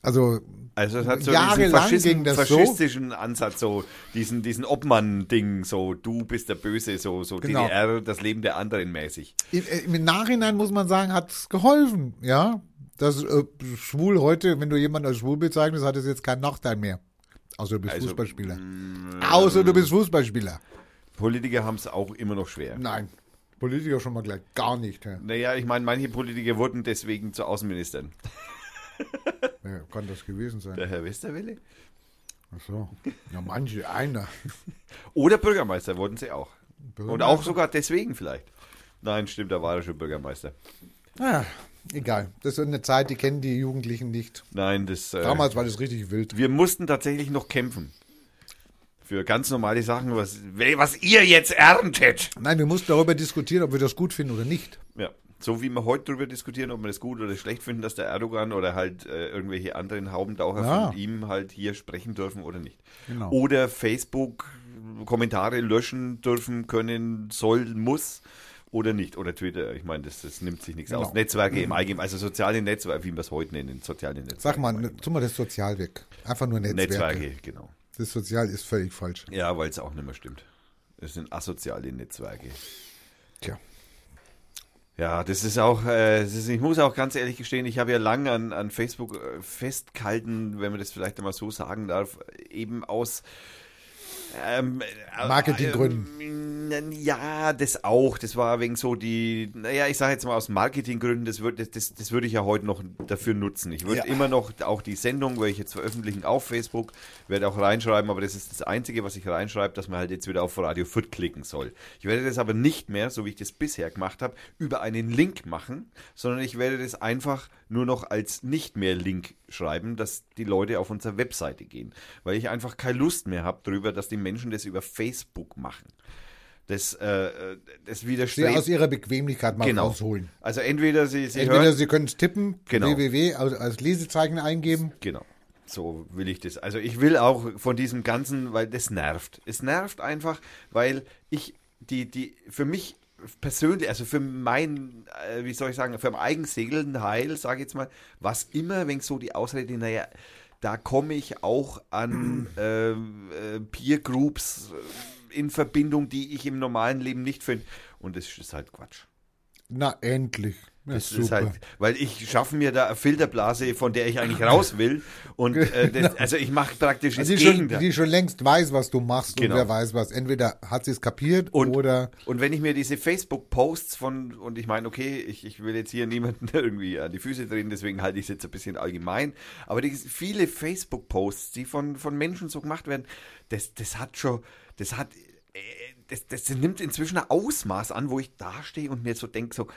also, Also es hat so diesen Faschisten, das so. faschistischen Ansatz, so diesen, diesen Obmann-Ding, so du bist der Böse, so, so Genau. DDR, das Leben der anderen mäßig. im, im Nachhinein muss man sagen, hat es geholfen, ja. Das äh, schwul heute, wenn du jemanden als schwul bezeichnest, hat es jetzt keinen Nachteil mehr. Außer du bist Also, Fußballspieler. Außer du bist Fußballspieler. Politiker haben es auch immer noch schwer. Nein. Politiker schon mal gleich gar nicht. Ja. Naja, ich meine, manche Politiker wurden deswegen zu Außenministern. Ja, kann das gewesen sein. Der Herr Westerwelle. Ach so. Ja, manche, einer. Oder Bürgermeister wurden sie auch. Und auch sogar deswegen vielleicht. Nein, stimmt, da war er schon Bürgermeister. Ah, egal. Das ist eine Zeit, die kennen die Jugendlichen nicht. Nein, das. Äh, Damals war das richtig wild. wir mussten tatsächlich noch kämpfen. Für ganz normale Sachen, was, was ihr jetzt erntet. Nein, wir mussten darüber diskutieren, ob wir das gut finden oder nicht. Ja. So wie wir heute darüber diskutieren, ob wir das gut oder schlecht finden, dass der Erdogan oder halt äh, irgendwelche anderen Haubentaucher Ja. von ihm halt hier sprechen dürfen oder nicht. Genau. Oder Facebook Kommentare löschen dürfen, können, soll, muss oder nicht. Oder Twitter, ich meine, das, das nimmt sich nichts Genau. aus. Netzwerke im Allgemeinen, also soziale Netzwerke, wie wir es heute nennen, soziale Netzwerke. Sag mal, ne, tu mal das Sozial weg. Einfach nur Netzwerke. Netzwerke, genau. Das Sozial ist völlig falsch. Ja, weil es auch nicht mehr stimmt. Es sind asoziale Netzwerke. Tja. Ja, das ist auch, äh, das ist, ich muss auch ganz ehrlich gestehen, ich habe ja lange an, an Facebook äh, festgehalten, wenn man das vielleicht einmal so sagen darf, eben aus Ähm, äh, Marketinggründen. Ähm, ja, das auch. Das war wegen so die, naja, ich sage jetzt mal aus Marketinggründen, das, würd, das, das, das würde ich ja heute noch dafür nutzen. Ich würde Ja. immer noch auch die Sendung, weil ich jetzt veröffentlichen auf Facebook, werde auch reinschreiben, aber das ist das Einzige, was ich reinschreibe, dass man halt jetzt wieder auf Radio Fürth klicken soll. Ich werde das aber nicht mehr, so wie ich das bisher gemacht habe, über einen Link machen, sondern ich werde das einfach nur noch als nicht mehr Link schreiben, dass die Leute auf unsere Webseite gehen, weil ich einfach keine Lust mehr habe darüber, dass die Menschen das über Facebook machen. Das, äh, das Sie widerstrebt. aus ihrer Bequemlichkeit mal Genau. rausholen. Also entweder sie, sie Entweder hören, Sie können es tippen, Genau. www als, als Lesezeichen eingeben. Genau. So will ich das. Also ich will auch von diesem Ganzen, weil das nervt. Es nervt einfach, weil ich die, die, für mich persönlich, also für mein, äh, wie soll ich sagen, für mein eigensegelnden Heil, sage ich jetzt mal, was immer, wenn so die Ausrede, naja, da komme ich auch an ähm, äh, Peer Groups äh, in Verbindung, die ich im normalen Leben nicht finde. Und das ist halt Quatsch. Na, endlich. Das ist halt, weil ich schaffe mir da eine Filterblase, von der ich eigentlich raus will. Und äh, das, also ich mache praktisch das Also die, schon, die schon längst weiß, was du machst Genau. und wer weiß was. Entweder hat sie es kapiert Und- oder Und wenn ich mir diese Facebook-Posts von, und ich meine, okay, ich, ich will jetzt hier niemanden irgendwie an die Füße drehen, deswegen halte ich es jetzt ein bisschen allgemein, aber die viele Facebook-Posts, die von, von Menschen so gemacht werden, das, das hat schon, das hat, äh, das, das nimmt inzwischen ein Ausmaß an, wo ich dastehe und mir so denke, so,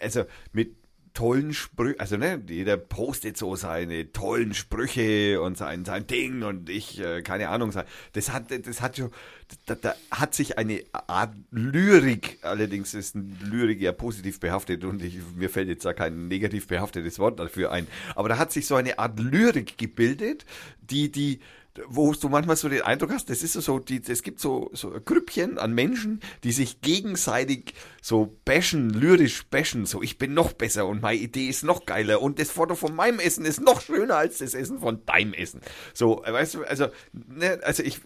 also mit tollen Sprüchen, also ne, jeder postet so seine tollen Sprüche und sein, sein Ding und ich, äh, keine Ahnung, das hat, das hat schon, da, da hat sich eine Art Lyrik, allerdings ist ein Lyrik ja positiv behaftet und ich, mir fällt jetzt da kein negativ behaftetes Wort dafür ein, aber da hat sich so eine Art Lyrik gebildet, die, die, wo du manchmal so den Eindruck hast, das ist so, so die, es gibt so, so Grüppchen an Menschen, die sich gegenseitig so bashen, lyrisch bashen, so ich bin noch besser und meine Idee ist noch geiler und das Foto von meinem Essen ist noch schöner als das Essen von deinem Essen. So, äh, weißt du, also, ne, also ich,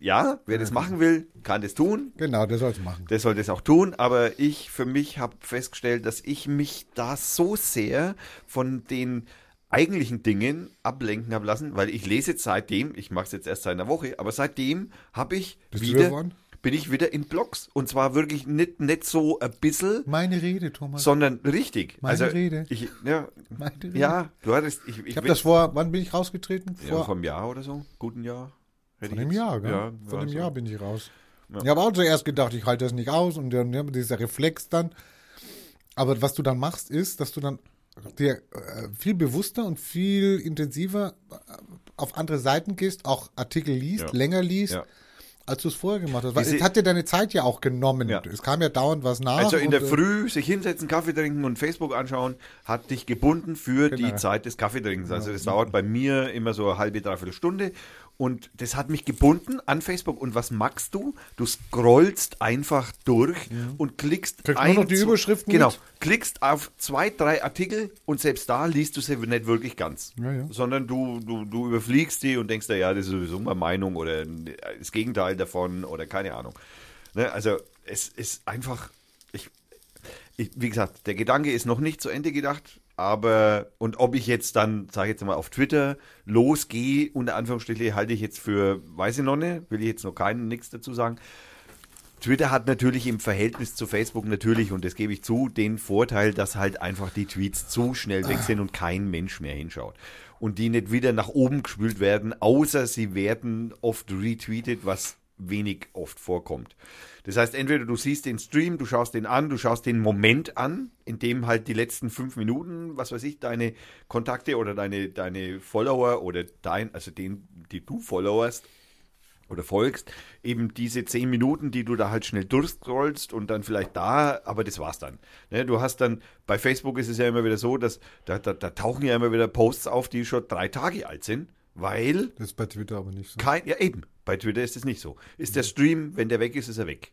ja, wer das machen will, kann das tun. genau, der soll es machen. Der soll das auch tun, aber ich für mich habe festgestellt, dass ich mich da so sehr von den eigentlichen Dingen ablenken habe lassen, weil ich lese jetzt seitdem, ich mache es jetzt erst seit einer Woche, aber seitdem habe ich Bist du wieder, geworden? bin ich wieder in Blogs und zwar wirklich nicht, nicht so ein bisschen, Meine Rede, Thomas. sondern richtig. Meine also, Rede. Ich, ja, Meine Rede. ja, du hattest, ich, ich, ich habe das vor, wann bin ich rausgetreten? ja, Vor vor einem Jahr oder so, guten Jahr. Von jetzt- Jahr, gell? Ja, Von ja, einem so. Jahr bin ich raus. Ja. Ich habe auch zuerst gedacht, ich halte das nicht aus und dann ja, dieser Reflex dann. Aber was du dann machst, ist, dass du dann dir äh, viel bewusster und viel intensiver äh, auf andere Seiten gehst, auch Artikel liest, Ja. länger liest, Ja. als du es vorher gemacht hast. Weil Diese- es hat dir deine Zeit ja auch genommen. Ja. Es kam ja dauernd was nach. Also in der äh, Früh sich hinsetzen, Kaffee trinken und Facebook anschauen, hat dich gebunden für Genau. die Zeit des Kaffeetrinkens. Also das dauert bei mir immer so eine halbe, dreiviertel Stunde. Und das hat mich gebunden an Facebook. Und was machst du? Du scrollst einfach durch und klickst Kriegst nur noch die Überschriften Genau. mit? Klickst auf zwei, drei Artikel und selbst da liest du sie nicht wirklich ganz. Ja, ja. Sondern du, du, du überfliegst die und denkst dir, ja, das ist sowieso meine Meinung oder das Gegenteil davon oder keine Ahnung. Ne? Also es ist einfach, ich, ich, wie gesagt, der Gedanke ist noch nicht zu Ende gedacht, aber und ob ich jetzt dann, sage ich jetzt mal, auf Twitter losgehe, unter Anführungsstriche, halte ich jetzt für, weiß ich noch nicht, will ich jetzt noch keinen nichts dazu sagen. Twitter hat natürlich im Verhältnis zu Facebook natürlich, und das gebe ich zu, den Vorteil, dass halt einfach die Tweets zu schnell weg sind und kein Mensch mehr hinschaut. Und die nicht wieder nach oben gespült werden, außer sie werden oft retweetet, was wenig oft vorkommt. Das heißt, entweder du siehst den Stream, du schaust den an, du schaust den Moment an, in dem halt die letzten fünf Minuten, was weiß ich, deine Kontakte oder deine, deine Follower oder dein, also den, die du followest, oder folgst, eben diese zehn Minuten, die du da halt schnell durchscrollst und dann vielleicht da, aber das war's dann. Ne, du hast dann, bei Facebook ist es ja immer wieder so, dass da, da, da tauchen ja immer wieder Posts auf, die schon drei Tage alt sind, weil Das ist bei Twitter aber nicht so. kein, ja eben, bei Twitter ist es nicht so. Ist der Stream, wenn der weg ist, ist er weg.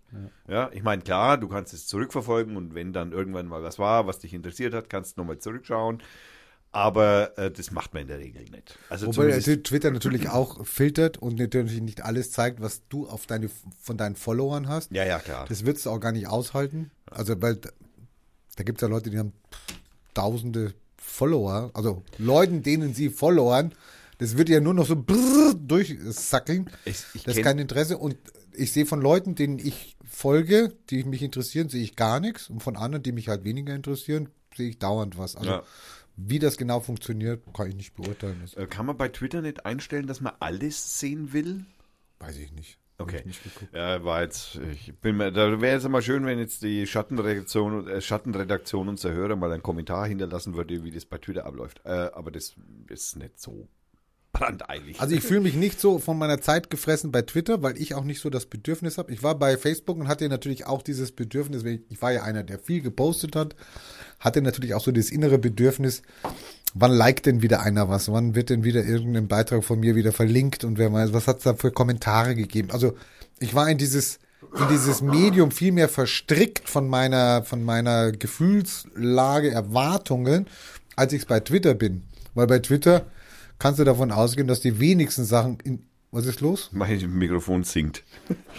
Ja, ich meine, klar, du kannst es zurückverfolgen und wenn dann irgendwann mal was war, was dich interessiert hat, kannst du nochmal zurückschauen. Aber äh, das macht man in der Regel nicht. Also Wobei Twitter natürlich auch filtert und natürlich nicht alles zeigt, was du auf deine, von deinen Followern hast. ja, ja, klar. Das würdest du auch gar nicht aushalten. Also, weil da, da gibt es ja Leute, die haben tausende Follower, also Leuten, denen sie followern, Das wird ja nur noch so brrr durchsackeln. Ich- ich das ist kein Interesse. Und ich sehe von Leuten, denen ich folge, die mich interessieren, sehe ich gar nichts. Und von anderen, die mich halt weniger interessieren, sehe ich dauernd was. Also Ja. wie das genau funktioniert, kann ich nicht beurteilen. Äh, Kann man bei Twitter nicht einstellen, dass man alles sehen will? weiß ich nicht. Okay. Ich nicht. Ja, war jetzt, ich bin mir, da wäre es immer schön, wenn jetzt die Schattenredaktion, äh, Schattenredaktion unserer Hörer mal einen Kommentar hinterlassen würde, wie das bei Twitter abläuft. Äh, aber das ist nicht so brandeilig. Also ich fühle mich nicht so von meiner Zeit gefressen bei Twitter, weil ich auch nicht so das Bedürfnis habe. Ich war bei Facebook und hatte natürlich auch dieses Bedürfnis, ich war ja einer, der viel gepostet hat, hatte natürlich auch so das innere Bedürfnis, wann liked denn wieder einer was? Wann wird denn wieder irgendein Beitrag von mir wieder verlinkt und wer weiß, was hat es da für Kommentare gegeben? Also ich war in dieses in dieses Medium viel mehr verstrickt von meiner von meiner Gefühlslage, Erwartungen, als ich es bei Twitter bin. Weil bei Twitter kannst du davon ausgehen, dass die wenigsten Sachen in was ist los? mein Mikrofon singt.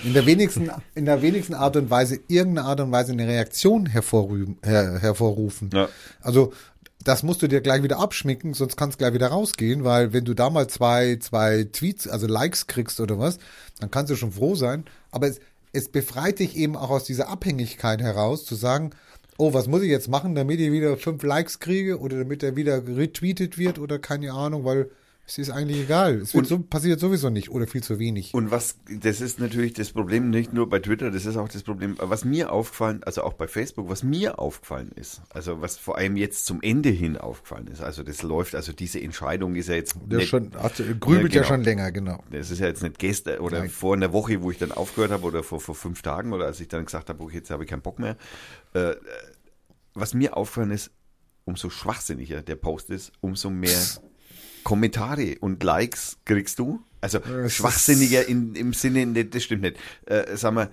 In der wenigsten, in der wenigsten Art und Weise, irgendeine Art und Weise eine Reaktion hervorrufen. Her, hervorrufen. Ja. Also, das musst du dir gleich wieder abschminken, sonst kannst du gleich wieder rausgehen, weil wenn du da mal zwei, zwei Tweets, also Likes kriegst oder was, dann kannst du schon froh sein. Aber es, es befreit dich eben auch aus dieser Abhängigkeit heraus, zu sagen, oh, was muss ich jetzt machen, damit ich wieder fünf Likes kriege oder damit er wieder retweetet wird oder keine Ahnung, weil es ist eigentlich egal. Es so, passiert sowieso nicht oder viel zu wenig. Und was, das ist natürlich das Problem nicht nur bei Twitter, das ist auch das Problem, was mir aufgefallen, also auch bei Facebook, was mir aufgefallen ist, also was vor allem jetzt zum Ende hin aufgefallen ist, also das läuft, also diese Entscheidung ist ja jetzt Der nicht, schon, hat, grübelt Ja, ja, genau. schon länger, genau. das ist ja jetzt nicht gestern oder Nein. vor einer Woche, wo ich dann aufgehört habe oder vor, vor fünf Tagen oder als ich dann gesagt habe, okay, jetzt habe ich keinen Bock mehr. Äh, was mir aufgefallen ist, umso schwachsinniger der Post ist, umso mehr Kommentare und Likes kriegst du. Also ist- schwachsinniger in, im Sinne, ne, das stimmt nicht. Äh, sagen wir,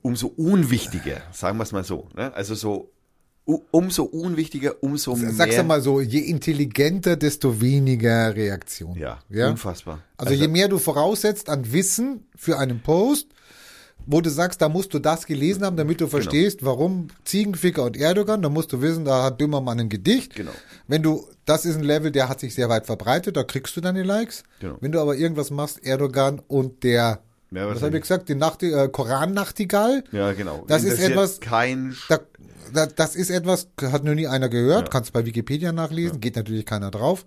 umso unwichtiger, sagen wir es mal so. Ne? Also so, umso unwichtiger, umso mehr. Sag's ja mal so, je intelligenter, desto weniger Reaktion. Ja, ja? unfassbar. Also, je mehr du voraussetzt an Wissen für einen Post, wo du sagst, da musst du das gelesen haben, damit du Genau. verstehst, warum Ziegenficker und Erdogan, da musst du wissen, da hat Böhmermann ein Gedicht. Genau. Wenn du, das ist ein Level, der hat sich sehr weit verbreitet, da kriegst du deine Likes. Genau. Wenn du aber irgendwas machst, Erdogan und der, Ja, was was hab habe ich gesagt, die Nachti äh, Koran-Nachtigall, Ja, genau. Das ist etwas- Kein da, da, das ist etwas, hat noch nie einer gehört, Ja. kannst bei Wikipedia nachlesen, geht natürlich keiner drauf.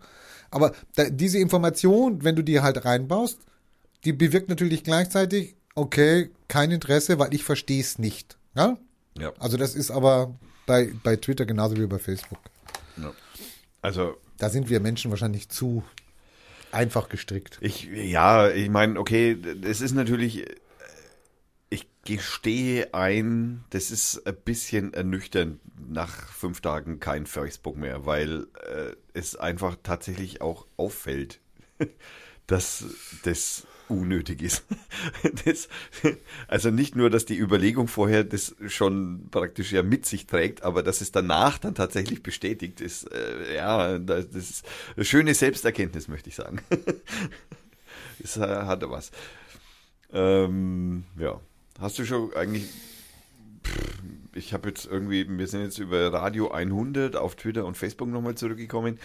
Aber da, diese Information, wenn du die halt reinbaust, die bewirkt natürlich gleichzeitig, okay, kein Interesse, weil ich verstehe es nicht. Ja? ja. Also das ist aber bei, bei Twitter genauso wie bei Facebook. ja. Also Da sind wir Menschen wahrscheinlich zu einfach gestrickt. Ich, ja, ich meine, okay, das ist natürlich, ich gestehe ein, das ist ein bisschen ernüchternd nach fünf Tagen kein Facebook mehr, weil äh, es einfach tatsächlich auch auffällt, dass das unnötig ist. Das, also nicht nur, dass die Überlegung vorher das schon praktisch ja mit sich trägt, aber dass es danach dann tatsächlich bestätigt ist, äh, ja, das das ist eine schöne Selbsterkenntnis, möchte ich sagen. Es äh, hatte was. Ähm, ja. Hast du schon eigentlich. Ich habe jetzt irgendwie, wir sind jetzt über Radio 100 auf Twitter und Facebook nochmal zurückgekommen.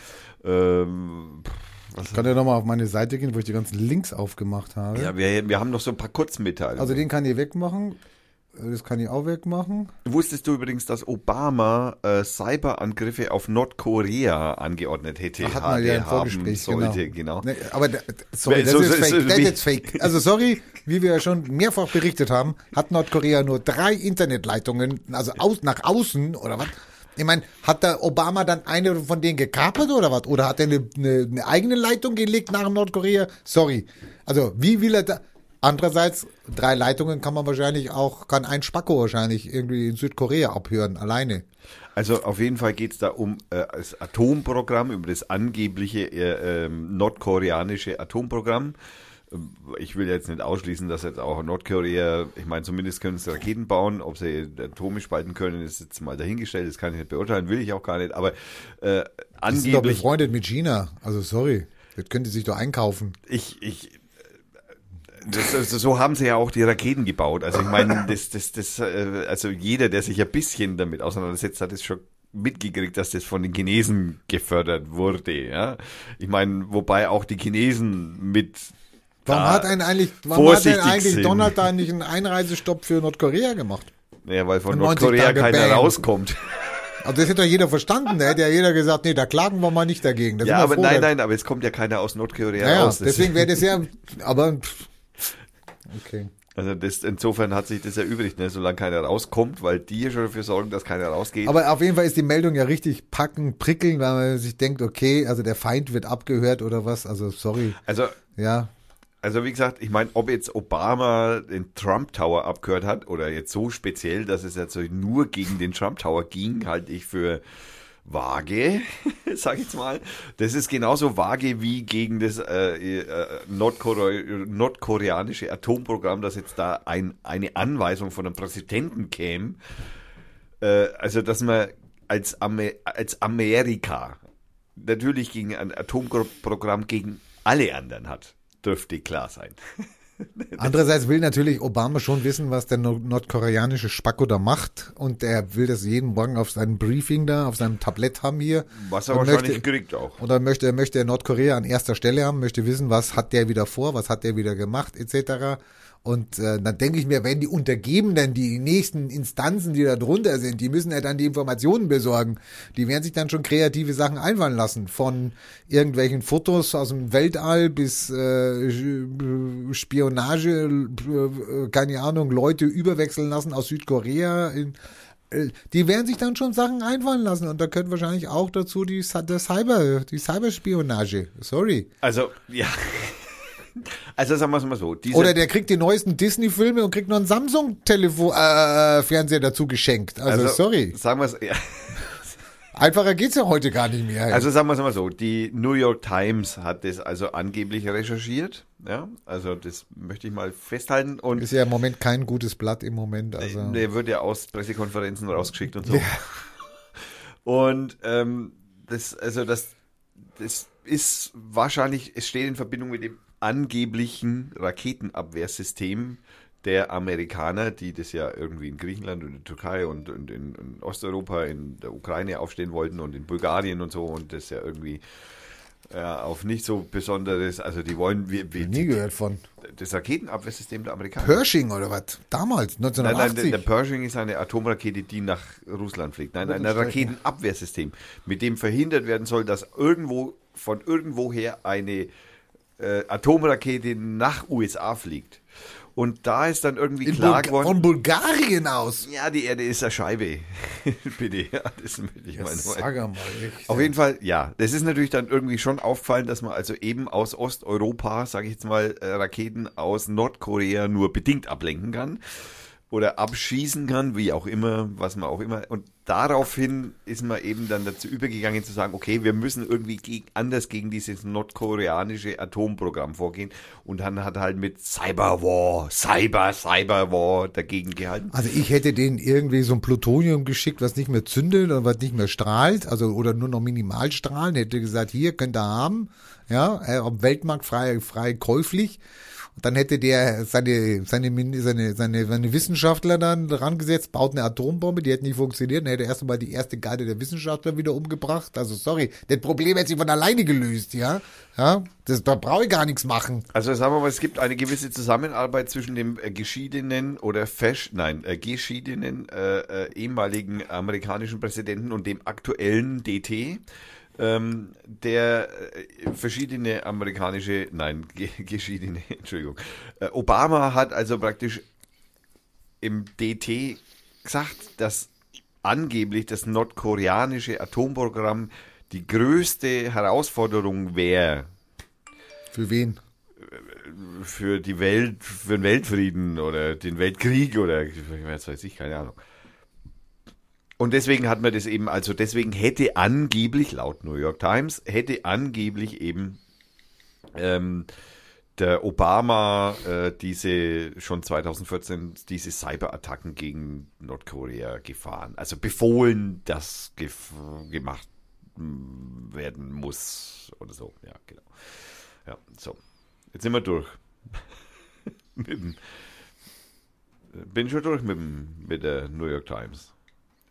Ähm, pff, was Ich kann ja nochmal auf meine Seite gehen, wo ich die ganzen Links aufgemacht habe. ja, wir, wir haben noch so ein paar Kurzmitteilungen. Also den kann ich wegmachen. Das kann ich auch wegmachen. Wusstest du übrigens, dass Obama äh, Cyberangriffe auf Nordkorea angeordnet hätte? Hat man ja im Vorgespräch, sollte, genau. genau. Nee, aber da- sorry, das so- ist so- fake. so- das ist fake. Also sorry, wie wir ja schon mehrfach berichtet haben, hat Nordkorea nur drei Internetleitungen, also aus, nach außen oder was? Ich meine, hat der Obama dann eine von denen gekapert oder was? Oder hat er eine, eine, eine eigene Leitung gelegt nach Nordkorea? Sorry. Also wie will er da? Andererseits, drei Leitungen kann man wahrscheinlich auch, kann ein Spacko wahrscheinlich irgendwie in Südkorea abhören, alleine. Also auf jeden Fall geht es da um äh, das Atomprogramm, über das angebliche äh, ähm, nordkoreanische Atomprogramm. Ähm, Ich will jetzt nicht ausschließen, dass jetzt auch Nordkorea, ich meine, zumindest können sie Raketen bauen, ob sie Atome spalten können, ist jetzt mal dahingestellt, das kann ich nicht beurteilen, will ich auch gar nicht, aber äh, Die sind doch angeblich, befreundet mit China. Also sorry, das können die sich doch einkaufen. ich, ich, das, also so haben sie ja auch die Raketen gebaut. Also ich meine, das, das, das, äh, also jeder, der sich ein bisschen damit auseinandersetzt, hat es schon mitgekriegt, dass das von den Chinesen gefördert wurde. Ja? Ich meine, wobei auch die Chinesen mit Warum hat denn eigentlich, warum hat vorsichtig eigentlich sind. Donald da nicht einen Einreisestopp für Nordkorea gemacht? Ja, weil von Und 90 Nordkorea Tage keiner Ban. rauskommt. Also das hätte doch jeder verstanden. Da hätte ja jeder gesagt, nee, da klagen wir mal nicht dagegen. Da Ja, aber froh, nein, nein, aber es kommt ja keiner aus Nordkorea Ja, raus. ja, deswegen wäre das ja, aber okay. Also das, insofern hat sich das erübrigt, ne? solange keiner rauskommt, weil die ja schon dafür sorgen, dass keiner rausgeht. Aber auf jeden Fall ist die Meldung ja richtig packen, prickeln, weil man sich denkt, okay, also der Feind wird abgehört oder was. Also sorry, also, ja. Also wie gesagt, ich meine, ob jetzt Obama den Trump Tower abgehört hat oder jetzt so speziell, dass es jetzt nur gegen den Trump Tower ging, halte ich für vage, sag ich jetzt mal. Das ist genauso vage wie gegen das äh, äh, Nordkore nordkoreanische Atomprogramm, dass jetzt da ein, eine Anweisung von einem Präsidenten käme. Äh, also, dass man als, Amer als Amerika natürlich gegen ein Atomprogramm gegen alle anderen hat, dürfte klar sein. Andererseits will natürlich Obama schon wissen, was der nord- nordkoreanische Spacko da macht. Und er will das jeden Morgen auf seinem Briefing da, auf seinem Tablett haben hier. Was er Und wahrscheinlich möchte- kriegt auch. Und dann möchte, möchte er Nordkorea an erster Stelle haben, möchte wissen, was hat der wieder vor, was hat der wieder gemacht, etc. Und äh, dann denke ich mir, wenn die Untergebenen, die nächsten Instanzen, die da drunter sind, die müssen ja dann die Informationen besorgen. Die werden sich dann schon kreative Sachen einfallen lassen. Von irgendwelchen Fotos aus dem Weltall bis äh, Spionage, äh, keine Ahnung, Leute überwechseln lassen aus Südkorea in äh, die werden sich dann schon Sachen einfallen lassen und da gehört wahrscheinlich auch dazu die, der Cyber, die Cyberspionage. Sorry. Also, ja. Also sagen wir es mal so. Oder der kriegt die neuesten Disney-Filme und kriegt noch einen Samsung-Telefon, äh, Fernseher dazu geschenkt. Also, sorry. Sagen wir es, ja. Einfacher geht's ja heute gar nicht mehr. Also sagen wir es mal so, die New York Times hat das also angeblich recherchiert. Ja, also das möchte ich mal festhalten. Und ist ja im Moment kein gutes Blatt im Moment. Also. der wird ja aus Pressekonferenzen rausgeschickt und so. Und ähm, das, also das, das ist wahrscheinlich, es steht in Verbindung mit dem angeblichen Raketenabwehrsystem der Amerikaner, die das ja irgendwie in Griechenland und in der Türkei und, und in, in Osteuropa, in der Ukraine aufstehen wollten und in Bulgarien und so und das ja irgendwie ja, auf nicht so besonderes, also die wollen, wir, wir, Nie gehört von. das Raketenabwehrsystem der Amerikaner. Pershing oder was? Damals, Nein, nein, 1980. der, der Pershing ist eine Atomrakete, die nach Russland fliegt. Nein, ein Raketenabwehrsystem, mit dem verhindert werden soll, dass irgendwo von irgendwoher eine äh, Atomrakete nach USA fliegt. Und da ist dann irgendwie In klar Bulga von geworden, Bulgarien aus. ja, die Erde ist eine Scheibe. Bitte, ja, das möchte ich mal nur- Sag mal. echt. auf jeden Fall, ja. Das ist natürlich dann irgendwie schon auffallend, dass man also eben aus Osteuropa, sage ich jetzt mal, äh, Raketen aus Nordkorea nur bedingt ablenken kann oder abschießen kann, wie auch immer, was man auch immer. Und daraufhin ist man eben dann dazu übergegangen zu sagen, okay, wir müssen irgendwie gegen, anders gegen dieses nordkoreanische Atomprogramm vorgehen. Und dann hat halt mit Cyberwar, Cyber, Cyberwar dagegen gehalten. Also ich hätte denen irgendwie so ein Plutonium geschickt, was nicht mehr zündet oder was nicht mehr strahlt, also oder nur noch minimal strahlen, hätte gesagt, hier könnt ihr haben, ja, äh, am Weltmarkt frei, frei käuflich. Und dann hätte der seine, seine, seine, seine, seine Wissenschaftler dann dran gesetzt, baut eine Atombombe, die hätte nicht funktioniert, dann hätte er erst einmal die erste Garde der Wissenschaftler wieder umgebracht. Also sorry, das Problem hätte sich von alleine gelöst, ja. Ja, das, da brauche ich gar nichts machen. Also sagen wir mal, es gibt eine gewisse Zusammenarbeit zwischen dem äh, geschiedenen oder fesch, nein, äh, geschiedenen äh, äh, ehemaligen amerikanischen Präsidenten und dem aktuellen DT, ähm, der äh, verschiedene amerikanische, nein, ge geschiedene, Entschuldigung. Äh, Obama hat also praktisch im DT gesagt, dass angeblich das nordkoreanische Atomprogramm die größte Herausforderung wäre Für wen? für die Welt, für den Weltfrieden oder den Weltkrieg oder was weiß ich, keine Ahnung. Und deswegen hat man das eben, also deswegen hätte angeblich, laut New York Times, hätte angeblich eben ähm, der Obama äh, diese schon 2014 diese Cyberattacken gegen Nordkorea gefahren. Also befohlen, dass gef gemacht werden muss oder so. Ja, genau. Ja, so. Jetzt sind wir durch. mit dem, bin schon durch mit, dem, mit der New York Times.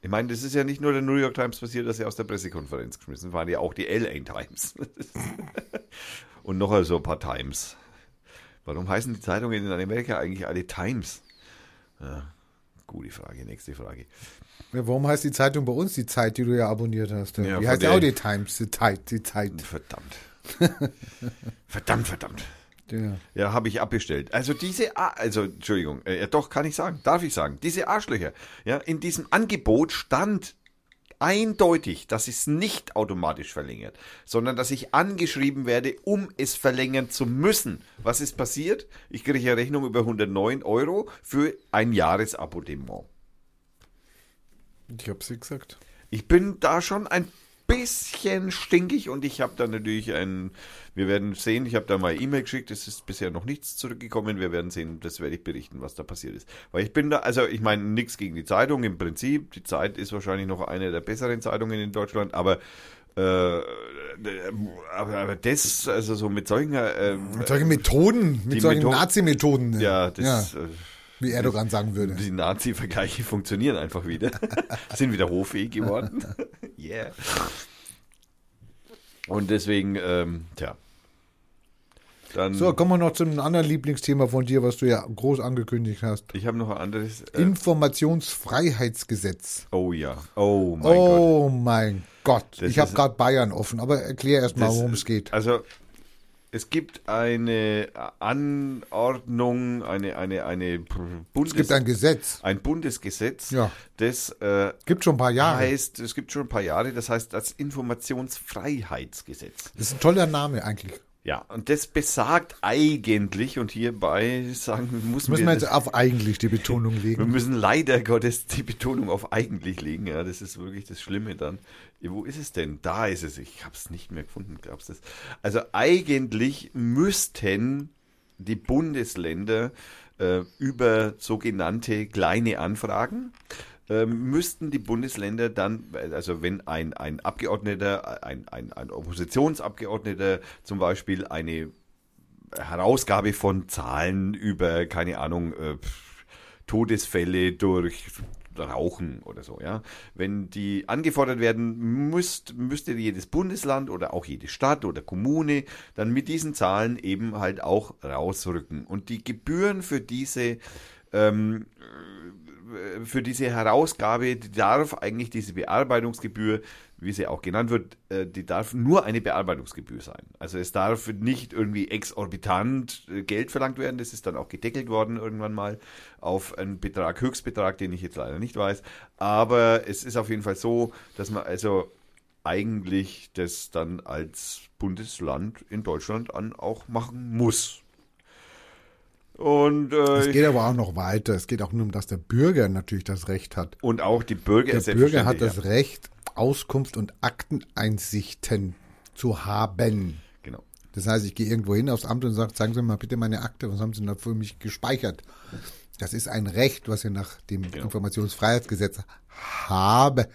Ich meine, das ist ja nicht nur der New York Times passiert, dass sie aus der Pressekonferenz geschmissen waren, ja auch die LA Times. Und noch so ein paar Times. Warum heißen die Zeitungen in Amerika eigentlich alle Times? Ja, gute Frage, nächste Frage. Ja, warum heißt die Zeitung bei uns die Zeit, die du ja abonniert hast? Ja, die heißt ja auch die Times, die Zeit, die Zeit. Verdammt. verdammt, verdammt. Ja. Ja, habe ich abbestellt. Also diese, Ar- also Entschuldigung, äh, doch kann ich sagen, darf ich sagen, diese Arschlöcher. Ja, in diesem Angebot stand eindeutig, dass es nicht automatisch verlängert, sondern dass ich angeschrieben werde, um es verlängern zu müssen. Was ist passiert? Ich kriege eine Rechnung über 109 Euro für ein Jahresabonnement. Ich hab's dir gesagt. Ich bin da schon ein bisschen stinkig und ich habe da natürlich ein, wir werden sehen, ich habe da mal E-Mail geschickt, es ist bisher noch nichts zurückgekommen, wir werden sehen, das werde ich berichten, was da passiert ist. Weil ich bin da, also ich meine, nichts gegen die Zeitung im Prinzip, die Zeit ist wahrscheinlich noch eine der besseren Zeitungen in Deutschland, aber äh, aber, aber das, also so mit solchen, äh, Mit solchen Methoden, mit solchen Methoden- Nazi-Methoden. ja, das, ja, äh, wie Erdogan sagen würde. die Nazi-Vergleiche funktionieren einfach wieder. Sind wieder hoffähig geworden. yeah. Und deswegen, ähm, tja. Dann, So, kommen wir noch zu einem anderen Lieblingsthema von dir, was du ja groß angekündigt hast. ich habe noch ein anderes. Äh, Informationsfreiheitsgesetz. oh ja. Oh mein Gott. oh mein Gott. Das ich habe gerade Bayern offen, aber erklär erst mal, worum es geht. Also, es gibt eine Anordnung, eine, eine, eine Bundes, Es gibt ein Gesetz. ein Bundesgesetz, Ja. das äh, Gibt schon ein paar Jahre. heißt, es gibt schon ein paar Jahre, das heißt das Informationsfreiheitsgesetz. Das ist ein toller Name eigentlich. Ja, und das besagt eigentlich, und hierbei sagen, muss Müssen wir wir, jetzt auf eigentlich die Betonung wir legen. müssen leider Gottes die Betonung auf eigentlich legen. Ja, das ist wirklich das Schlimme dann. Wo ist es denn? Da ist es. Ich habe es nicht mehr gefunden, glaubst das? Also eigentlich müssten die Bundesländer äh, über sogenannte kleine Anfragen ähm, müssten die Bundesländer dann, also wenn ein, ein Abgeordneter, ein, ein, ein Oppositionsabgeordneter zum Beispiel eine Herausgabe von Zahlen über, keine Ahnung, äh, Todesfälle durch Rauchen oder so, ja. Wenn die angefordert werden, müsst, müsste jedes Bundesland oder auch jede Stadt oder Kommune dann mit diesen Zahlen eben halt auch rausrücken. Und die Gebühren für diese ähm, für diese Herausgabe, darf eigentlich diese Bearbeitungsgebühr, wie sie auch genannt wird, äh, die darf nur eine Bearbeitungsgebühr sein. Also es darf nicht irgendwie exorbitant äh, Geld verlangt werden. Das ist dann auch gedeckelt worden irgendwann mal auf einen Betrag, Höchstbetrag, den ich jetzt leider nicht weiß. Aber es ist auf jeden Fall so, dass man also eigentlich das dann als Bundesland in Deutschland an auch machen muss. Und, Es äh, geht aber auch noch weiter. Es geht auch nur um, dass der Bürger natürlich das Recht hat. und auch die Bürger Der Bürger hat das Recht, Auskunft und Akteneinsichten zu haben. Genau. Das heißt, ich gehe irgendwo hin aufs Amt und sage, zeigen Sie mir mal bitte meine Akte, was haben Sie denn da für mich gespeichert? Das ist ein Recht, was ich nach dem Genau. Informationsfreiheitsgesetz habe.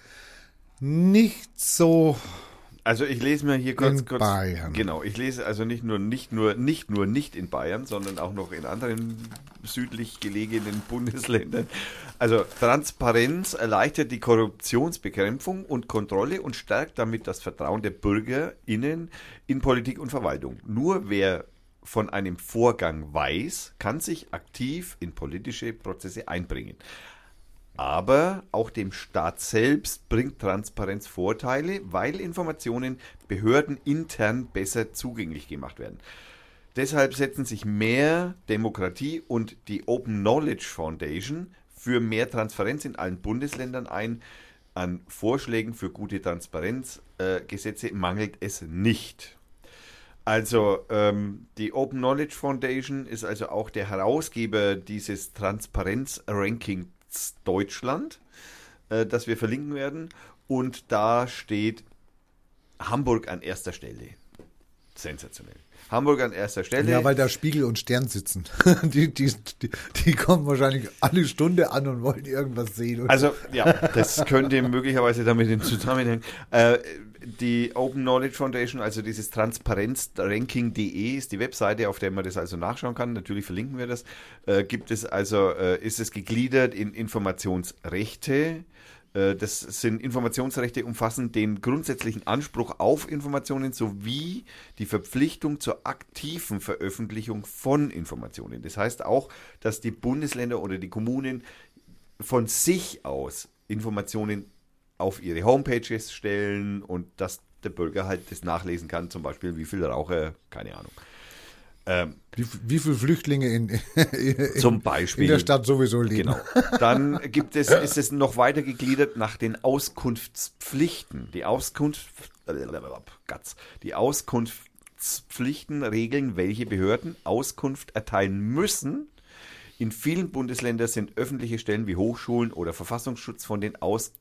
Nicht so Also ich lese mir hier kurz, In kurz Bayern. genau, ich lese also nicht nur nicht nur nicht nur nicht in Bayern, sondern auch noch in anderen südlich gelegenen Bundesländern. Also Transparenz erleichtert die Korruptionsbekämpfung und Kontrolle und stärkt damit das Vertrauen der BürgerInnen in Politik und Verwaltung. Nur wer von einem Vorgang weiß, kann sich aktiv in politische Prozesse einbringen. Aber auch dem Staat selbst bringt Transparenz Vorteile, weil Informationen Behörden intern besser zugänglich gemacht werden. Deshalb setzen sich mehr Demokratie und die Open Knowledge Foundation für mehr Transparenz in allen Bundesländern ein. An Vorschlägen für gute Transparenzgesetze äh, mangelt es nicht. Also ähm, die Open Knowledge Foundation ist also auch der Herausgeber dieses Transparenz-Rankings Deutschland, äh, das wir verlinken werden. Und da steht Hamburg an erster Stelle. Sensationell. Hamburg an erster Stelle. Ja, weil da Spiegel und Stern sitzen. Die, die, die, die kommen wahrscheinlich alle Stunde an und wollen irgendwas sehen. Und Also, ja, das könnte möglicherweise damit in Zusammenhang. Äh, die Open Knowledge Foundation, also dieses Transparenzranking.de ist die Webseite, auf der man das also nachschauen kann. Natürlich verlinken wir das. Äh, gibt es also, äh, ist es gegliedert in Informationsrechte, Das sind Informationsrechte umfassen den grundsätzlichen Anspruch auf Informationen sowie die Verpflichtung zur aktiven Veröffentlichung von Informationen. Das heißt auch, dass die Bundesländer oder die Kommunen von sich aus Informationen auf ihre Homepages stellen und dass der Bürger halt das nachlesen kann, zum Beispiel wie viel Raucher, keine Ahnung. Ähm, Wie, wie viele Flüchtlinge in, in, zum Beispiel. in der Stadt sowieso leben. Genau. Dann gibt es, ist es noch weiter gegliedert nach den Auskunftspflichten. Die Auskunft, die Auskunftspflichten regeln, welche Behörden Auskunft erteilen müssen. In vielen Bundesländern sind öffentliche Stellen wie Hochschulen oder Verfassungsschutz von den Auskunftspflichten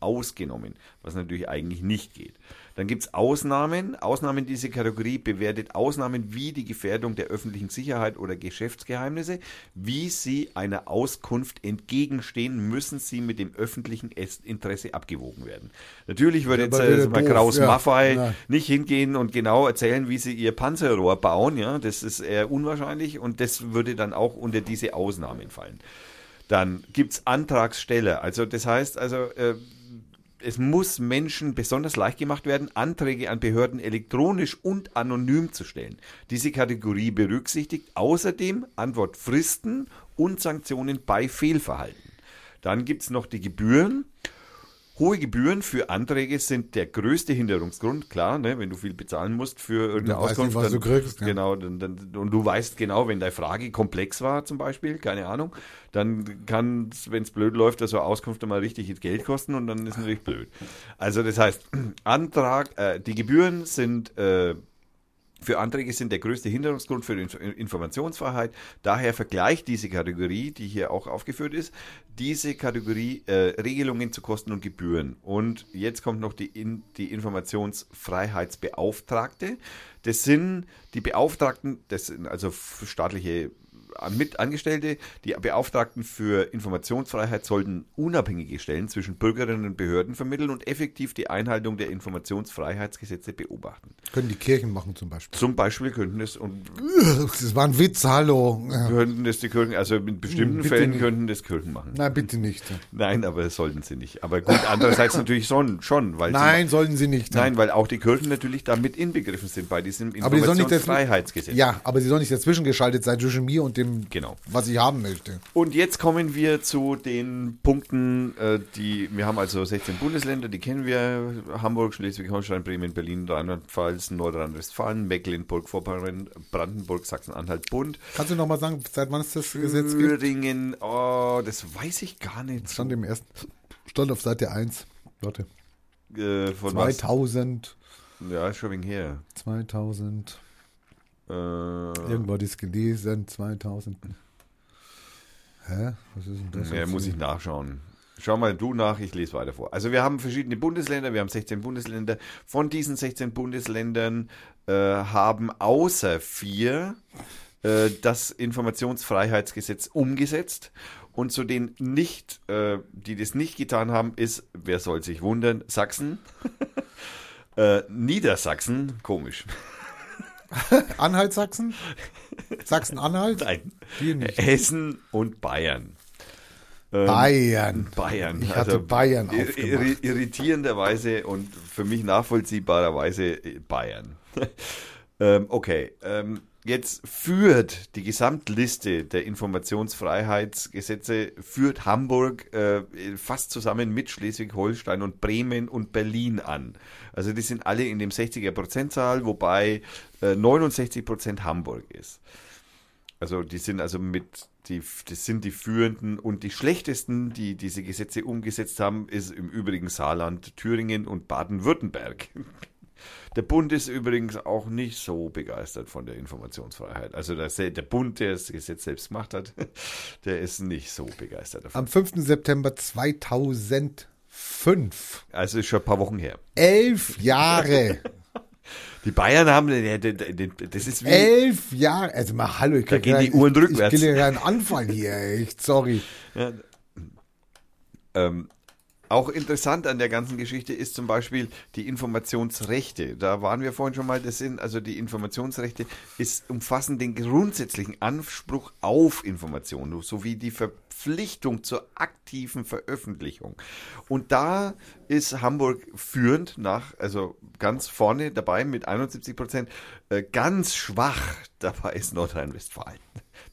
ausgenommen, was natürlich eigentlich nicht geht. Dann gibt es Ausnahmen. Ausnahmen diese Kategorie bewertet Ausnahmen wie die Gefährdung der öffentlichen Sicherheit oder Geschäftsgeheimnisse. Wie sie einer Auskunft entgegenstehen, müssen sie mit dem öffentlichen Es- Interesse abgewogen werden. Natürlich würde jetzt aber äh, wieder so mal doof, Kraus ja. Maffei Ja. nicht hingehen und genau erzählen, wie sie ihr Panzerrohr bauen. Ja, das ist eher unwahrscheinlich und das würde dann auch unter diese Ausnahmen fallen. Dann gibt's Antragssteller. Also das heißt, also äh, es muss Menschen besonders leicht gemacht werden, Anträge an Behörden elektronisch und anonym zu stellen. Diese Kategorie berücksichtigt außerdem Antwortfristen und Sanktionen bei Fehlverhalten. Dann gibt's noch die Gebühren. Hohe Gebühren für Anträge sind der größte Hinderungsgrund, klar, ne, wenn du viel bezahlen musst für irgendeine Du Auskunft. nicht, was dann, du kriegst, ja. Genau, dann, dann, und du weißt genau, wenn deine Frage komplex war zum Beispiel, keine Ahnung, dann kann, wenn es blöd läuft, so eine Auskunft mal richtig Geld kosten und dann ist natürlich blöd. Also das heißt, Antrag, äh, die Gebühren sind äh, für Anträge sind der größte Hinderungsgrund für die Inf- Informationsfreiheit. Daher vergleicht diese Kategorie, die hier auch aufgeführt ist, diese Kategorie äh, Regelungen zu Kosten und Gebühren. Und jetzt kommt noch die, in, die Informationsfreiheitsbeauftragte. Das sind die Beauftragten, das sind also staatliche Mitangestellte, die Beauftragten für Informationsfreiheit sollten unabhängige Stellen zwischen Bürgerinnen und Behörden vermitteln und effektiv die Einhaltung der Informationsfreiheitsgesetze beobachten. Können die Kirchen machen zum Beispiel. Zum Beispiel könnten es und Das war ein Witz, hallo. Ja. könnten das die Kirchen, also in bestimmten Hm, bitte Fällen nicht. könnten das Kirchen machen. Nein, bitte nicht. Nein, aber das sollten sie nicht. Aber gut, andererseits natürlich schon, schon weil Nein, sollen sie nicht. sie, nein, weil auch die Kirchen natürlich damit inbegriffen sind bei diesem nicht Informationsfreiheitsgesetz. Ja, aber sie sollen nicht dazwischen geschaltet sein zwischen mir und dem, Genau. was ich haben möchte. Und jetzt kommen wir zu den Punkten, äh, die wir haben also 16 Bundesländer, die kennen wir: Hamburg, Schleswig-Holstein, Bremen, Berlin, Rheinland-Pfalz, Nordrhein-Westfalen, Mecklenburg, Vorpommern, Brandenburg, Sachsen-Anhalt, Bund, Kannst du noch mal sagen, seit wann es das Gesetz gibt? Thüringen. Oh, das weiß ich gar nicht. Stand im ersten, stand auf Seite 1. Warte. Äh, von was? 2000, Ja, schon wegen her. 2000, Äh, irgendwo hat ich es gelesen, 2000. Hä? Was ist denn das? jetzt muss ich nachschauen. Schau mal du nach, ich lese weiter vor. Also wir haben verschiedene Bundesländer, wir haben 16 Bundesländer. Von diesen 16 Bundesländern äh, haben außer vier äh, das Informationsfreiheitsgesetz umgesetzt. Und zu den nicht, äh, die das nicht getan haben, ist, wer soll sich wundern, Sachsen, äh, Niedersachsen, komisch. Anhalt Sachsen? Sachsen-Anhalt? Nein. Hessen und Bayern. Ähm, Bayern. Bayern. Ich hatte Bayern ir- aufgemacht. irri- Irritierenderweise und für mich nachvollziehbarerweise äh, Bayern. ähm, okay, ähm, jetzt führt die Gesamtliste der Informationsfreiheitsgesetze, führt Hamburg äh, fast zusammen mit Schleswig-Holstein und Bremen und Berlin an. Also die sind alle in dem 60er Prozentzahl, wobei äh, 69 Prozent Hamburg ist. Also die sind also mit, die, das sind die führenden und die schlechtesten, die diese Gesetze umgesetzt haben, ist im Übrigen Saarland, Thüringen und Baden-Württemberg. Der Bund ist übrigens auch nicht so begeistert von der Informationsfreiheit. Also der, der Bund, der das Gesetz selbst gemacht hat, der ist nicht so begeistert davon. Am 5. September 2005. Also ist schon ein paar Wochen her. Elf Jahre. Die Bayern haben, das ist wie, Elf Jahre. Also mal hallo, ich Da gehen die Uhren ich, rückwärts. Ich kriege ja einen Anfall hier, echt, sorry. Ja, ähm, Auch interessant an der ganzen Geschichte ist zum Beispiel die Informationsrechte. Da waren wir vorhin schon mal, das sind, also die Informationsrechte ist, umfassen den grundsätzlichen Anspruch auf Information sowie die Verpflichtung zur aktiven Veröffentlichung. Und da ist Hamburg führend nach, also ganz vorne dabei mit 71 Prozent. Äh, ganz schwach dabei ist Nordrhein-Westfalen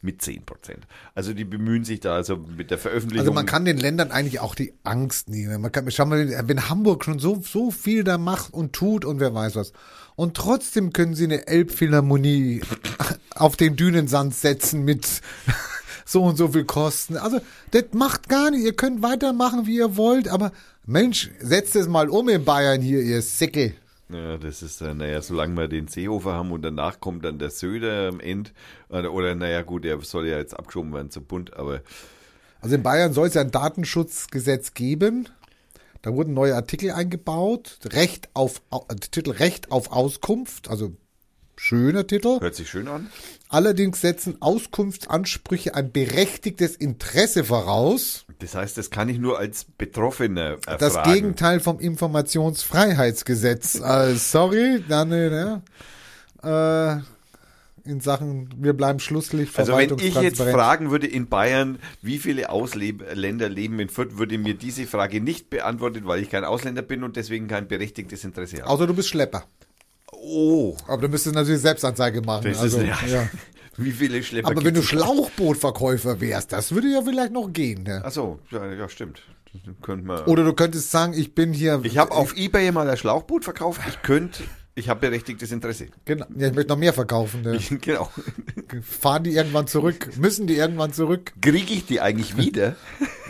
mit 10 Prozent. Also die bemühen sich da also mit der Veröffentlichung. Also man kann den Ländern eigentlich auch die Angst nehmen. Man kann, schau mal, wenn Hamburg schon so, so viel da macht und tut und wer weiß was. Und trotzdem können sie eine Elbphilharmonie auf den Dünensand setzen mit so und so viel Kosten. Also das macht gar nicht. Ihr könnt weitermachen, wie ihr wollt, aber Mensch, setzt es mal um in Bayern hier, ihr Säcke. Ja, das ist, äh, naja, solange wir den Seehofer haben und danach kommt dann der Söder am Ende, oder, naja, gut, der soll ja jetzt abgeschoben werden zum Bund, aber Also in Bayern soll es ja ein Datenschutzgesetz geben. Da wurden neue Artikel eingebaut. Recht auf, Au- äh, Titel Recht auf Auskunft, also schöner Titel. hört sich schön an. Allerdings setzen Auskunftsansprüche ein berechtigtes Interesse voraus. Das heißt, das kann ich nur als Betroffener erfragen. Das Gegenteil vom Informationsfreiheitsgesetz. Äh, sorry, dann äh, äh, in Sachen, wir bleiben schlusslich Also wenn ich jetzt fragen würde in Bayern, wie viele Ausländer leben in Fürth, würde mir diese Frage nicht beantwortet, weil ich kein Ausländer bin und deswegen kein berechtigtes Interesse habe. Außer du bist Schlepper. Oh, Aber du müsstest natürlich Selbstanzeige machen. das also, ist ja, ja. Wie viele Schlepper Aber wenn du? Schlauchbootverkäufer wärst, das würde ja vielleicht noch gehen. Ne? Ach so, ja, ja stimmt. Könnte man. Oder du könntest sagen, ich bin hier. ich habe auf eBay mal ein Schlauchboot verkauft. Ich könnte, ich habe berechtigtes Interesse. Genau, ja, ich möchte noch mehr verkaufen. Ne? Genau. Fahren die irgendwann zurück? Müssen die irgendwann zurück? Kriege ich die eigentlich wieder?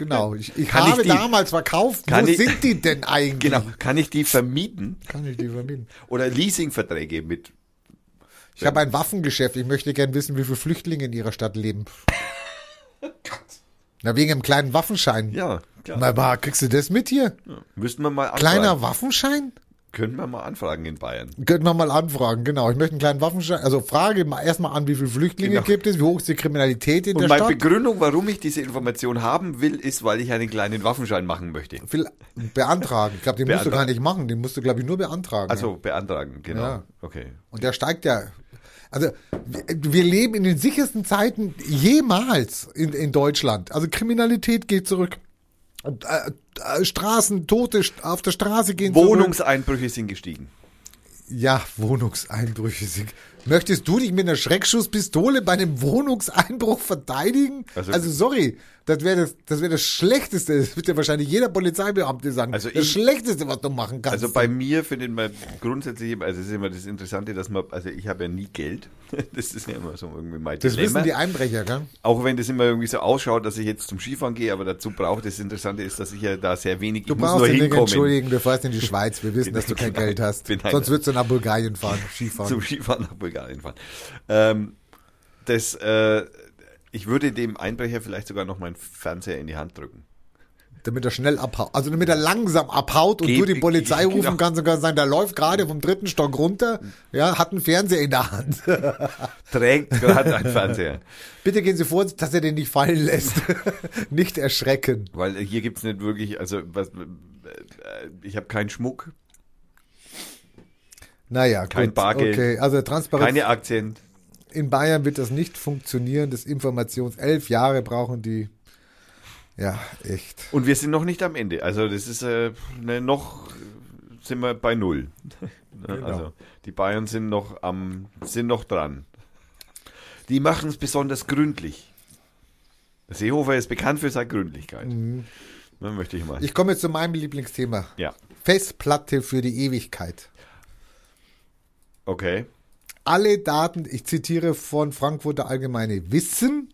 Genau. Ich, ich Kann ich habe die- damals verkauft. Wo ich- sind die denn eigentlich? Genau. Kann ich die vermieten? Kann ich die vermieten? Oder Leasingverträge mit. Ich habe ein Waffengeschäft. Ich möchte gern wissen, wie viele Flüchtlinge in ihrer Stadt leben. Na, wegen einem kleinen Waffenschein. Ja, klar. Na, kriegst du das mit hier? Müssten wir mal anfragen. Kleiner Waffenschein? Könnten wir mal anfragen in Bayern. Könnten wir mal anfragen, genau. Ich möchte einen kleinen Waffenschein. Also frage mal erstmal an, wie viele Flüchtlinge Genau. gibt es, wie hoch ist die Kriminalität in Und der meine Stadt? Begründung, warum ich diese Information haben will, ist, weil ich einen kleinen Waffenschein machen möchte. Beantragen. Ich glaube, den musst du gar nicht machen. Den musst du, glaube ich, nur beantragen. Also beantragen, genau. Ja. Okay. Und der steigt ja. Also wir, leben in den sichersten Zeiten jemals in, in Deutschland. Also Kriminalität geht zurück. Und, äh, Straßen, Tote auf der Straße gehen zurück. Wohnungseinbrüche sind gestiegen. Ja, Wohnungseinbrüche sind. Möchtest du dich mit einer Schreckschusspistole bei einem Wohnungseinbruch verteidigen? Also- Also, sorry, das wäre das, das wäre das Schlechteste. Das wird ja wahrscheinlich jeder Polizeibeamte sagen. Also das ich- Schlechteste, was du machen kannst. Also bei mir findet man grundsätzlich, also es ist immer das Interessante, dass man, also ich habe ja nie Geld. Das ist ja immer so irgendwie mein das Dilemma. wissen die Einbrecher, gell? Auch wenn das immer irgendwie so ausschaut, dass ich jetzt zum Skifahren gehe, aber dazu braucht das Interessante ist, dass ich ja da sehr wenig, Du ich muss brauchst nur dich nicht hinkommen. entschuldigen, du fährst in die Schweiz. Wir wissen, dass du kein. Geld hast. Sonst würdest du nach Bulgarien fahren, Skifahren. zum Skifahren nach Bulgarien fahren. Ähm, das, äh, ich würde dem Einbrecher vielleicht sogar noch meinen Fernseher in die Hand drücken. Damit er schnell abhaut. Also damit er langsam abhaut und Geht- du die Polizei genau. rufen kannst und kannst sagen, der läuft gerade vom dritten Stock runter, ja, hat einen Fernseher in der Hand. Trägt gerade einen Fernseher. Bitte gehen Sie vor, dass er den nicht fallen lässt. nicht erschrecken. Weil äh, hier gibt's nicht wirklich, also was, äh, ich habe keinen Schmuck, Naja, Kein gut. Bargeld. Okay, also Transparenz. keine Aktien. In Bayern wird das nicht funktionieren. Das Informations elf Jahre brauchen die. Ja, echt. Und wir sind noch nicht am Ende. Also das ist äh, ne, noch sind wir bei null. Ne, Genau. Also die Bayern sind noch am sind noch dran. Die machen es besonders gründlich. Seehofer ist bekannt für seine Gründlichkeit. Ne, möchte ich mal. Mhm. Ich komme jetzt zu meinem Lieblingsthema. ja, Festplatte für die Ewigkeit. okay. Alle Daten, ich zitiere von Frankfurter Allgemeine Wissen,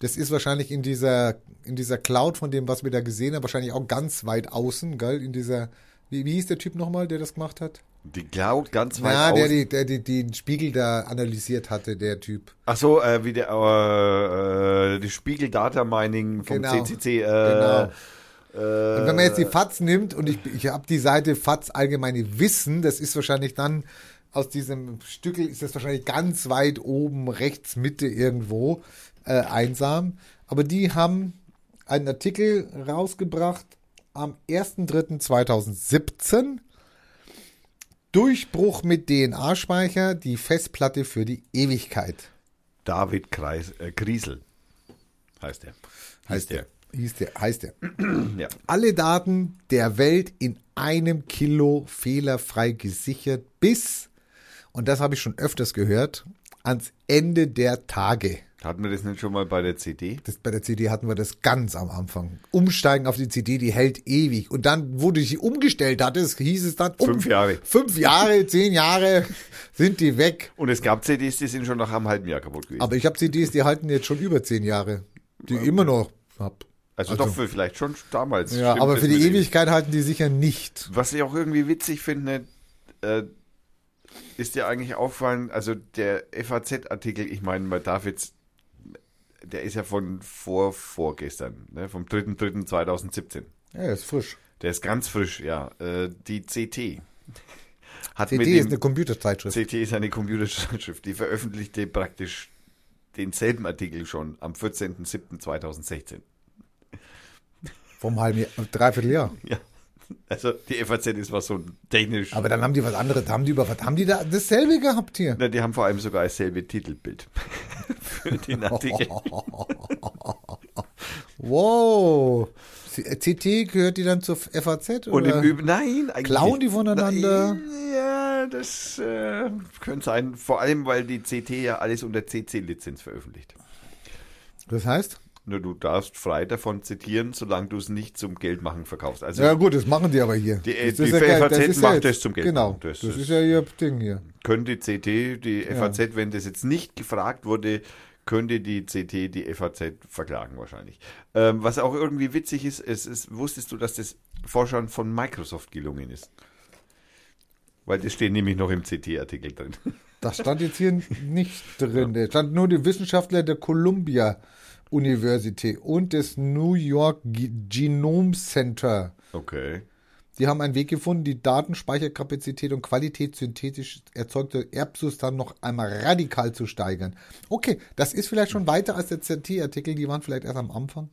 das ist wahrscheinlich in dieser, in dieser Cloud von dem, was wir da gesehen haben, wahrscheinlich auch ganz weit außen, gell? In dieser, wie, wie hieß der Typ nochmal, der das gemacht hat? Die Cloud ganz weit Ja, der, der die, den Spiegel da analysiert hatte, der Typ. Ach so, äh, wie der äh, äh, die Spiegel Data Mining vom Genau. CCC. Äh, Genau. äh, Und wenn man jetzt die FATS nimmt und ich, ich habe die Seite FATS allgemeine Wissen, das ist wahrscheinlich dann aus diesem Stückel ist das wahrscheinlich ganz weit oben rechts Mitte irgendwo äh, einsam. Aber die haben einen Artikel rausgebracht am 1.3.2017. Durchbruch mit DNA-Speicher, die Festplatte für die Ewigkeit. David Kreis, äh, Griesel heißt er. Heißt der. Hieß der, heißt der. Ja. Alle Daten der Welt in einem Kilo fehlerfrei gesichert bis, und das habe ich schon öfters gehört, ans Ende der Tage. Hatten wir das nicht schon mal bei der CD? Das, bei der CD hatten wir das ganz am Anfang. Umsteigen auf die CD, die hält ewig. Und dann, wo du sie umgestellt hattest, hieß es dann, um, Fünf Jahre. Fünf Jahre, zehn Jahre sind die weg. Und es gab CDs, die sind schon nach einem halben Jahr kaputt gewesen. Aber ich habe CDs, die halten jetzt schon über zehn Jahre. Die ich immer noch hab. also, doch für vielleicht schon damals. Ja, aber für die Ewigkeit halten die sicher nicht. Was ich auch irgendwie witzig finde, äh, ist dir eigentlich aufgefallen, also der FAZ-Artikel, ich meine, man darf jetzt, der ist ja von vor vorgestern, ne, vom 3.3.2017. Ja, ist frisch. Der ist ganz frisch, ja. Äh, die CT hat mit ist eine Computerzeitschrift. CT ist eine Computerzeitschrift, die veröffentlichte praktisch denselben Artikel schon am 14.07.2016. Vom halben Jahr, dreiviertel Jahr. Ja. Also die FAZ ist was so technisch. Aber dann haben die was anderes. Haben die über was? Haben die da dasselbe gehabt hier? Na, die haben vor allem sogar dasselbe Titelbild für den Artikel. Wow. CT gehört die dann zur FAZ? Und oder? im Übrigen, nein, eigentlich Klauen die voneinander? Nein, ja, das äh, könnte sein. Vor allem, weil die CT ja alles unter CC-Lizenz veröffentlicht. Das heißt? Nur du darfst frei davon zitieren, solange du es nicht zum Geldmachen verkaufst. Also Ja gut, das machen die aber hier. Die- das die ist ja. FAZ ist macht jetzt- das zum Geld Genau, das, Das ist, ja ihr Ding hier. könnte CT, die FAZ, wenn das jetzt nicht gefragt wurde, könnte die CT die FAZ verklagen wahrscheinlich. Ähm, was auch irgendwie witzig ist, es ist, wusstest du, dass das Forschern von Microsoft gelungen ist? Weil das steht nämlich noch im CT-Artikel drin. Das stand jetzt hier nicht drin. Da stand nur die Wissenschaftler der Columbia University und des New York Ge- Genome Center. Okay. Die haben einen Weg gefunden, die Datenspeicherkapazität und Qualität synthetisch erzeugter Erbsubstanz noch einmal radikal zu steigern. Okay, das ist vielleicht schon weiter als der CT-Artikel, die waren vielleicht erst am Anfang.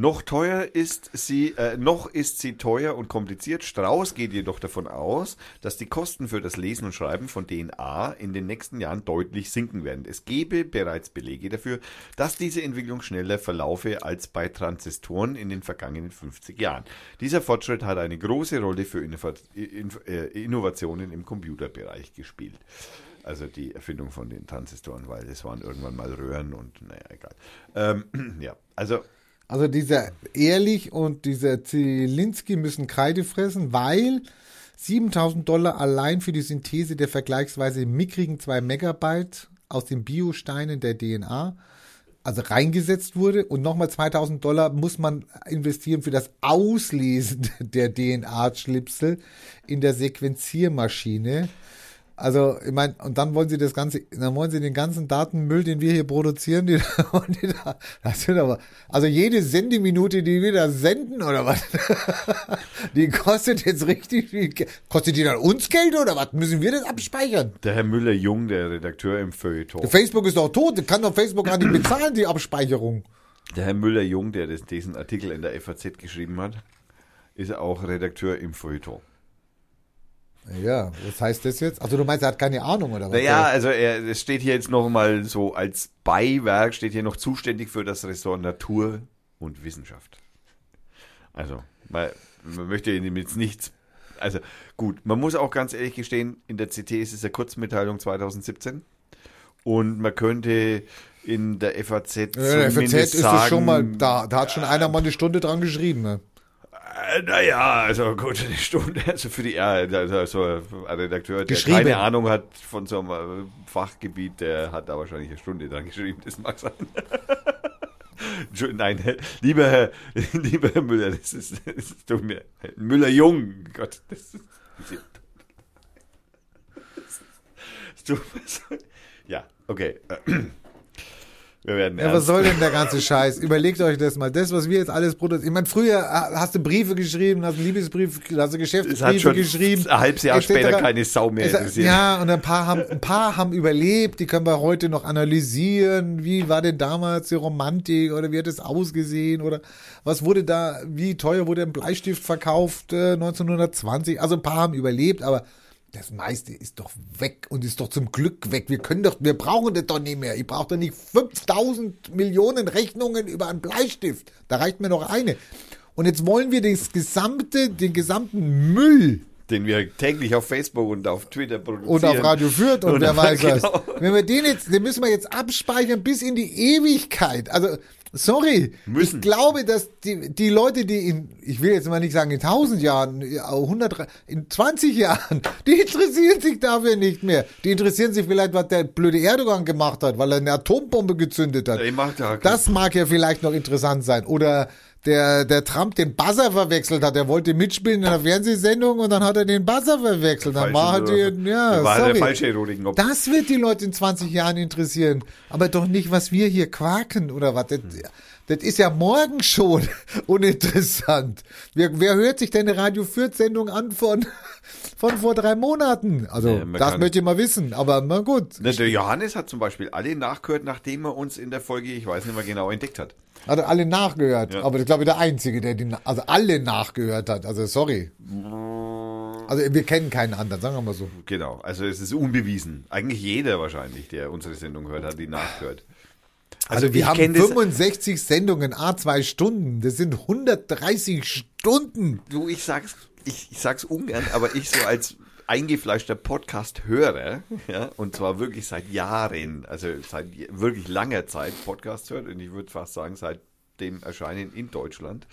Noch teuer ist sie, äh, noch ist sie teuer und kompliziert. Strauß geht jedoch davon aus, dass die Kosten für das Lesen und Schreiben von DNA in den nächsten Jahren deutlich sinken werden. Es gebe bereits Belege dafür, dass diese Entwicklung schneller verlaufe als bei Transistoren in den vergangenen 50 Jahren. Dieser Fortschritt hat eine große Rolle für in, äh, Innovationen im Computerbereich gespielt. Also die Erfindung von den Transistoren, weil es waren irgendwann mal Röhren und naja, egal. Ähm, ja, also Also dieser Ehrlich und dieser Zielinski müssen Kreide fressen, weil 7000 Dollar allein für die Synthese der vergleichsweise mickrigen 2 Megabyte aus den Biosteinen der DNA also reingesetzt wurde und nochmal 2000 Dollar muss man investieren für das Auslesen der DNA-Schlipsel in der Sequenziermaschine. Also, ich meine, und dann wollen sie das Ganze, dann wollen sie den ganzen Datenmüll, den wir hier produzieren, die, die da, das sind aber, also jede Sendeminute, die wir da senden, oder was? Die kostet jetzt richtig viel Geld. Kostet die dann uns Geld, oder was? Müssen wir das abspeichern? Der Herr Müller-Jung, der Redakteur im Feuilleton. Facebook ist doch tot, kann doch Facebook gar nicht bezahlen, die Abspeicherung. Der Herr Müller-Jung, der das, diesen Artikel in der FAZ geschrieben hat, ist auch Redakteur im Feuilleton. Ja, was heißt das jetzt? Also du meinst, er hat keine Ahnung, oder was? Naja, also er, es steht hier jetzt noch mal so als Beiwerk, steht hier noch zuständig für das Ressort Natur und Wissenschaft. Also, man, man möchte ihm jetzt nichts. Also, gut, man muss auch ganz ehrlich gestehen, in der CT ist es eine Kurzmitteilung 2017. Und man könnte in der FAZ Ja, der FAZ zumindest ist sagen, es schon mal, da, da hat schon einer mal eine Stunde dran geschrieben. Ne? Äh, Naja, also gut, eine Stunde, also für die, also so ein Redakteur, der keine Ahnung hat von so einem äh, Fachgebiet, der hat da wahrscheinlich eine Stunde dran geschrieben, das mag sein. Nein, Herr- lieber Herr, lieber Herr Müller, das ist, das ist tut mir, Müller-Jung, Gott, das ist, das ist- das tut mir so, ja, okay. Wir werden Ja, was soll denn der ganze Scheiß? Überlegt euch das mal. Das, was wir jetzt alles produzieren. Ich meine, früher hast du Briefe geschrieben, hast einen Liebesbrief, hast du Geschäftsbriefe geschrieben. ein halbes Jahr später keine Sau mehr Es- interessiert. Ja, und ein paar haben, ein paar haben überlebt. Die können wir heute noch analysieren. Wie war denn damals die Romantik oder wie hat es ausgesehen oder was wurde da, wie teuer wurde ein Bleistift verkauft äh, 1920? Also ein paar haben überlebt, aber das meiste ist doch weg und ist doch zum Glück weg. Wir können doch, wir brauchen das doch nicht mehr. Ich brauche doch nicht 5000 Millionen Rechnungen über einen Bleistift. Da reicht mir noch eine. Und jetzt wollen wir das gesamte, den gesamten Müll Den wir täglich auf Facebook und auf Twitter produzieren. und auf Radio Fürth und, Und wer weiß was. genau. Wenn wir den jetzt, den müssen wir jetzt abspeichern bis in die Ewigkeit. Also, sorry. Müssen. Ich glaube, dass die, die Leute, die in, ich will jetzt mal nicht sagen in 1000 Jahren, ja, 100, in 20 Jahren, die interessieren sich dafür nicht mehr. Die interessieren sich vielleicht, was der blöde Erdogan gemacht hat, weil er eine Atombombe gezündet hat. Ja- Das mag ja vielleicht noch interessant sein. Oder der, der Trump den Buzzer verwechselt hat. Er wollte mitspielen in einer Fernsehsendung und dann hat er den Buzzer verwechselt. Dann war halt die, ja, war sorry. der falsche. Das wird die Leute in 20 Jahren interessieren. Aber doch nicht, was wir hier quaken oder was. Das, das ist ja morgen schon uninteressant. Wer, wer hört sich denn eine Radio Fürth Sendung an von, von vor drei Monaten? Also, Ja, das möchte ich mal wissen. Aber na gut. Ne, Der Johannes hat zum Beispiel alle nachgehört, nachdem er uns in der Folge, ich weiß nicht mehr genau, entdeckt hat. Hat er alle nachgehört. Ja. Aber ich glaube, der Einzige, der die, also alle nachgehört hat. Also, sorry. Also, wir kennen keinen anderen, sagen wir mal so. Genau, also es ist unbewiesen. Eigentlich jeder wahrscheinlich, der unsere Sendung hört, hat die nachgehört. Also, wir ich haben kenn das- 65 Sendungen, a zwei Stunden. Das sind 130 Stunden. Du, ich sag's, ich, ich sag's ungern, aber ich so als eingefleischter Podcast-Hörer, ja, und zwar wirklich seit Jahren, also seit wirklich langer Zeit Podcast hört, und ich würde fast sagen, seit dem Erscheinen in Deutschland.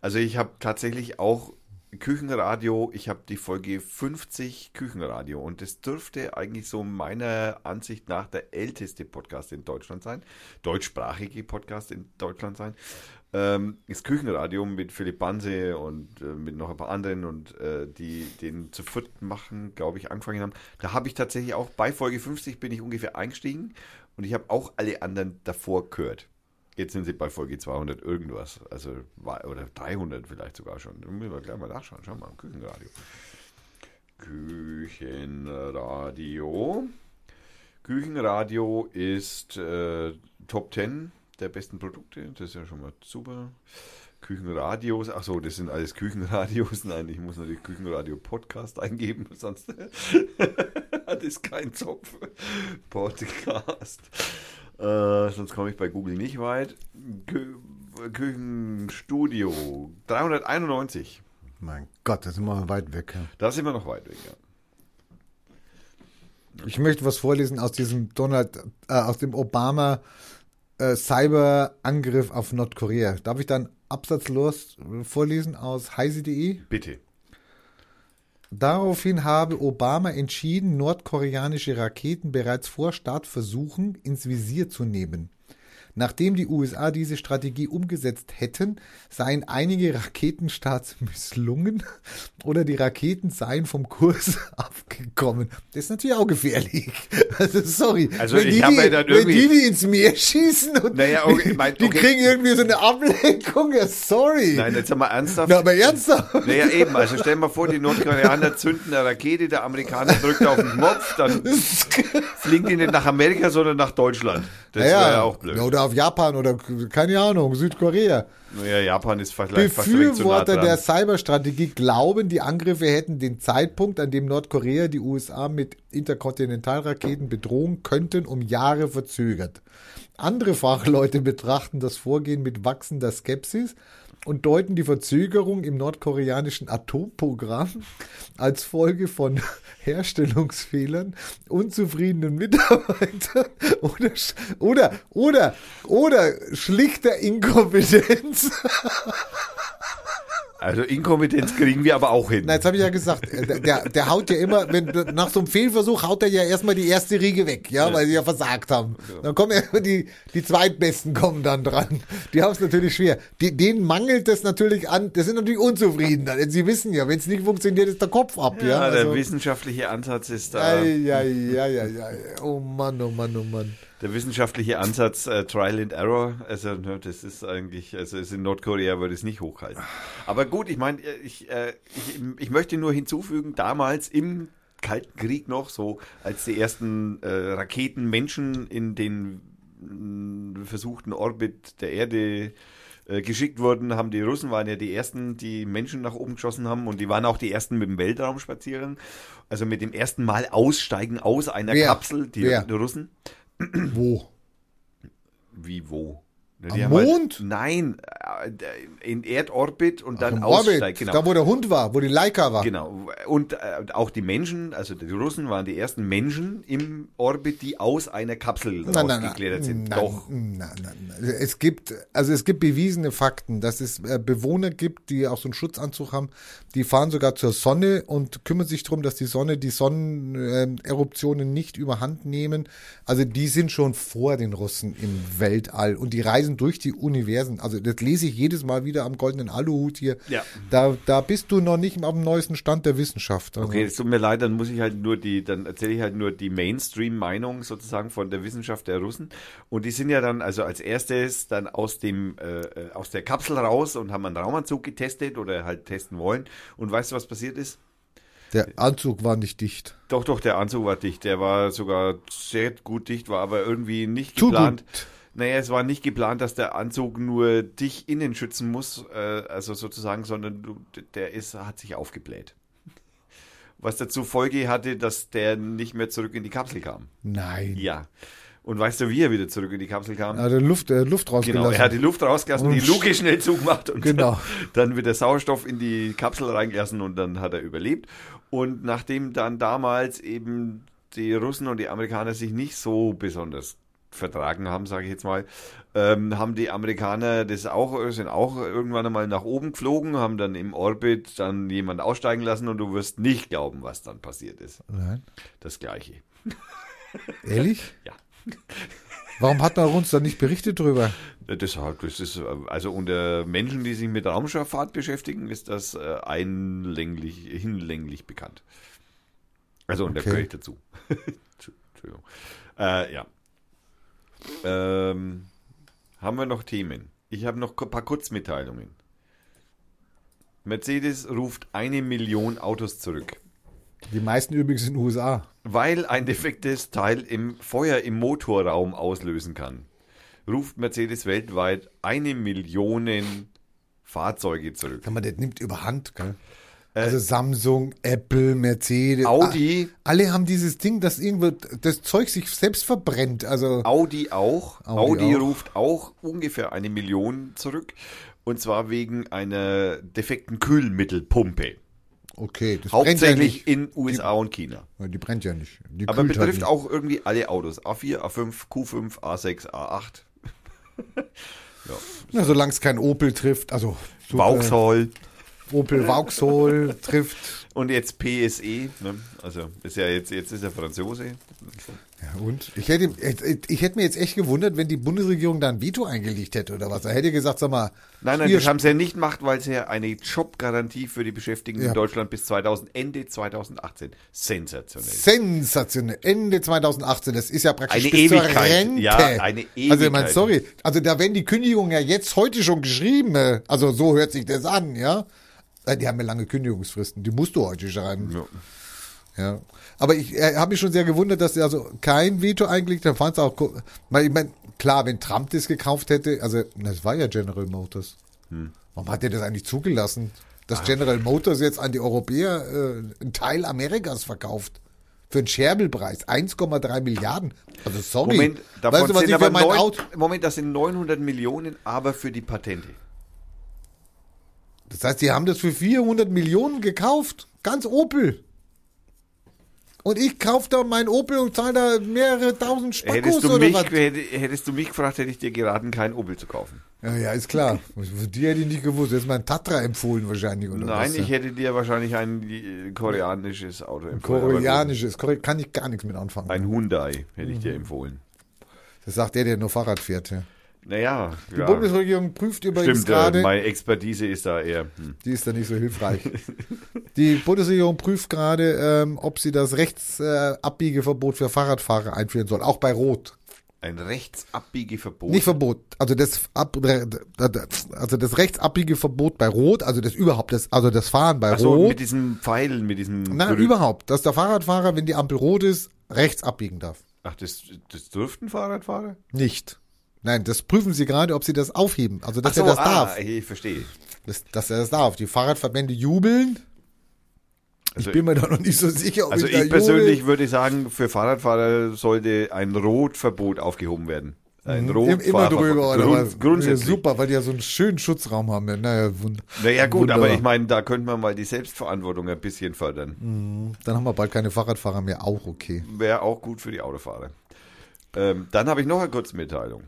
Also ich habe tatsächlich auch Küchenradio, ich habe die Folge 50 Küchenradio und das dürfte eigentlich so meiner Ansicht nach der älteste Podcast in Deutschland sein, deutschsprachige Podcast in Deutschland sein. Ähm, das Küchenradio mit Philipp Banse und äh, mit noch ein paar anderen und äh, die den zu viert machen, glaube ich, angefangen haben. Da habe ich tatsächlich auch bei Folge 50 bin ich ungefähr eingestiegen und ich habe auch alle anderen davor gehört. Jetzt sind sie bei Folge 200 irgendwas, also oder 300 vielleicht sogar schon. Da müssen wir gleich mal nachschauen. Schauen wir mal, Küchenradio. Küchenradio. Küchenradio ist äh, Top 10 der besten Produkte. Das ist ja schon mal super. Küchenradios, ach so, das sind alles Küchenradios. Nein, ich muss natürlich Küchenradio Podcast eingeben, sonst hat es kein Zopf. Podcast. Äh, sonst komme ich bei Google nicht weit. Kü Küchenstudio 391. Mein Gott, das sind wir weit weg. ja. Da sind wir noch weit weg, ja. Ich möchte was vorlesen aus diesem Donald, äh, aus dem Obama äh, Cyberangriff auf Nordkorea. Darf ich dann absatzlos äh, vorlesen aus heise.de? Bitte. Daraufhin habe Obama entschieden, nordkoreanische Raketen bereits vor Startversuchen ins Visier zu nehmen. Nachdem die USA diese Strategie umgesetzt hätten, seien einige Raketenstarts misslungen oder die Raketen seien vom Kurs abgekommen. Das ist natürlich auch gefährlich. Also sorry. Also wenn ich die, die, dann wenn irgendwie- die, die ins Meer schießen und Naja, okay, mein- die okay. kriegen irgendwie so eine Ablenkung. Ja, sorry. Nein, jetzt mal ernsthaft. Na, aber ernsthaft. Naja, eben. Also stell dir mal vor, die Nordkoreaner zünden eine Rakete, der Amerikaner drückt auf den Knopf, dann fliegen die nicht nach Amerika, sondern nach Deutschland. Das wäre ja auch blöd. Oder auf Japan oder keine Ahnung, Südkorea. Naja, Japan ist vielleicht Befürworter der Cyberstrategie glauben, die Angriffe hätten den Zeitpunkt, an dem Nordkorea die USA mit Interkontinentalraketen bedrohen könnten, um Jahre verzögert. Andere Fachleute betrachten das Vorgehen mit wachsender Skepsis und deuten die Verzögerung im nordkoreanischen Atomprogramm als Folge von Herstellungsfehlern, unzufriedenen Mitarbeitern oder, oder, oder, oder schlichter Inkompetenz. Also Inkompetenz kriegen wir aber auch hin. Na, jetzt habe ich ja gesagt, äh, der- der, der haut ja immer, wenn nach so einem Fehlversuch haut er ja erstmal die erste Riege weg, ja, weil sie ja versagt haben. Dann kommen ja die, die zweitbesten kommen dann dran. Die haben es natürlich schwer. Die, denen mangelt es natürlich an, das sind natürlich unzufrieden. Denn sie wissen ja, wenn es nicht funktioniert, ist der Kopf ab, ja. ja, der also, wissenschaftliche Ansatz ist da. ei, ei, ei, ei, ei. Oh Mann, oh Mann, oh Mann. Der wissenschaftliche Ansatz äh, Trial and Error, also ne, das ist eigentlich, also ist in Nordkorea würde es nicht hochhalten. Aber gut, ich meine, ich, äh, ich, ich möchte nur hinzufügen, damals im Kalten Krieg noch, so als die ersten äh, Raketen Menschen in den mh, versuchten Orbit der Erde äh, geschickt wurden, haben die Russen waren ja die ersten, die Menschen nach oben geschossen haben und die waren auch die ersten mit dem Weltraumspaziergang. Also mit dem ersten Mal aussteigen aus einer Wer? Kapsel, die, Wer? die Russen. Wo? Wie wo? Ne, Am die haben Mond? Halt, nein, äh, in Erdorbit und dann Im aussteigen. Orbit, Genau. da wo der Hund war, wo die Leica war. Genau. Und äh, auch die Menschen, also die Russen waren die ersten Menschen im Orbit, die aus einer Kapsel Nein, rausgeklettert sind. nein, Doch. Nein, nein, nein. Es gibt, also es gibt bewiesene Fakten, dass es äh, Bewohner gibt, die auch so einen Schutzanzug haben, die fahren sogar zur Sonne und kümmern sich darum, dass die Sonne die Sonneneruptionen nicht überhand nehmen. Also die sind schon vor den Russen im Weltall und die reisen durch die Universen. Also das lese ich jedes Mal wieder am goldenen Aluhut hier. Ja. Da, da bist du noch nicht dem neuesten Stand der Wissenschaft. Also, Okay, es tut mir leid, dann muss ich halt nur die, dann erzähle ich halt nur die Mainstream-Meinung sozusagen von der Wissenschaft der Russen. Und die sind ja dann also als erstes dann aus dem, äh, äh, aus der Kapsel raus und haben einen Raumanzug getestet oder halt testen wollen. Und weißt du, was passiert ist? Der Anzug war nicht dicht. Doch, doch, der Anzug war dicht. Der war sogar sehr gut dicht, war aber irgendwie nicht Zu geplant. gut. Naja, es war nicht geplant, dass der Anzug nur dich innen schützen muss, äh, also sozusagen, sondern du, der ist, hat sich aufgebläht. Was dazu Folge hatte, dass der nicht mehr zurück in die Kapsel kam. Nein. Ja. Und weißt du, wie er wieder zurück in die Kapsel kam? Er hat Luft, äh, Luft rausgelassen. Genau, er hat die Luft rausgelassen, die Und- Luke schnell zugemacht und Genau. dann wird der Sauerstoff in die Kapsel reingelassen und dann hat er überlebt. Und nachdem dann damals eben die Russen und die Amerikaner sich nicht so besonders vertragen haben, sage ich jetzt mal, ähm, haben die Amerikaner das auch, sind auch irgendwann einmal nach oben geflogen, haben dann im Orbit dann jemand aussteigen lassen und du wirst nicht glauben, was dann passiert ist. Nein. Das Gleiche. Ehrlich? Ja. Warum hat man uns da nicht berichtet drüber? Deshalb, das ist, also unter Menschen, die sich mit Raumschifffahrt beschäftigen, ist das äh, einlänglich, hinlänglich bekannt. Also, und da Okay. gehöre ich dazu. Entschuldigung. Äh, ja. Ähm, haben wir noch Themen? Ich habe noch ein paar Kurzmitteilungen. Mercedes ruft eine Million Autos zurück. Die meisten übrigens in den USA. Weil ein defektes Teil im Feuer im Motorraum auslösen kann, ruft Mercedes weltweit eine Million Fahrzeuge zurück. Kann man, das nimmt überhand, gell? Also Samsung, Apple, Mercedes. Äh, Audi. a- Alle haben dieses Ding, dass irgendwo das Zeug sich selbst verbrennt. Also Audi auch. Audi Audi, auch. ruft auch ungefähr eine Million zurück. Und zwar wegen einer defekten Kühlmittelpumpe. okay, das Hauptsächlich brennt in USA und China. ja. Die brennt ja nicht. Die Aber halt betrifft nicht. auch irgendwie alle Autos. A4, A5, Q5, A6, A8. Na, solange es kein Opel trifft, also super, Vauxhall. Opel Vauxhall trifft. Und jetzt PSE, ne? also ist ja jetzt, jetzt ist er Franzose. Ja, und? Ich hätte, ich, hätte mir jetzt echt gewundert, wenn die Bundesregierung da ein Veto eingelegt hätte oder was. Da hätte gesagt, sag mal, Nein, nein, das haben sie ja nicht gemacht, weil sie ja eine Jobgarantie für die Beschäftigten Ja. in Deutschland bis 2000, Ende 2018. Sensationell. Sensationell. Ende 2018, das ist ja praktisch Eine bis zur Ewigkeit. Rente. Ja, eine Also ich Ewigkeit. meine, sorry, also da werden die Kündigungen ja jetzt heute schon geschrieben. äh, Also so hört sich das an, ja. Die haben ja lange Kündigungsfristen, die musst du heute schreiben. Ja. Ja. Aber ich äh, habe mich schon sehr gewundert, dass also kein Veto eingelegt haben. Fand's auch, ko- weil ich meine, klar, wenn Trump das gekauft hätte, also das war ja General Motors. Hm. Warum hat er das eigentlich zugelassen? Dass Ah. General Motors jetzt an die Europäer äh, einen Teil Amerikas verkauft. Für einen Scherbelpreis. 1,3 Milliarden. Also sorry. Moment, davon weißt du, was sind ich für mein Auto... Moment, das sind 900 Millionen, aber für die Patente. Das heißt, die haben das für 400 Millionen gekauft. Ganz Opel. Und ich kaufe da mein Opel und zahle da mehrere tausend Spackos Hättest du, oder mich, was? hätte, hättest du mich gefragt, hätte ich dir geraten, kein Opel zu kaufen. Ja, ja, ist klar. Für die hätte ich nicht gewusst. Jetzt mein Tatra empfohlen wahrscheinlich. Oder Nein, was, ich hätte dir wahrscheinlich ein äh, koreanisches Auto empfohlen. Koreanisches. Kore kann ich gar nichts mit anfangen. Ein Hyundai hätte ich Mhm. dir empfohlen. Das sagt der, der nur Fahrrad fährt. Ja. Naja, Die ja. Bundesregierung prüft übrigens Stimmt, äh, gerade, meine Expertise ist da eher. Hm. die ist da nicht so hilfreich. Die Bundesregierung prüft gerade, ähm, ob sie das Rechtsabbiegeverbot für Fahrradfahrer einführen soll, auch bei Rot. Ein Rechtsabbiegeverbot. Nicht Verbot, also das Ab, also das Rechtsabbiegeverbot bei Rot, also das überhaupt das, also das Fahren bei Ach so, Rot. mit diesem Pfeil, mit diesem. Nein, Grün- überhaupt, dass der Fahrradfahrer, wenn die Ampel rot ist, rechts abbiegen darf. Ach, das, das dürften Fahrradfahrer? Nicht. Nein, das prüfen sie gerade, ob sie das aufheben. Also, dass so, er das ah, darf. ich verstehe. Das, dass er das darf. Die Fahrradverbände jubeln. Also, ich bin mir da noch nicht so sicher, ob also ich da ich persönlich jubel. würde sagen, für Fahrradfahrer sollte ein Rotverbot aufgehoben werden. Ein Im- Immer Rotfahrverbot. drüber, oder Grund? Grundsätzlich. Super, weil die ja so einen schönen Schutzraum haben. Ja, Naja, wund Naja gut, wunderbar. aber ich meine, da könnte man mal die Selbstverantwortung ein bisschen fördern. Dann haben wir bald keine Fahrradfahrer mehr, auch okay. Wäre auch gut für die Autofahrer. Ähm, dann habe ich noch eine Kurzmitteilung.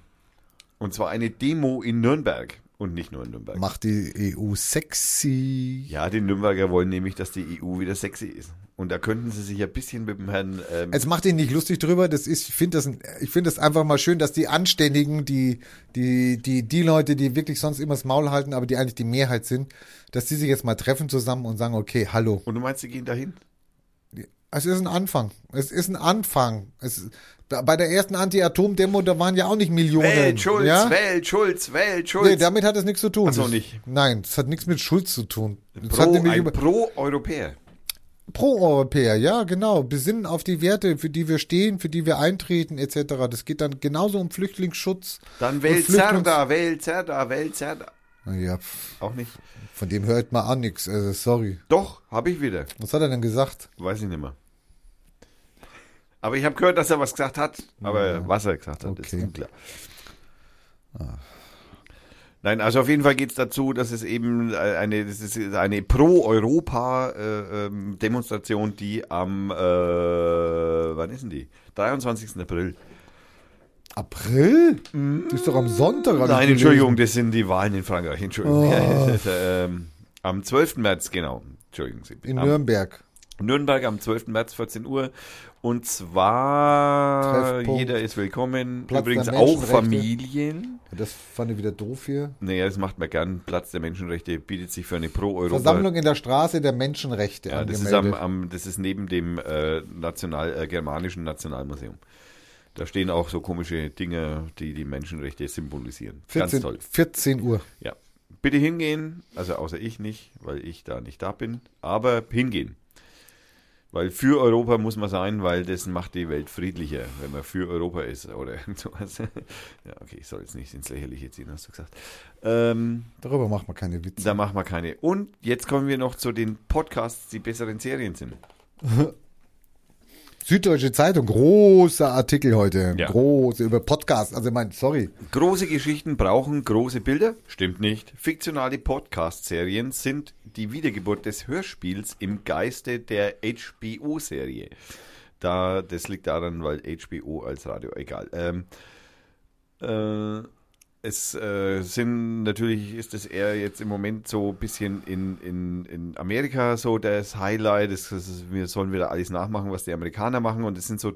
Und zwar eine Demo in Nürnberg. Und nicht nur in Nürnberg. Macht die EU sexy. Ja, die Nürnberger wollen nämlich, dass die EU wieder sexy ist. Und da könnten sie sich ein bisschen mit dem Herrn. Ähm, Jetzt macht ihn nicht lustig drüber. Das ist, ich finde das, ich finde das einfach mal schön, dass die Anständigen, die, die, die, die Leute, die wirklich sonst immer das Maul halten, aber die eigentlich die Mehrheit sind, dass die sich jetzt mal treffen zusammen und sagen, okay, hallo. und du meinst, sie gehen dahin? Es ist ein Anfang. Es ist ein Anfang. Es, da- bei der ersten Anti-Atom-Demo, da waren ja auch nicht Millionen. Wählt Schulz, ja? wählt Schulz, wählt Schulz. Nee, damit hat es nichts zu tun. Ach so, Das- nicht. Nein, das hat nichts mit Schulz zu tun. Das hat Pro, ein Pro-Europäer. Pro-Europäer, ja, genau. Besinnen auf die Werte, für die wir stehen, für die wir eintreten, etc. Das geht dann genauso um Flüchtlingsschutz. Dann Flüchtlings- Zerda, wählt Zerda, wählt Zerda. Pff, Auch nicht. von dem hört man auch nichts. Also, sorry. Doch, habe ich wieder. Was hat er denn gesagt? Weiß ich nicht mehr. Aber ich habe gehört, dass er was gesagt hat. Aber was er gesagt hat, ist Okay. unklar. Nein, also auf jeden Fall geht es dazu, dass es eben äh, eine, das ist eine Pro-Europa-Demonstration, die am, äh, wann ist denn die? 23. April. April? Das ist doch am Sonntag. Nein, gelesen. Entschuldigung, das sind die Wahlen in Frankreich. Entschuldigung. Ja, ist, ähm, am 12. März, genau. Entschuldigen Sie. In am, Nürnberg. Nürnberg am 12. März, 14 Uhr. Und zwar, Treffpunkt. jeder ist willkommen. Platz Übrigens auch. Familien. Das fand ich wieder doof hier. Naja, das macht man gern. Platz der Menschenrechte bietet sich für eine Pro-Europa. Versammlung in der Straße der Menschenrechte Ja, das ist, am, am, das ist neben dem äh, National, äh, Germanischen Nationalmuseum. Da stehen auch so komische Dinge, die die Menschenrechte symbolisieren. 14, Ganz toll. 14 Uhr. Ja. Bitte hingehen, also außer ich nicht, weil ich da nicht da bin, aber hingehen. Weil für Europa muss man sein, weil das macht die Welt friedlicher, wenn man für Europa ist oder irgend sowas. Ja, okay, ich soll jetzt nicht ins Lächerliche ziehen, hast du gesagt. Ähm, Darüber macht man keine Witze. da machen wir keine. Und jetzt kommen wir noch zu den Podcasts, die besseren Serien sind. Süddeutsche Zeitung, großer Artikel heute. Ja. Große über Podcast. Also, ich mein, sorry. Große Geschichten brauchen große Bilder? Stimmt nicht. Fiktionale Podcast-Serien sind die Wiedergeburt des Hörspiels im Geiste der HBO-Serie. Da, das liegt daran, weil HBO als Radio, egal. Ähm, äh, es äh, sind natürlich, ist es eher jetzt im Moment so ein bisschen in, in, in Amerika so das Highlight. Das, das wir sollen wieder alles nachmachen, was die Amerikaner machen. Und es sind so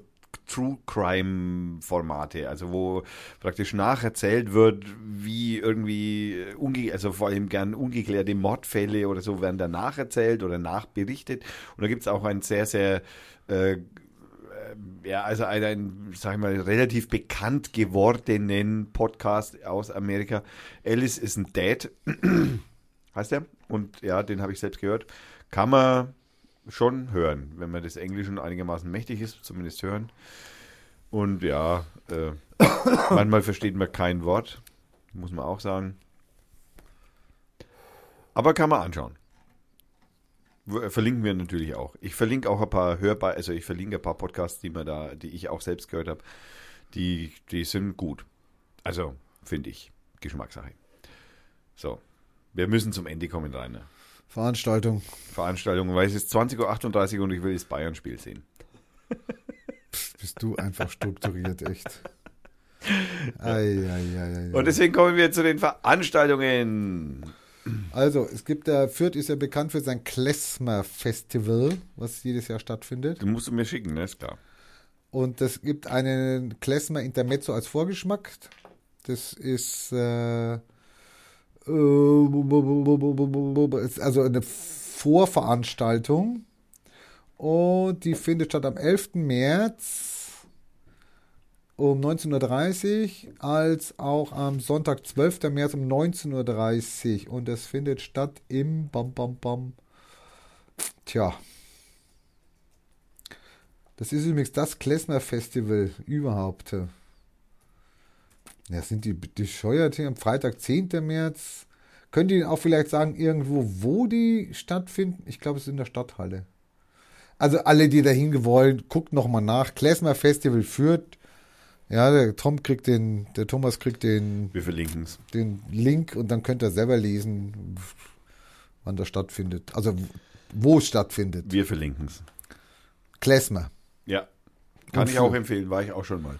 True Crime Formate, also wo praktisch nacherzählt wird, wie irgendwie, äh, also vor allem gern ungeklärte Mordfälle oder so werden da nacherzählt oder nachberichtet. Und da gibt es auch ein sehr, sehr äh, ja, also einen, sag ich mal, relativ bekannt gewordenen Podcast aus Amerika. Alice is ein Dad, heißt der. Und ja, den habe ich selbst gehört. Kann man schon hören, wenn man das Englischen einigermaßen mächtig ist, zumindest hören. Und ja, äh, manchmal versteht man kein Wort, muss man auch sagen. Aber kann man anschauen. W- Verlinken wir natürlich auch. Ich verlinke auch ein paar Hörbar, also ich verlinke ein paar Podcasts, die man da, die ich auch selbst gehört habe. Die, die sind gut. Also, finde ich. Geschmackssache. So. Wir müssen zum Ende kommen, Rainer. Veranstaltung. Veranstaltung, weil es ist 20.38 Uhr und ich will das Bayern-Spiel sehen. Bist du einfach strukturiert, echt. Ei, ei, ei. Und deswegen kommen wir zu den Veranstaltungen. Also, es gibt da, Fürth ist ja bekannt für sein Klezmer Festival, was jedes Jahr stattfindet. Du musst du mir schicken, ne? Ist klar. Und es gibt einen Klezmer Intermezzo als Vorgeschmack. Das ist, äh, äh, ist also eine Vorveranstaltung. Und die findet statt am 11. März um 19.30 Uhr als auch am Sonntag, 12. März um 19.30 Uhr. Und das findet statt im Bam Bam Bam. Tja. Das ist übrigens das Klezmer Festival überhaupt. Ja, sind die bescheuert hier am Freitag, 10. März. Könnt ihr auch vielleicht sagen, irgendwo, wo die stattfinden? Ich glaube, es ist in der Stadthalle. Also alle, die dahin gewollt, guckt nochmal nach. Klezmer Festival führt. Ja, der Tom kriegt den, der Thomas kriegt den, Wir verlinken es. den Link und dann könnt ihr selber lesen, wann das stattfindet. Also wo es stattfindet. Wir verlinken es. Klezmer. Ja. Kann Und ich auch empfehlen, war ich auch schon mal.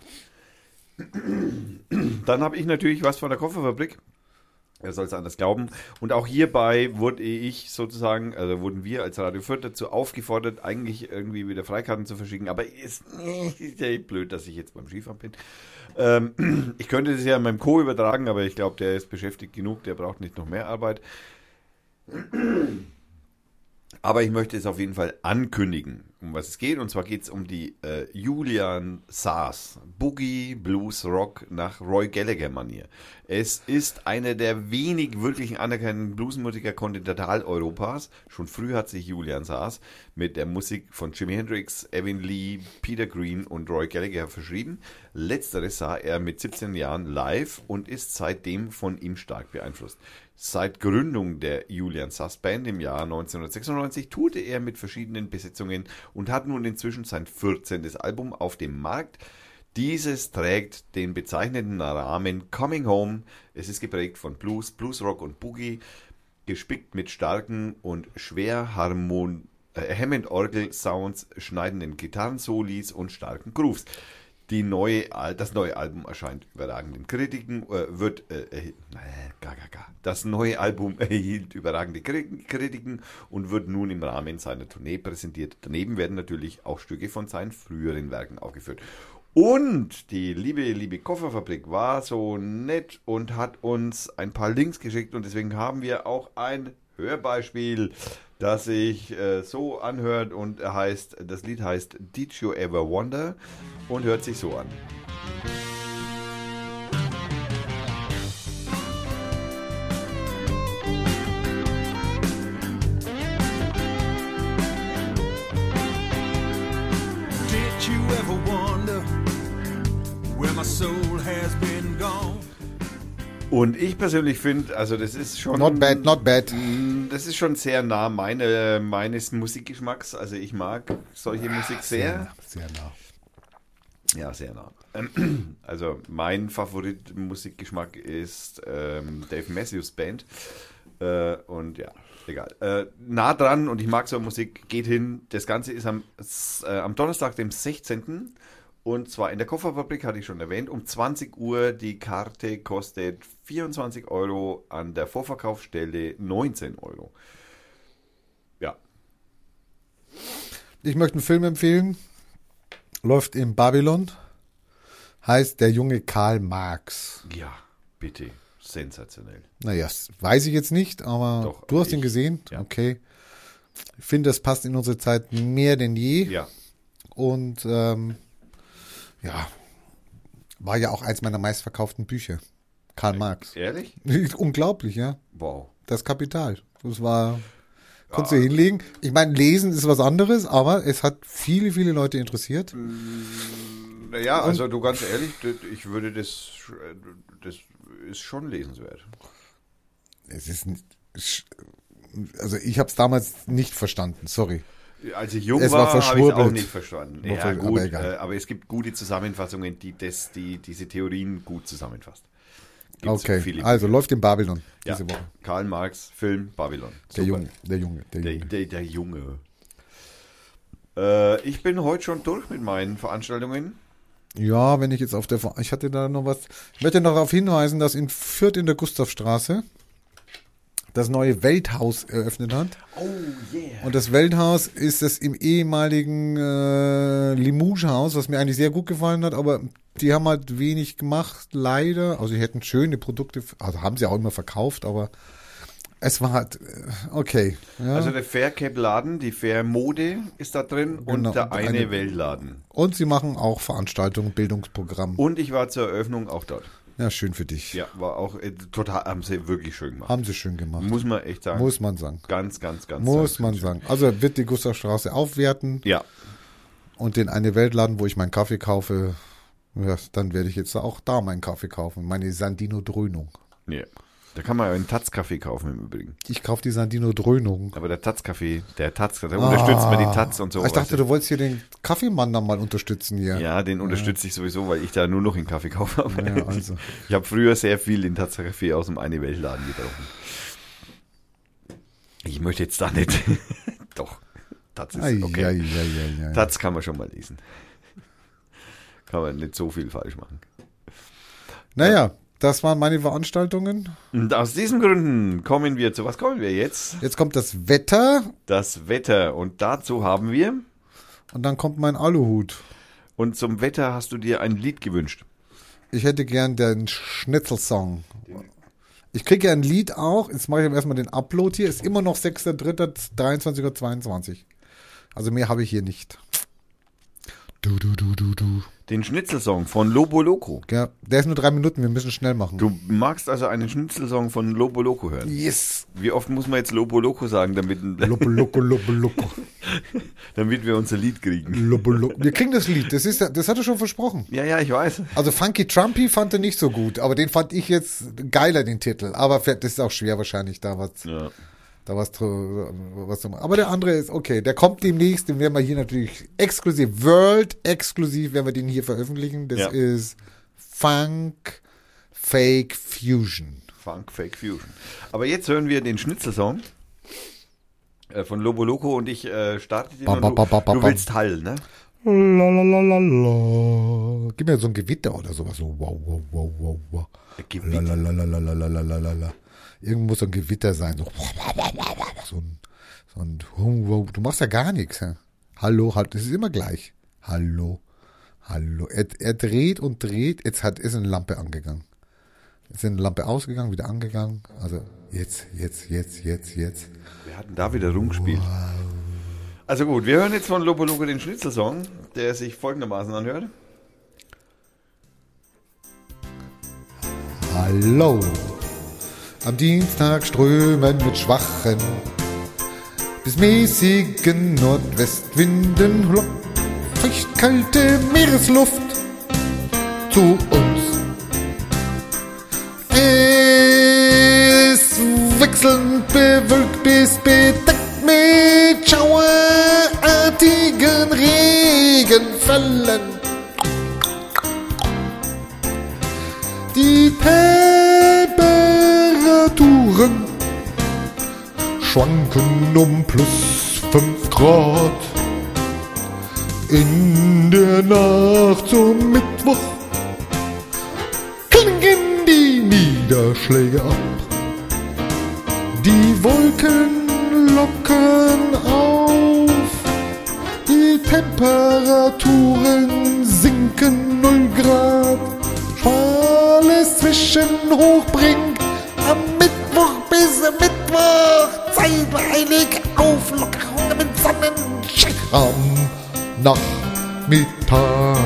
Dann habe ich natürlich was von der Kofferfabrik. Er soll es anders glauben. Und auch hierbei wurde ich sozusagen, also wurden wir als Radio Fürth dazu aufgefordert, eigentlich irgendwie wieder Freikarten zu verschicken. Aber ist, ist ja blöd, dass ich jetzt beim Skifahren bin. Ähm, ich könnte das ja meinem Co. übertragen, aber ich glaube, der ist beschäftigt genug, der braucht nicht noch mehr Arbeit. Aber ich möchte es auf jeden Fall ankündigen, um was es geht. Und zwar geht es um die äh, Julian Saas Boogie Blues Rock nach Roy Gallagher Manier. Es ist einer der wenig wirklich anerkannten Bluesmusiker Kontinentaleuropas. Schon früh hat sich Julian Saas mit der Musik von Jimi Hendrix, Evan Lee, Peter Green und Roy Gallagher verschrieben. Letzteres sah er mit 17 Jahren live und ist seitdem von ihm stark beeinflusst. Seit Gründung der Julian Sass Band im Jahr 1996 tourte er mit verschiedenen Besetzungen und hat nun inzwischen sein 14. Album auf dem Markt. Dieses trägt den bezeichnenden Rahmen Coming Home. Es ist geprägt von Blues, Bluesrock und Boogie, gespickt mit starken und schwer Harmon äh, Hammond-Orgel-Sounds, schneidenden Gitarrensolis und starken Grooves. Die neue, das neue Album erscheint überragenden Kritiken, äh, wird, äh, äh, ga, ga, ga. das neue Album erhielt überragende Kri- Kritiken und wird nun im Rahmen seiner Tournee präsentiert. Daneben werden natürlich auch Stücke von seinen früheren Werken aufgeführt. Und die liebe, liebe Kofferfabrik war so nett und hat uns ein paar Links geschickt und deswegen haben wir auch ein Hörbeispiel, das sich äh, so anhört und heißt, das Lied heißt Did You Ever Wonder und hört sich so an. Und ich persönlich finde, also das ist schon Not bad, not bad. Mm, Das ist schon sehr nah meine, meines Musikgeschmacks. Also ich mag solche Musik sehr. Sehr nah. Ja, sehr nah. Also mein Favorit Musikgeschmack ist ähm, Dave Matthews Band. Äh, und ja, egal. Äh, nah dran und ich mag so Musik, geht hin. Das Ganze ist am, äh, am Donnerstag, dem 16. Und zwar in der Kofferfabrik, hatte ich schon erwähnt, um 20 Uhr. Die Karte kostet 24 Euro, an der Vorverkaufsstelle 19 Euro. Ja, Ich möchte einen Film empfehlen. Läuft in Babylon. Heißt der junge Karl Marx. ja, bitte. Sensationell. Naja, das weiß ich jetzt nicht, aber Doch, du hast ich- ihn gesehen. ja. Okay. Ich finde, das passt in unsere Zeit mehr denn je. Ja, Und ähm, ja, war ja auch eins meiner meistverkauften Bücher. Karl Marx. ehrlich? Unglaublich, ja. Wow. Das Kapital. Das war. Konntest du hinlegen. Ich meine, lesen ist was anderes, aber es hat viele, viele Leute interessiert. Naja, also du ganz ehrlich, ich würde das, das ist schon lesenswert. Es ist also ich habe es damals nicht verstanden, sorry. Als ich jung Es war war, habe ich es auch nicht verstanden. Ja, gut, aber äh, aber es gibt gute Zusammenfassungen, die das, die diese Theorien gut zusammenfasst. Gibt's Okay, also läuft in Babylon ja. diese Woche. Karl Marx, Film, Babylon. Der. Junge, der Junge, der Der, Junge. der, der Junge. Äh, ich bin heute schon durch mit meinen Veranstaltungen. Ja, wenn ich jetzt auf der, Ver- ich hatte da noch was, ich möchte noch darauf hinweisen, dass in Fürth in der Gustavstraße das neue Welthaus eröffnet hat. Oh yeah. Und das Welthaus ist das im ehemaligen äh, Limoges-Haus, was mir eigentlich sehr gut gefallen hat, aber die haben halt wenig gemacht, leider. Also die hätten schöne Produkte, also haben sie auch immer verkauft, aber Es war halt, äh, okay. Ja. Also der Faircap-Laden, die Fair-Mode ist da drin Genau, und der eine, eine- Weltladen. und sie machen auch Veranstaltungen, Bildungsprogramm. Und ich war zur Eröffnung auch dort. Ja, schön für dich. Ja, war auch äh, total, haben sie wirklich schön gemacht. Haben sie schön gemacht. Muss man echt sagen. Muss man sagen. Ganz, ganz, ganz. Muss man ganz sagen. Also wird die Gustavstraße aufwerten Ja, und den eine Weltladen, wo ich meinen Kaffee kaufe, ja, dann werde ich jetzt auch da meinen Kaffee kaufen. Meine Sandino Dröhnung. ja. Da kann man ja einen Taz-Kaffee kaufen im Übrigen. Ich kaufe die Sandino Dröhnung. Aber der Taz-Kaffee, der Taz, da unterstützt man die Taz und so. Ah. Ich dachte, du wolltest hier den Kaffeemann dann mal unterstützen hier. Ja, den unterstütze ich sowieso, weil ich da nur noch in Kaffee kaufe. Ja, also. Ich habe früher sehr viel in Taz-Kaffee aus dem eine Weltladen getrunken. Ich möchte jetzt da nicht. Doch, Taz ist Ei, okay. ei, ei. Taz kann man schon mal lesen. Kann man nicht so viel falsch machen. Naja, das waren meine Veranstaltungen. Und aus diesen Gründen kommen wir zu, was kommen wir jetzt? Jetzt kommt das Wetter Das Wetter. Und dazu haben wir, und dann kommt mein Aluhut. und zum Wetter hast du dir ein Lied gewünscht. Ich hätte gern den Schnitzelsong. Ich kriege ja ein Lied auch. Jetzt mache ich aber erstmal den Upload hier. Ist immer noch 6.3.23.22 Uhr. Also mehr habe ich hier nicht. Du, du, du, du, du. Den Schnitzelsong von Lobo Loco. Ja, der ist nur drei Minuten. Wir müssen schnell machen. Du magst also einen Schnitzelsong von Lobo Loco hören. Yes. Wie oft muss man jetzt Lobo Loco sagen, damit, Loco, loco, loco, loco. damit wir unser Lied kriegen? Loco, loco. Wir kriegen das Lied. Das, ist, das hat er schon versprochen. Ja, ja, ich weiß. Also Funky Trumpy fand er nicht so gut, aber den fand ich jetzt geiler, den Titel. Aber das ist auch schwer wahrscheinlich, da was, Ja. Da was, zu- was zu machen. Aber der andere ist okay. Der kommt demnächst, den werden wir hier natürlich exklusiv, World exklusiv, werden wir den hier veröffentlichen. Das Ja. ist Funk Fake Fusion. Funk Fake Fusion. Aber jetzt hören wir den Schnitzelsong äh, von Lobo Loco und ich äh, starte den. Bam, bam, bam, bam, Du, willst Hall, ne? Lalalala. Gib mir so ein Gewitter oder sowas. So wow, wow, wow, wow, wow. Gewitter. Irgendwo muss so ein Gewitter sein. So, so ein, so ein wow. Du machst ja gar nichts. Ja? Hallo, halt, das ist immer gleich. Hallo, hallo. Er, er dreht und dreht. Jetzt hat, ist eine Lampe angegangen. Jetzt ist eine Lampe ausgegangen, wieder angegangen. Also jetzt, jetzt, jetzt, jetzt, jetzt. Wir hatten da wieder rumgespielt. Also gut, wir hören jetzt von Lobo Loco den Schnitzelsong, der sich folgendermaßen anhört. Hallo. Am Dienstag strömen mit schwachen bis mäßigen Nordwestwinden feuchtkalte Meeresluft zu uns. Es wechselnd bewölkt bis bedeckt mit schauerartigen Regenfällen. Die Temperaturen schwanken um plus 5 Grad. In der Nacht zum Mittwoch klingen die Niederschläge ab. Die Wolken lockern auf. Die Temperaturen sinken 0 Grad. Schwales Zwischenhoch bringt am Mittwoch bis Mittwoch zeitweilig Auflockerungen mit Sonnenschein am Nachmittag.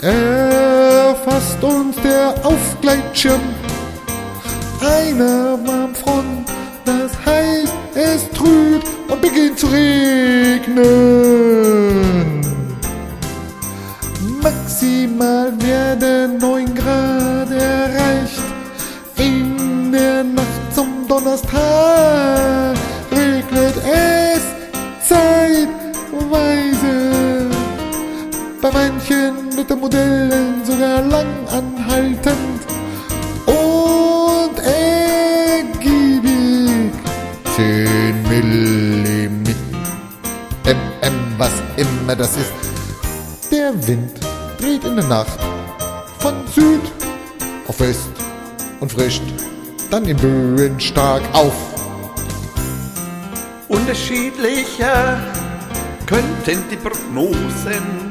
Erfasst uns der Aufgleitschirm einer Warmfront, das heißt, es trübt und beginnt zu regnen. Maximal werden 9 Grad erreicht. Donnerstag regnet es zeitweise. Bei manchen Modellen sogar lang anhaltend und ergiebig. 10 Millimeter, mm, was immer das ist. Der Wind dreht in der Nacht von Süd auf West und frischt dann in Böen stark auf. Unterschiedlicher könnten die Prognosen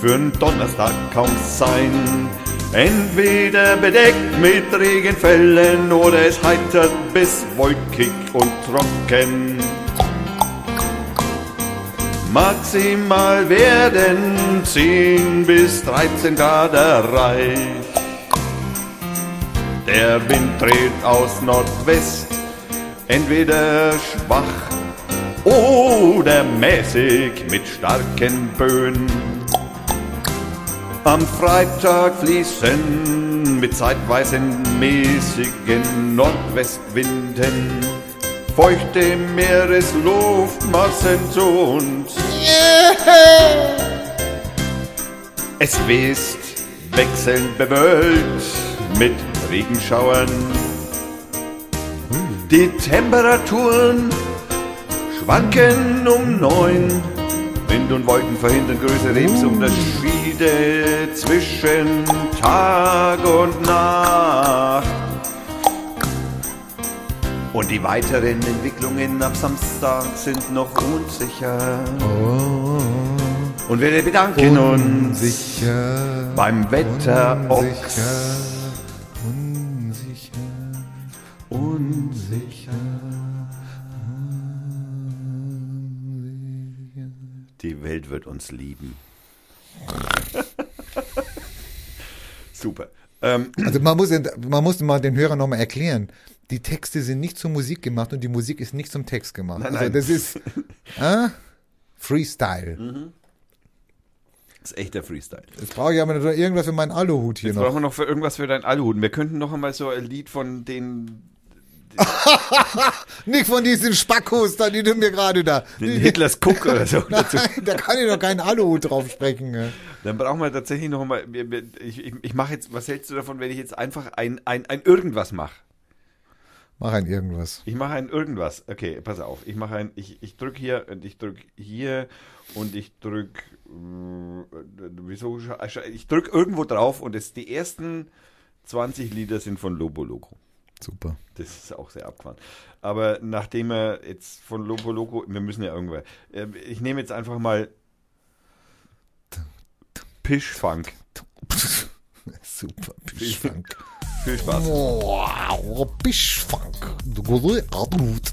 für einen Donnerstag kaum sein. Entweder bedeckt mit Regenfällen oder es heitert bis wolkig und trocken. Maximal werden 10 bis 13 Grad erreicht. Der Wind dreht aus Nordwest, entweder schwach oder mäßig mit starken Böen. Am Freitag fließen mit zeitweisen mäßigen Nordwestwinden feuchte Meeresluftmassen zu uns. Es weht wechselnd bewölkt mit Regenschauern. Die Temperaturen schwanken um neun. Wind und Wolken verhindern größere Lebensunterschiede zwischen Tag und Nacht. Und die weiteren Entwicklungen ab Samstag sind noch unsicher. Und wir bedanken uns Unsicher. beim Wetter unsicher. Die Welt wird uns lieben. Super. Ähm, Also man muss, man muss mal den Hörern nochmal erklären, die Texte sind nicht zur Musik gemacht und die Musik ist nicht zum Text gemacht. Nein, also nein. das ist äh, Freestyle. das ist echter Freestyle. Jetzt brauche ich aber noch irgendwas für meinen Aluhut hier Jetzt noch. brauchen wir noch für irgendwas für deinen Aluhut. Wir könnten noch einmal so ein Lied von den, Nicht von diesen Spackos, da, die du mir gerade da. den Hitlers Cook oder so. Nein, da kann ich doch keinen Aluhut drauf sprechen. ja. Dann brauchen wir tatsächlich noch wir- Ich, ich, ich mache jetzt. Was hältst du davon, wenn ich jetzt einfach ein, ein, ein irgendwas mache? Mach ein irgendwas. Ich mache ein irgendwas. Okay, pass auf. Ich mache ein. Ich, ich drücke hier und ich drücke hier und ich drücke. Äh, wieso? Ich drücke irgendwo drauf und es, die ersten 20 Lieder sind von Lobo Loco. Super. Das ist auch sehr abgefahren. Aber nachdem er jetzt von Lobo Loco, wir müssen ja irgendwo. äh, Ich nehme jetzt einfach mal Pischfunk. Super. Bischfunk. Viel Spaß. Wow, Bischfunk. Der gute Aluhut.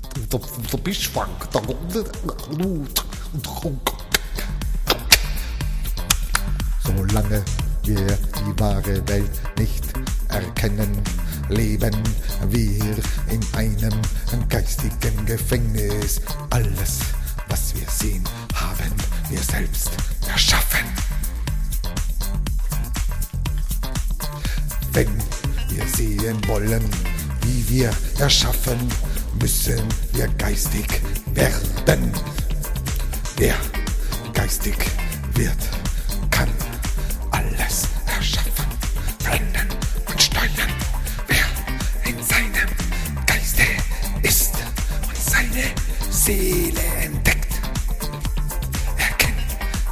Solange wir die wahre Welt nicht erkennen, leben wir in einem geistigen Gefängnis. Alles, was wir sehen, haben wir selbst erschaffen. Wenn wir sehen wollen, wie wir erschaffen, müssen wir geistig werden. Wer geistig wird, kann alles erschaffen, verändern und steuern. Seele entdeckt, erkennt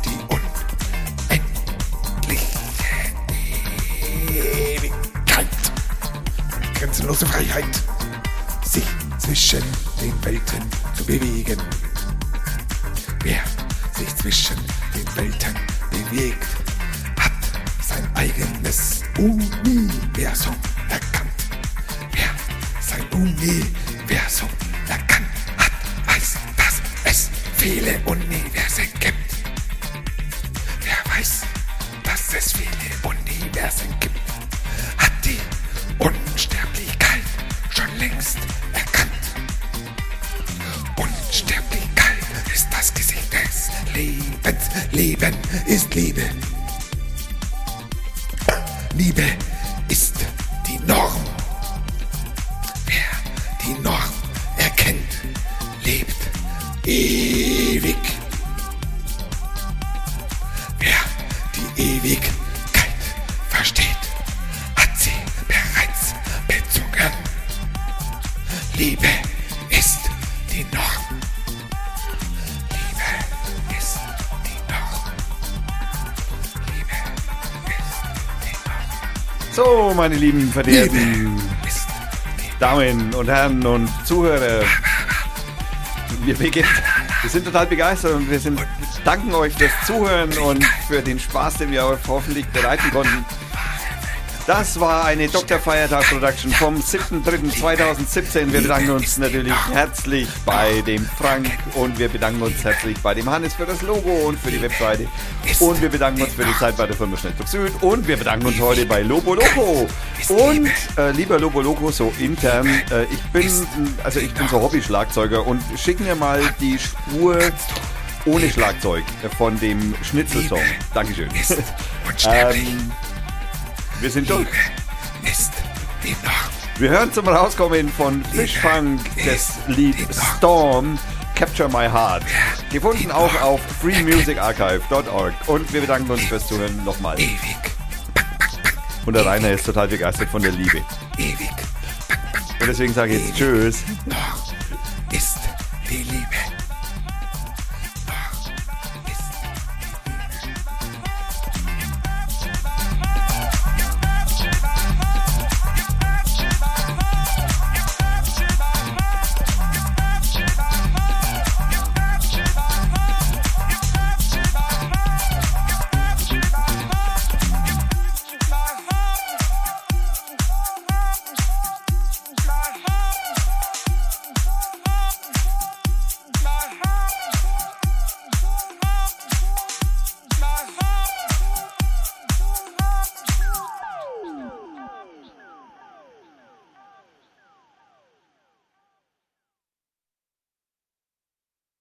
die unendliche Ewigkeit und grenzenlose Freiheit, sich zwischen den Welten zu bewegen. Wer sich zwischen den Welten bewegt, hat sein eigenes Universum erkannt. Wer sein Universum erkannt viele Universen gibt. Wer weiß, dass es viele Universen gibt, hat die Unsterblichkeit schon längst erkannt. Unsterblichkeit ist das Gesicht des Lebens. Leben ist Liebe. Liebe ist die Norm. Wer die Norm ewig. Wer die Ewigkeit versteht, hat sie bereits bezungen. Liebe ist die Norm. Liebe ist die Norm. Liebe ist die Norm. So, meine lieben verehrten Damen und Herren und Zuhörer. Wir, beginnen, wir sind total begeistert und wir sind, danken euch fürs Zuhören und für den Spaß, den wir hoffentlich bereiten konnten. Das war eine Dr. Feiertag Production vom 7.3.2017. Wir bedanken uns natürlich herzlich bei dem Frank und wir bedanken uns herzlich bei dem Hannes für das Logo und für die Webseite. Und wir bedanken uns für die Zeit bei der Firma Schnelldruck Süd und wir bedanken uns heute bei Lobo Loco. Und äh, lieber Lobo Loco, so intern, äh, ich bin also ich bin so Hobby-Schlagzeuger und schick mir mal die Spur ohne Schlagzeug von dem Schnitzelsong. Dankeschön. ähm, wir sind durch. Ist enorm. Wir hören zum Rauskommen von Fishfunk das Lied Storm Capture My Heart. Gefunden auch auf freemusicarchive.org. Und wir bedanken uns fürs Zuhören nochmal. Ewig. Und der Rainer ist total begeistert von der Liebe. Ewig. Und deswegen sage ich jetzt Tschüss. Noch.